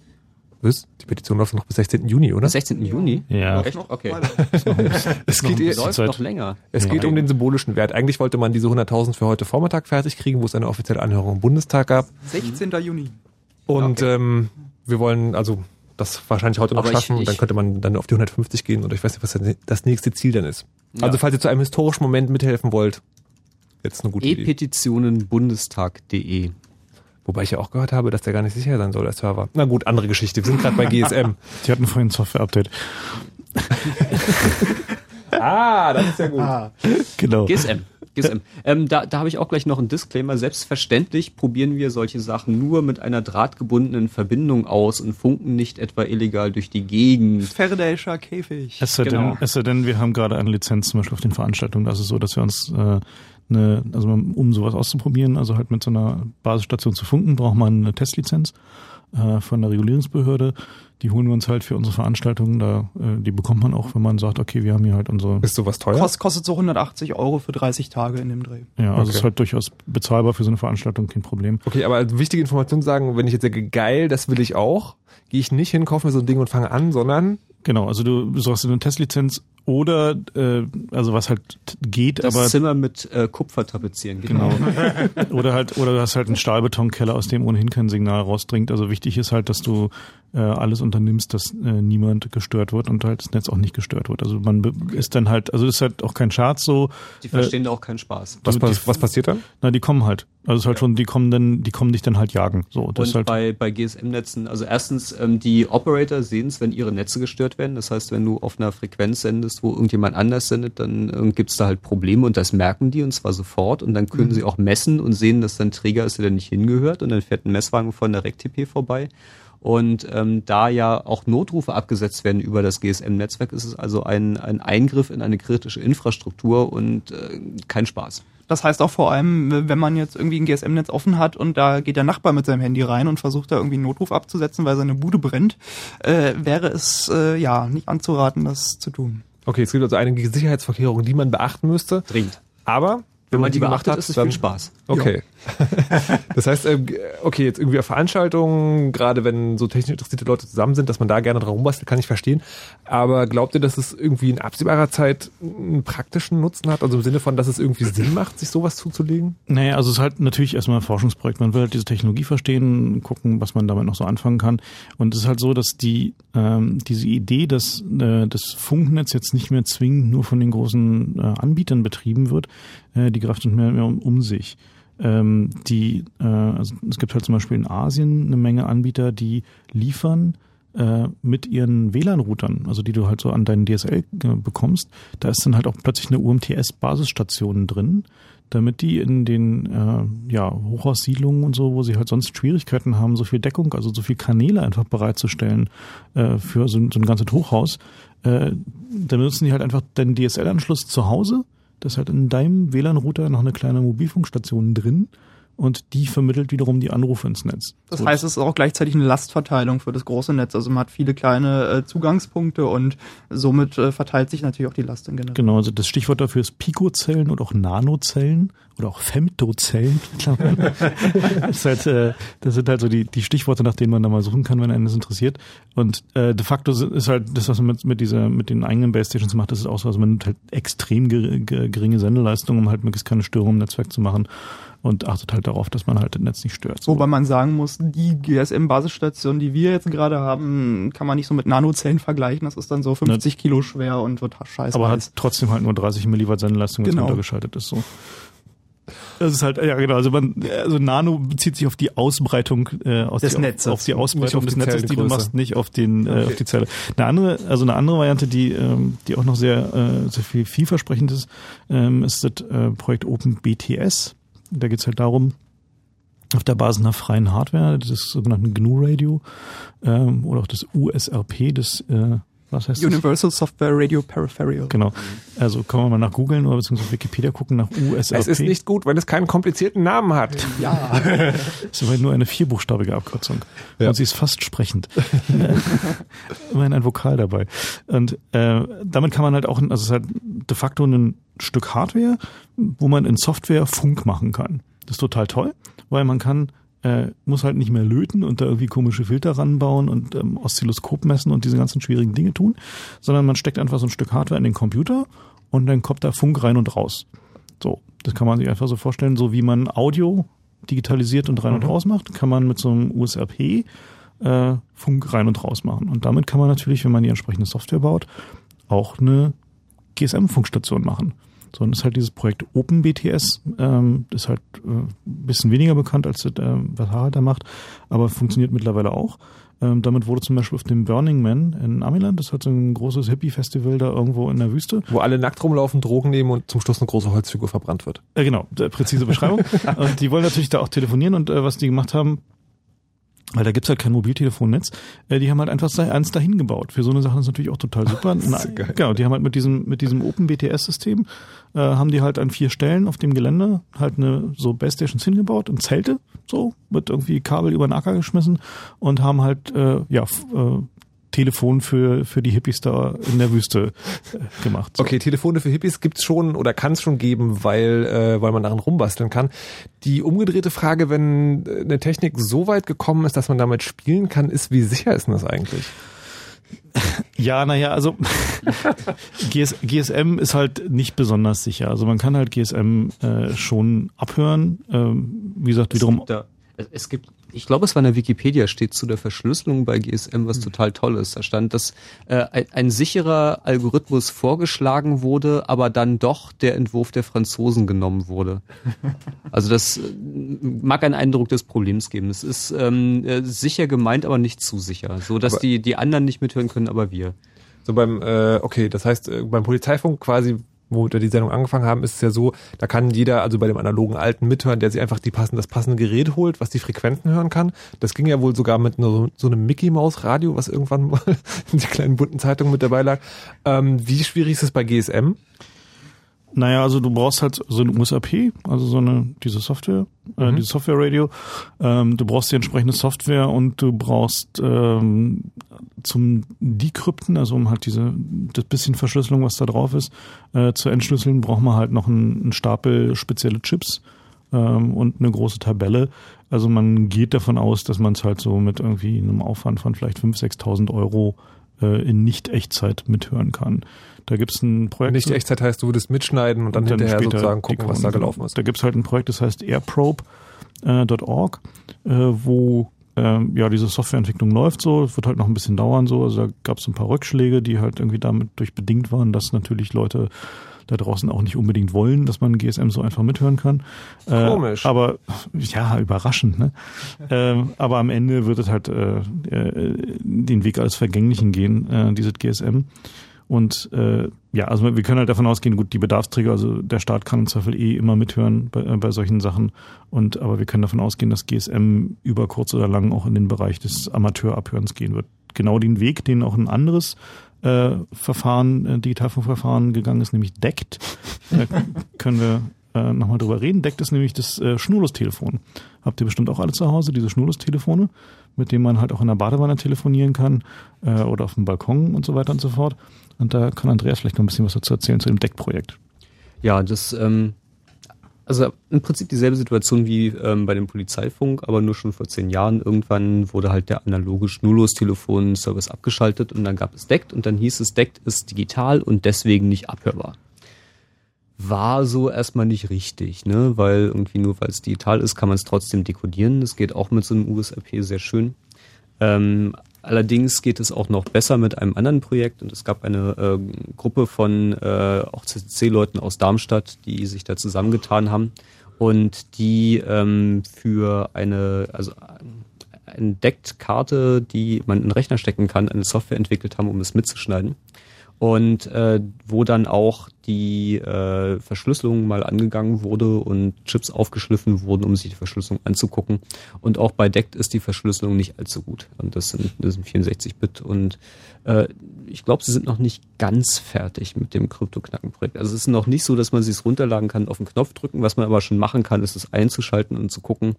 Was? Die Petition läuft noch bis 16. Juni, oder? Bis 16. Juni? Ja. Echt? Okay. <laughs> Es geht, Es eher- läuft noch länger. Es geht um den symbolischen Wert. Eigentlich wollte man diese 100.000 für heute Vormittag fertig kriegen, wo es eine offizielle Anhörung im Bundestag gab. 16. Juni. Und ähm, wir wollen also das wahrscheinlich heute noch Aber ich- schaffen. und dann ich- könnte man dann auf die 150 gehen oder ich weiß nicht, was das nächste Ziel dann ist. Ja. Also falls ihr zu einem historischen Moment mithelfen wollt, jetzt eine gute Idee. E-Petitionenbundestag.de Wobei ich ja auch gehört habe, dass der gar nicht sicher sein soll, der Server. Na gut, andere Geschichte. Wir sind gerade bei GSM. <laughs> Die hatten vorhin ein Software-Update. <laughs> ah, das ist ja gut. Genau. GSM. GSM. Ähm, da da habe ich auch gleich noch einen Disclaimer. Selbstverständlich probieren wir solche Sachen nur mit einer drahtgebundenen Verbindung aus und funken nicht etwa illegal durch die Gegend. Faraday'scher Käfig. Es sei, Genau. denn, es sei denn, wir haben gerade eine Lizenz zum Beispiel auf den Veranstaltungen. Das ist so, dass wir uns äh, eine, also um sowas auszuprobieren, also halt mit so einer Basisstation zu funken, braucht man eine Testlizenz äh, von der Regulierungsbehörde. Die holen wir uns halt für unsere Veranstaltungen. Da, äh, die bekommt man auch, wenn man sagt, okay, wir haben hier halt unsere. Ist sowas teuer? Kost, kostet so 180 Euro für 30 Tage in dem Dreh. Ja, also Okay. ist halt durchaus bezahlbar für so eine Veranstaltung, kein Problem. Okay, aber als wichtige Information sagen, wenn ich jetzt sage, geil, das will ich auch, gehe ich nicht hin, kaufe mir so ein Ding und fange an, sondern Genau, also du dir eine Testlizenz oder äh, also was halt geht, Das aber Zimmer mit äh, Kupfer tapezieren. Genau. <laughs> oder halt, oder du hast halt einen Stahlbetonkeller, aus dem ohnehin kein Signal rausdringt. Also wichtig ist halt, dass du äh, alles unternimmst, dass äh, niemand gestört wird und halt das Netz auch nicht gestört wird. Also man be- ist dann halt, also das ist halt auch kein Scherz so. Die verstehen da auch keinen Spaß. was, was, was passiert dann? Na, die kommen halt. Also es ist halt schon, die kommen dann, die kommen dich dann halt jagen. So, das Und halt. bei, bei GSM-Netzen, also erstens, ähm, die Operator sehen es, wenn ihre Netze gestört werden. Das heißt, wenn du auf einer Frequenz sendest, wo irgendjemand anders sendet, dann gibt es da halt Probleme und das merken die und zwar sofort. Und dann können Mhm. sie auch messen und sehen, dass dann Träger ist, der da nicht hingehört. Und dann fährt ein Messwagen von der RecTP vorbei. Und ähm, da ja auch Notrufe abgesetzt werden über das GSM-Netzwerk, ist es also ein, ein Eingriff in eine kritische Infrastruktur und äh, kein Spaß. Das heißt auch vor allem, wenn man jetzt irgendwie ein GSM-Netz offen hat und da geht der Nachbar mit seinem Handy rein und versucht da irgendwie einen Notruf abzusetzen, weil seine Bude brennt, äh, wäre es äh, ja nicht anzuraten, das zu tun. Okay, es gibt also einige Sicherheitsvorkehrungen, die man beachten müsste. Dringend. Aber wenn, man die gemacht beachtet, hat, ist es dann viel Spaß. Okay. <laughs> das heißt, ähm, okay, jetzt irgendwie auf Veranstaltungen, gerade wenn so technisch interessierte Leute zusammen sind, dass man da gerne dran rumbastelt, kann ich verstehen. Aber glaubt ihr, dass es irgendwie in absehbarer Zeit einen praktischen Nutzen hat? Also im Sinne von, dass es irgendwie Sinn macht, sich sowas zuzulegen? Naja, also es ist halt natürlich erstmal ein Forschungsprojekt. Man will halt diese Technologie verstehen, gucken, was man damit noch so anfangen kann. Und es ist halt so, dass die ähm, diese Idee, dass äh, das Funknetz jetzt nicht mehr zwingend nur von den großen äh, Anbietern betrieben wird, äh, die greift nicht mehr, mehr um, um sich. Ähm, die, äh, also es gibt halt zum Beispiel in Asien eine Menge Anbieter, die liefern äh, mit ihren WLAN-Routern, also die du halt so an deinen DSL äh, bekommst, da ist dann halt auch plötzlich eine UMTS-Basisstation drin, damit die in den äh, ja, Hochhaussiedlungen und so, wo sie halt sonst Schwierigkeiten haben, so viel Deckung, also so viel Kanäle einfach bereitzustellen äh, für so, ein- so ein ganzes Hochhaus, äh, dann benutzen die halt einfach den DSL-Anschluss zu Hause, das ist halt in deinem WLAN-Router noch eine kleine Mobilfunkstation drin und die vermittelt wiederum die Anrufe ins Netz. Das heißt, es ist auch gleichzeitig eine Lastverteilung für das große Netz. Also man hat viele kleine äh, Zugangspunkte und somit äh, verteilt sich natürlich auch die Last in generell. Genau, also das Stichwort dafür ist Picozellen oder auch Nanozellen oder auch Femtozellen. <laughs> das, halt, äh, das sind halt so die, die Stichworte, nach denen man da mal suchen kann, wenn einen das interessiert. Und äh, de facto ist halt das, was man mit, mit dieser, mit den eigenen Base Stations macht, das ist auch so, also man nimmt halt extrem geringe Sendeleistung, um halt möglichst keine Störung im Netzwerk zu machen und achtet halt darauf, dass man halt das Netz nicht stört. Wobei man sagen muss, die GSM-Basisstation, die wir jetzt gerade haben, kann man nicht so mit Nanozellen vergleichen. Das ist dann so 50 ne. Kilo schwer und wird scheiße. Aber hat trotzdem halt nur 30 Milliwatt Sendeleistung, wenn genau. runtergeschaltet ist. So. Das ist halt, ja genau, also man, also Nano bezieht sich auf die Ausbreitung äh, aus des die, Netzes. Auf, die Ausbreitung des Netzes, die du machst, nicht auf den okay. äh, auf die Zelle. Eine andere, also eine andere Variante, die ähm, die auch noch sehr äh, sehr viel vielversprechend ist, ähm, ist das äh, Projekt OpenBTS. Da geht's halt darum, auf der Basis einer freien Hardware, des sogenannten GNU Radio ähm, oder auch des USRP, des äh, was heißt Universal das? Software Radio Peripheral. Genau. Also kann man mal nach googeln oder beziehungsweise Wikipedia gucken nach USRP. Es ist nicht gut, wenn es keinen komplizierten Namen hat. <laughs> Ja. es ist aber nur eine vierbuchstabige Abkürzung. Ja. Und sie ist fast sprechend. <laughs> Immerhin ein Vokal dabei. Und äh, damit kann man halt auch, also es ist halt de facto ein Stück Hardware, wo man in Software Funk machen kann. Das ist total toll, weil man kann äh, muss halt nicht mehr löten und da irgendwie komische Filter ranbauen und ähm, Oszilloskop messen und diese ganzen schwierigen Dinge tun, sondern man steckt einfach so ein Stück Hardware in den Computer und dann kommt da Funk rein und raus. So, das kann man sich einfach so vorstellen, so wie man Audio digitalisiert und rein mhm. und raus macht, kann man mit so einem USRP äh, Funk rein und raus machen. Und damit kann man natürlich, wenn man die entsprechende Software baut, auch eine GSM-Funkstation machen. So, und ist halt dieses Projekt OpenBTS, ähm, ist halt äh, ein bisschen weniger bekannt als das, äh, was Harald da macht, aber funktioniert mittlerweile auch. Ähm, damit wurde zum Beispiel auf dem Burning Man in Amiland, das hat so ein großes Hippie-Festival da irgendwo in der Wüste. Wo alle nackt rumlaufen, Drogen nehmen und zum Schluss eine große Holzfigur verbrannt wird. Äh, genau, präzise Beschreibung. <laughs> und die wollen natürlich da auch telefonieren und äh, was die gemacht haben, weil da gibt's halt kein Mobiltelefonnetz. Äh, die haben halt einfach eins dahin gebaut. Für so eine Sache ist natürlich auch total <laughs> super. Na, genau, die haben halt mit diesem mit diesem Open BTS System äh, haben die halt an vier Stellen auf dem Gelände halt eine so Base Stations hingebaut und Zelte so mit irgendwie Kabel über den Acker geschmissen und haben halt äh, ja äh, Telefon für, für die Hippies da in der Wüste äh, gemacht. So. Okay, Telefone für Hippies gibt's schon oder kann es schon geben, weil, äh, weil man daran rumbasteln kann. Die umgedrehte Frage, wenn äh, eine Technik so weit gekommen ist, dass man damit spielen kann, ist, wie sicher ist denn das eigentlich? <laughs> Ja, naja, also <laughs> GS, GSM ist halt nicht besonders sicher. Also man kann halt GSM äh, schon abhören. Ähm, wie gesagt, wiederum. Da, es gibt ich glaube, es war in der Wikipedia steht zu der Verschlüsselung bei GSM, was mhm. total toll ist. Da stand, dass äh, ein, ein, sicherer Algorithmus vorgeschlagen wurde, aber dann doch der Entwurf der Franzosen genommen wurde. <laughs> Also das äh, mag einen Eindruck des Problems geben. Es ist ähm, äh, sicher gemeint, aber nicht zu sicher, so dass aber die die anderen nicht mithören können, aber wir. So beim äh, okay, das heißt äh, beim Polizeifunk quasi wo wir die Sendung angefangen haben, ist es ja so, da kann jeder, also bei dem analogen Alten mithören, der sich einfach die passen, das passende Gerät holt, was die Frequenzen hören kann. Das ging ja wohl sogar mit so, so einem Mickey Maus Radio, was irgendwann mal <laughs> in der kleinen bunten Zeitung mit dabei lag. Ähm, wie schwierig ist es bei GSM? Naja, also du brauchst halt so ein USAP, also so eine, diese Software, äh, mhm. diese Software-Radio. Ähm, du brauchst die entsprechende Software und du brauchst ähm, zum Decrypten, also um halt diese, das bisschen Verschlüsselung, was da drauf ist, äh, zu entschlüsseln, braucht man halt noch einen, einen Stapel spezielle Chips ähm, und eine große Tabelle. Also man geht davon aus, dass man es halt so mit irgendwie einem Aufwand von vielleicht 5.000, 6.000 Euro äh, in Nicht-Echtzeit mithören kann. Da gibt's ein Projekt. Nicht Echtzeit heißt, du würdest mitschneiden und dann, und dann hinterher sozusagen gucken, was da gelaufen ist. Da gibt's halt ein Projekt, das heißt airprobe.org, äh, äh, wo äh, ja diese Softwareentwicklung läuft so, es wird halt noch ein bisschen dauern so. Also da gab's ein paar Rückschläge, die halt irgendwie damit durch bedingt waren, dass natürlich Leute da draußen auch nicht unbedingt wollen, dass man GSM so einfach mithören kann. Äh, Komisch. Äh, aber ja, überraschend. Ne? <laughs> äh, aber am Ende wird es halt äh, den Weg als Vergänglichen gehen, dieses GSM. Und äh, ja, also wir können halt davon ausgehen, gut, die Bedarfsträger, also der Staat kann im Zweifel eh immer mithören bei, äh, bei solchen Sachen. Und aber wir können davon ausgehen, dass GSM über kurz oder lang auch in den Bereich des Amateurabhörens gehen wird. Genau den Weg, den auch ein anderes äh, Verfahren, äh, Digitalfunkverfahren gegangen ist, nämlich DECT. Da <laughs> können wir äh, nochmal drüber reden. Deckt ist nämlich das äh, Schnurlustelefon. Habt ihr bestimmt auch alle zu Hause, diese Schnurlustelefone, mit denen man halt auch in der Badewanne telefonieren kann äh, oder auf dem Balkon und so weiter und so fort. Und da kann Andreas vielleicht noch ein bisschen was dazu erzählen zu dem Deckprojekt. Ja, das ähm, also im Prinzip dieselbe Situation wie ähm, bei dem Polizeifunk, aber nur schon vor zehn Jahren. Irgendwann wurde halt der analoge Schnurlos-Telefon-Service abgeschaltet und dann gab es DECT und dann hieß es, DECT ist digital und deswegen nicht abhörbar. War so erstmal nicht richtig, ne? Weil irgendwie nur weil es digital ist, kann man es trotzdem dekodieren. Das geht auch mit so einem USRP sehr schön. Ähm, Allerdings geht es auch noch besser mit einem anderen Projekt und es gab eine äh, Gruppe von äh, auch CCC-Leuten aus Darmstadt, die sich da zusammengetan haben und die ähm, für eine, also eine Deckt-Karte, die man in den Rechner stecken kann, eine Software entwickelt haben, um es mitzuschneiden und äh, wo dann auch die äh, Verschlüsselung mal angegangen wurde und Chips aufgeschliffen wurden, um sich die Verschlüsselung anzugucken. Und auch bei DECT ist die Verschlüsselung nicht allzu gut. Und das sind, das sind 64-Bit. Und äh, ich glaube, sie sind noch nicht ganz fertig mit dem Krypto-Knacken-Projekt. Also es ist noch nicht so, dass man sich runterladen kann, auf den Knopf drücken. Was man aber schon machen kann, ist es einzuschalten und zu gucken,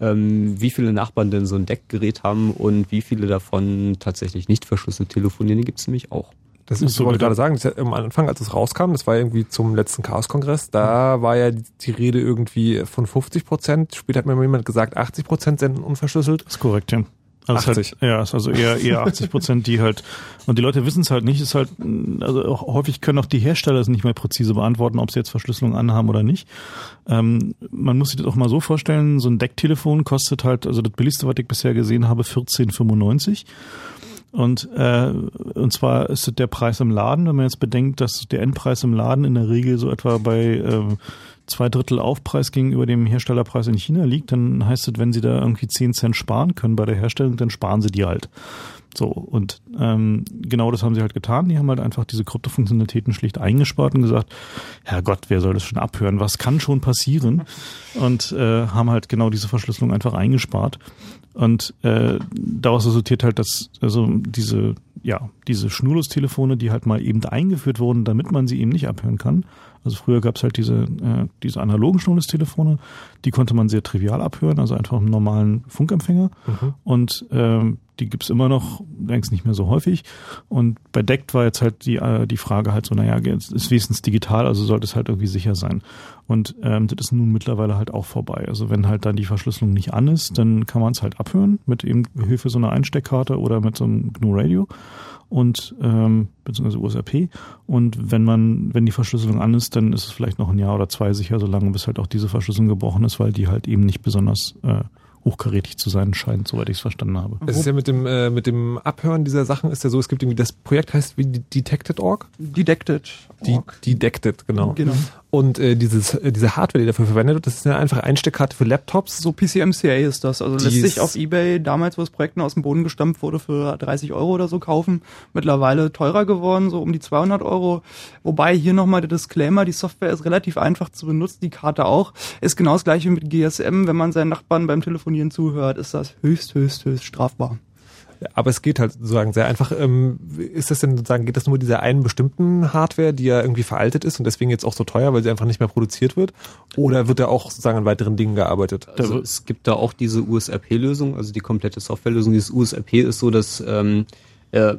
ähm, wie viele Nachbarn denn so ein DECT-Gerät haben und wie viele davon tatsächlich nicht verschlüsselt telefonieren. Die gibt es nämlich auch. Das ist, so wollte ich gerade sagen, ja am Anfang, als es rauskam, das war irgendwie zum letzten Chaos-Kongress, da war ja die Rede irgendwie von 50 Prozent. Später hat mir jemand gesagt, 80 Prozent senden unverschlüsselt. Das ist korrekt, ja. Also 80. Halt, ja, ist also eher, eher 80 Prozent, die halt, und die Leute wissen es halt nicht, ist halt, also auch häufig können auch die Hersteller es nicht mehr präzise beantworten, ob sie jetzt Verschlüsselung anhaben oder nicht. Ähm, man muss sich das auch mal so vorstellen, so ein Decktelefon kostet halt, also das billigste, was ich bisher gesehen habe, 14,95. Und, äh, und zwar ist der Preis im Laden, wenn man jetzt bedenkt, dass der Endpreis im Laden in der Regel so etwa bei äh, zwei Drittel Aufpreis gegenüber dem Herstellerpreis in China liegt, dann heißt es, wenn sie da irgendwie zehn Cent sparen können bei der Herstellung, dann sparen sie die halt. So, und ähm, genau das haben sie halt getan. Die haben halt einfach diese Kryptofunktionalitäten schlicht eingespart und gesagt, Herrgott, wer soll das schon abhören? Was kann schon passieren? Und äh, haben halt genau diese Verschlüsselung einfach eingespart. Und äh, daraus resultiert halt, dass also diese, ja, diese Schnurlos-Telefone, die halt mal eben eingeführt wurden, damit man sie eben nicht abhören kann. Also früher gab es halt diese, äh, diese analogen Schnurlos-Telefone, die konnte man sehr trivial abhören, also einfach im normalen Funkempfänger. Mhm. Und ähm, die gibt's immer noch, längst nicht mehr so häufig. Und bei Deckt war jetzt halt die, äh, die Frage halt so, naja, es ist wenigstens digital, also sollte es halt irgendwie sicher sein. Und ähm, das ist nun mittlerweile halt auch vorbei. Also wenn halt dann die Verschlüsselung nicht an ist, dann kann man es halt abhören mit eben Hilfe so einer Einsteckkarte oder mit so einem GNU Radio und ähm, beziehungsweise USRP. Und wenn man, wenn die Verschlüsselung an ist, dann ist es vielleicht noch ein Jahr oder zwei sicher, solange bis halt auch diese Verschlüsselung gebrochen ist, weil die halt eben nicht besonders äh, hochkarätig zu sein scheint, soweit ich es verstanden habe. Es ist ja mit dem, äh, mit dem Abhören dieser Sachen ist ja so, es gibt irgendwie, das Projekt heißt wie Detected.org? Detected. Die, Detected, genau. genau. Und äh, dieses, äh, diese Hardware, die dafür verwendet wird, das ist eine einfache Einsteckkarte für Laptops. So PCMCA ist das. Also lässt sich auf Ebay damals, wo das Projekt noch aus dem Boden gestampft wurde, für 30 Euro oder so kaufen. Mittlerweile teurer geworden, so um die 200 Euro. Wobei hier nochmal der Disclaimer, die Software ist relativ einfach zu benutzen, die Karte auch. Ist genau das gleiche mit GSM. Wenn man seinen Nachbarn beim Telefonieren zuhört, ist das höchst, höchst, höchst strafbar. Aber es geht halt sozusagen sehr einfach. Ähm, ist das denn sozusagen, geht das nur dieser einen bestimmten Hardware, die ja irgendwie veraltet ist und deswegen jetzt auch so teuer, weil sie einfach nicht mehr produziert wird? Oder wird da auch sozusagen an weiteren Dingen gearbeitet? Also es gibt da auch diese USRP-Lösung, also die komplette Softwarelösung. Dieses USRP ist so, dass ähm, äh,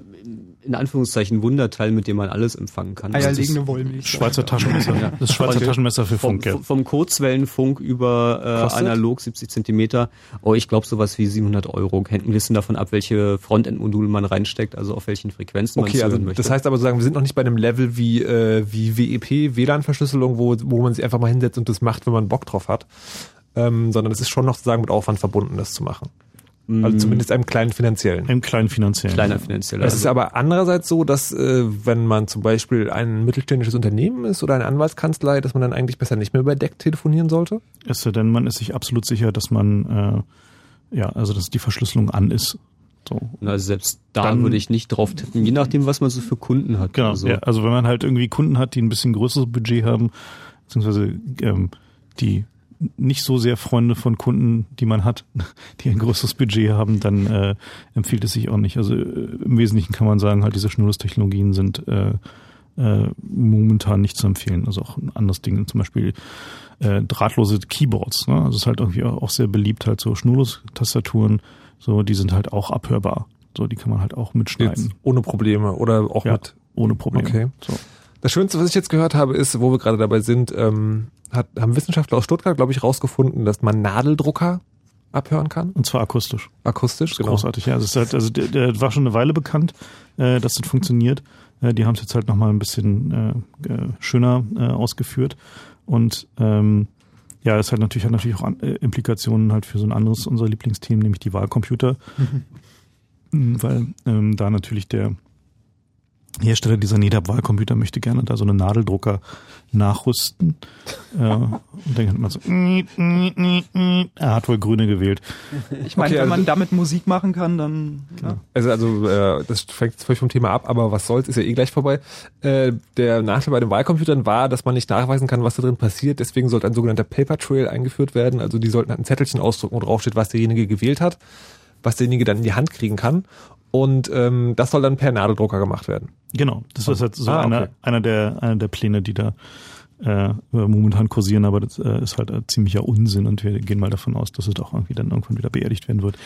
in Anführungszeichen Wunderteil, mit dem man alles empfangen kann. Eierlegende Wollmilch. Schweizer Taschenmesser. Ja. Das Schweizer Taschenmesser für Funk, vom, ja. Vom Kurzwellenfunk über äh, analog 70 Zentimeter. Oh, ich glaube sowas wie 700 Euro. Hängt ein bisschen davon ab, welche Frontend-Module man reinsteckt, also auf welchen Frequenzen okay, man also möchte. Das heißt aber sozusagen, wir sind noch nicht bei einem Level wie, äh, wie WEP, WLAN-Verschlüsselung, wo, wo man sich einfach mal hinsetzt und das macht, wenn man Bock drauf hat. Ähm, sondern es ist schon noch sozusagen mit Aufwand verbunden, das zu machen. Also zumindest einem kleinen finanziellen. Einem kleinen finanziellen. Kleiner finanzieller. Es ist aber andererseits so, dass äh, wenn man zum Beispiel ein mittelständisches Unternehmen ist oder eine Anwaltskanzlei, dass man dann eigentlich besser nicht mehr über Deck telefonieren sollte? Es sei denn, man ist sich absolut sicher, dass man äh, ja, also dass die Verschlüsselung an ist. So. Also selbst da dann, würde ich nicht drauf tippen, je nachdem, was man so für Kunden hat. Genau, also. Ja, also wenn man halt irgendwie Kunden hat, die ein bisschen größeres Budget haben, beziehungsweise ähm, die nicht so sehr Freunde von Kunden, die man hat, <laughs> die ein größeres Budget haben, dann äh, empfiehlt es sich auch nicht. Also äh, im Wesentlichen kann man sagen, halt diese Schnurlustechnologien sind äh, äh, momentan nicht zu empfehlen. Also auch ein anderes Ding, zum Beispiel äh, drahtlose Keyboards. Ne? Also es ist halt irgendwie auch sehr beliebt, halt so Schnurlos-Tastaturen, so, die sind halt auch abhörbar. So, die kann man halt auch mitschneiden. Jetzt ohne Probleme oder auch Ja, mit. ohne Probleme. Okay. So. Das Schönste, was ich jetzt gehört habe, ist, wo wir gerade dabei sind, ähm, hat, haben Wissenschaftler aus Stuttgart, glaube ich, rausgefunden, dass man Nadeldrucker abhören kann. Und zwar akustisch. Akustisch, Das ist genau. großartig, ja. Das ist halt, also der, der war schon eine Weile bekannt, äh, dass das funktioniert. Äh, die haben es jetzt halt nochmal ein bisschen äh, äh, schöner äh, ausgeführt. Und ähm, ja, es hat natürlich, hat natürlich auch an, äh, Implikationen halt für so ein anderes unser Lieblingsthema, nämlich die Wahlcomputer. Mhm, Weil ähm, da natürlich der Hersteller dieser NEDAP-Wahlcomputer möchte gerne da so einen Nadeldrucker nachrüsten. äh, und dann hat man so, er hat wohl Grüne gewählt. Ich meine, Okay, wenn man also- damit Musik machen kann, dann ja. Also, also äh, das fängt jetzt völlig vom Thema ab, aber was soll's, ist ja eh gleich vorbei. Äh, der Nachteil bei den Wahlcomputern war, dass man nicht nachweisen kann, was da drin passiert. Deswegen sollte ein sogenannter Paper Trail eingeführt werden. Also die sollten halt ein Zettelchen ausdrucken, wo drauf steht, was derjenige gewählt hat, was derjenige dann in die Hand kriegen kann. Und ähm, das soll dann per Nadeldrucker gemacht werden. Genau, das ist jetzt so Ah, einer, okay. einer, der, einer der Pläne, die da äh, momentan kursieren, aber das äh, ist halt ein ziemlicher Unsinn und wir gehen mal davon aus, dass es auch irgendwie dann irgendwann wieder beerdigt werden wird.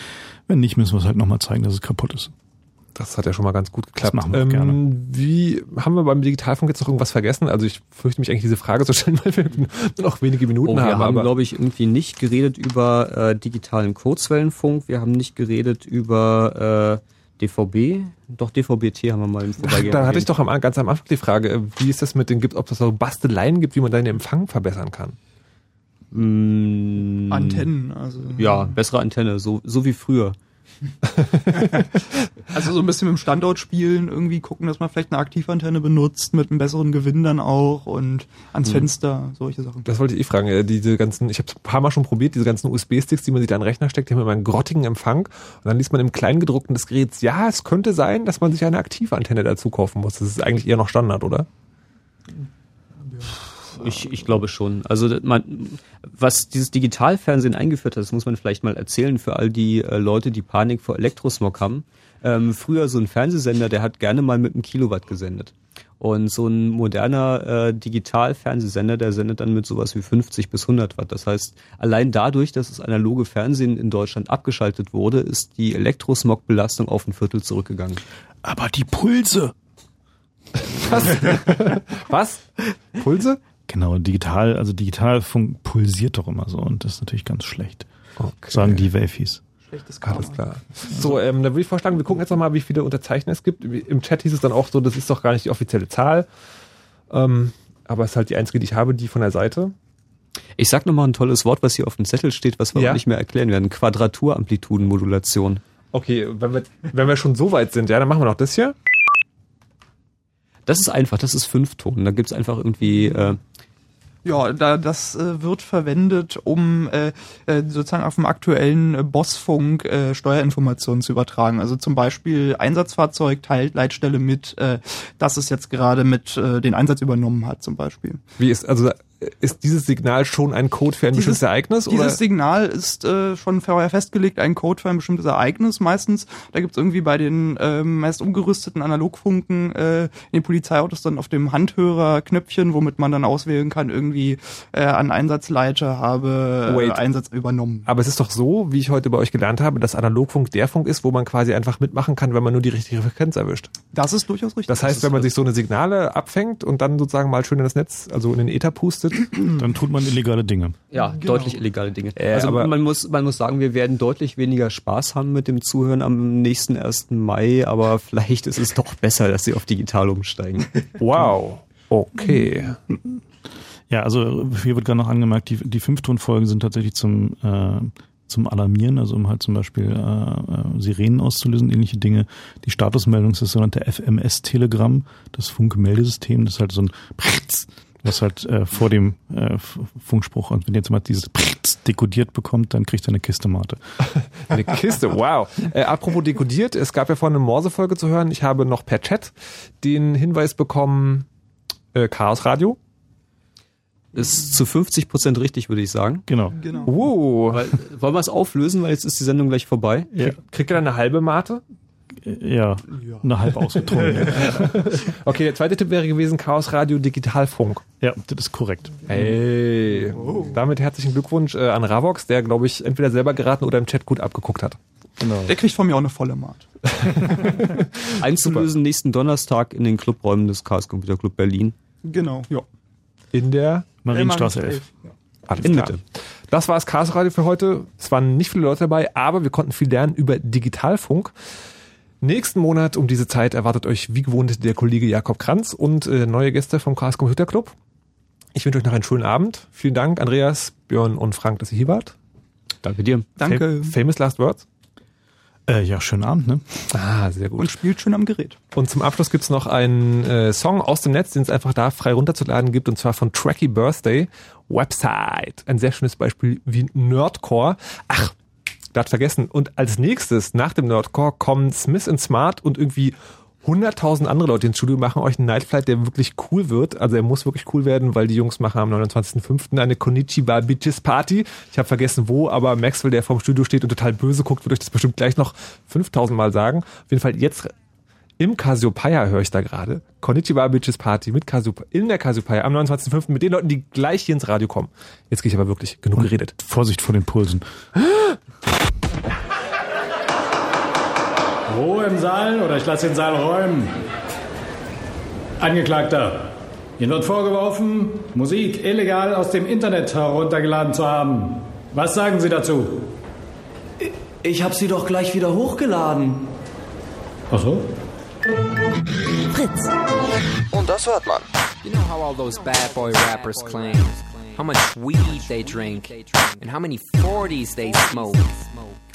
Wenn nicht, müssen wir es halt nochmal zeigen, dass es kaputt ist. Das hat ja schon mal ganz gut geklappt. machen wir ähm, gerne. Wie haben wir beim Digitalfunk jetzt noch irgendwas vergessen? Also ich fürchte mich eigentlich diese Frage zu stellen, <laughs> weil wir nur noch wenige Minuten Oh, wir haben. haben, aber glaube ich, irgendwie nicht geredet über äh, digitalen Kurzwellenfunk. Wir haben nicht geredet über äh, DVB. Doch, DVB-T haben wir mal im Vorbeigehen. da hatte ich doch am, ganz am Anfang die Frage, äh, wie ist das mit den, gibt, ob es so Basteleien gibt, wie man deinen Empfang verbessern kann? Mm, Antennen, also Ja, bessere Antenne, so, so wie früher. <laughs> Also so ein bisschen mit dem Standort spielen, irgendwie gucken, dass man vielleicht eine Aktivantenne benutzt, mit einem besseren Gewinn dann auch und ans Hm. Fenster, solche Sachen. Das wollte ich eh fragen. äh, Diese ganzen, ich habe es ein paar Mal schon probiert, diese ganzen USB-Sticks, die man sich da in den Rechner steckt, die haben immer einen grottigen Empfang. Und dann liest man im Kleingedruckten des Geräts, ja, es könnte sein, dass man sich eine Aktivantenne dazu kaufen muss. Das ist eigentlich eher noch Standard, oder? Ich, ich glaube schon. Also man, was dieses Digitalfernsehen eingeführt hat, das muss man vielleicht mal erzählen für all die äh, Leute, die Panik vor Elektrosmog haben. Ähm, früher so ein Fernsehsender, der hat gerne mal mit einem Kilowatt gesendet. Und so ein moderner äh, Digitalfernsehsender, der sendet dann mit sowas wie 50 bis 100 Watt. Das heißt, allein dadurch, dass das analoge Fernsehen in Deutschland abgeschaltet wurde, ist die Elektrosmog-Belastung auf ein Viertel zurückgegangen. Aber die Pulse! Was? <laughs> Was? Pulse? Genau, digital, also Digitalfunk pulsiert doch immer so und das ist natürlich ganz schlecht. Okay. Sagen die Wafis. Schlechtes Alles klar. So, ähm, dann würde ich vorschlagen, wir gucken jetzt nochmal, wie viele Unterzeichner es gibt. Im Chat hieß es dann auch so, das ist doch gar nicht die offizielle Zahl. Ähm, aber es ist halt die einzige, die ich habe, die von der Seite. Ich sag nochmal ein tolles Wort, was hier auf dem Zettel steht, was wir Ja. auch nicht mehr erklären werden. Quadraturamplitudenmodulation. Okay, wenn wir, wenn wir schon so weit sind, ja, dann machen wir noch das hier. Das ist einfach, das ist Fünfton. Da gibt's einfach irgendwie, äh, Ja, da, das äh, wird verwendet, um äh, äh, sozusagen auf dem aktuellen äh, Bossfunk äh, Steuerinformationen zu übertragen. Also zum Beispiel Einsatzfahrzeug teilt Leitstelle mit, äh, dass es jetzt gerade mit äh, den Einsatz übernommen hat, zum Beispiel. Wie ist, also, ist dieses Signal schon ein Code für ein Dieses- bestimmtes Ereignis? Dieses oder? Signal ist äh, schon vorher festgelegt, ein Code für ein bestimmtes Ereignis meistens. Da gibt's irgendwie bei den ähm, meist umgerüsteten Analogfunken äh, in den Polizeiautos dann auf dem Handhörer Knöpfchen, womit man dann auswählen kann, irgendwie äh, an Einsatzleiter habe äh, Wait. Einsatz übernommen. Aber es ist doch so, wie ich heute bei euch gelernt habe, dass Analogfunk der Funk ist, wo man quasi einfach mitmachen kann, wenn man nur die richtige Frequenz erwischt. Das ist durchaus richtig. Das heißt, wenn man sich so eine Signale abfängt und dann sozusagen mal schön in das Netz, also in den Äther pustet, Dann tut man illegale Dinge. ja, Genau. deutlich illegale Dinge. Äh, also aber- man muss, man muss sagen, wir werden deutlich weniger Spaß haben mit dem Zuhören am nächsten 1. Mai, aber <laughs> vielleicht ist es doch besser, dass sie auf digital umsteigen. wow, okay. Ja, also hier wird gerade noch angemerkt, die, die Fünftonfolgen sind tatsächlich zum, äh, zum Alarmieren, also um halt zum Beispiel äh, äh, Sirenen auszulösen, ähnliche Dinge. Die Statusmeldung ist das sogenannte FMS-Telegramm, das Funkmeldesystem, das ist halt so ein Pritz, was halt äh, vor dem äh, Funkspruch und wenn jetzt mal dieses Pritz dekodiert bekommt, dann kriegt er eine Kiste Mate. <laughs> Eine Kiste, wow. Äh, apropos dekodiert, es gab ja vorhin eine Morse-Folge zu hören. Ich habe noch per Chat den Hinweis bekommen, äh, Chaos Radio. Ist zu 50 Prozent richtig, würde ich sagen. Genau. Genau. Uh, Weil, wollen wir es auflösen, weil jetzt ist die Sendung gleich vorbei? Ja. kriegt er dann eine halbe Mate? Ja, eine halb ausgetrunkene. <laughs> okay, der zweite Tipp wäre gewesen Chaos Radio Digitalfunk. Ja, das ist korrekt. Hey, damit herzlichen Glückwunsch äh, an Ravox, der, glaube ich, entweder selber geraten oder im Chat gut abgeguckt hat. Genau. Der kriegt von mir auch eine volle Maat. <laughs> Einzulösen nächsten Donnerstag in den Clubräumen des Chaos Computer Club Berlin. Genau, ja. In der Marienstraße 11. Ja. Alles in klar. Mitte. Das war das Chaos Radio für heute. Es waren nicht viele Leute dabei, aber wir konnten viel lernen über Digitalfunk. Nächsten Monat um diese Zeit erwartet euch wie gewohnt der Kollege Jakob Kranz und äh, neue Gäste vom Chaos Computer Club. Ich wünsche euch noch einen schönen Abend. Vielen Dank, Andreas, Björn und Frank, dass ihr hier wart. Danke dir. Danke. Fam famous Last Words. Äh, ja, schönen Abend, ne? Ah, sehr gut. Und spielt schön am Gerät. Und zum Abschluss gibt's noch einen äh, Song aus dem Netz, den es einfach da frei runterzuladen gibt, und zwar von Tracky Birthday, Website. Ein sehr schönes Beispiel wie Nerdcore. Ach, hat vergessen. Und als nächstes, nach dem Nerdcore, kommen Smith Smart und irgendwie 100.000 andere Leute ins Studio machen euch einen Nightflight, der wirklich cool wird. Also er muss wirklich cool werden, weil die Jungs machen am 29.05. eine Konichiwa Bitches Party. Ich habe vergessen wo, aber Maxwell, der vorm Studio steht und total böse guckt, wird euch das bestimmt gleich noch 5.000 Mal sagen. Auf jeden Fall jetzt im Cassiopeia höre ich da gerade. Konnichiwa Bitches Party mit Cassiopeia, in der Cassiopeia am 29.05. mit den Leuten, die gleich hier ins Radio kommen. Jetzt gehe ich aber wirklich genug geredet. Vorsicht vor den Pulsen. Ruhe im Saal oder ich lasse den Saal räumen. Angeklagter, Ihnen wird vorgeworfen, Musik illegal aus dem Internet heruntergeladen zu haben. Was sagen Sie dazu? Ich habe sie doch gleich wieder hochgeladen. Ach so? Fritz. Und das hört man. You know how all those bad boy rappers claim how much weed they drink and how many 40s they smoke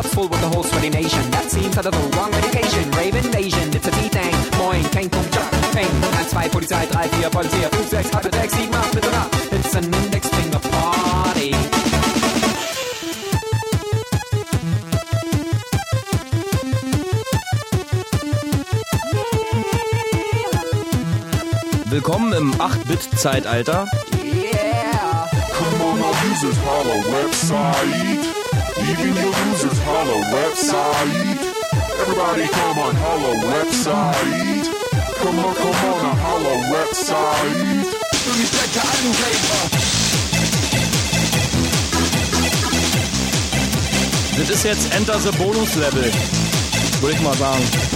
club's full with the whole sweaty nation. That seems out of the wrong medication. Rave invasion, it's a B-Thing. Moin, kein Punkt, Peng. 1, 2, Polizei, 3, 4, Polizei, 5, 6, halbe 6, 7, 8, bitte nach. It's an index finger party. Willkommen im 8-Bit-Zeitalter. Yeah! Come on, now users, holla website. Even your users, holla website. Everybody come on, holla website. Come on, come on, now holla website. Das ist jetzt Enter the Bonus Level. Würde ich mal sagen.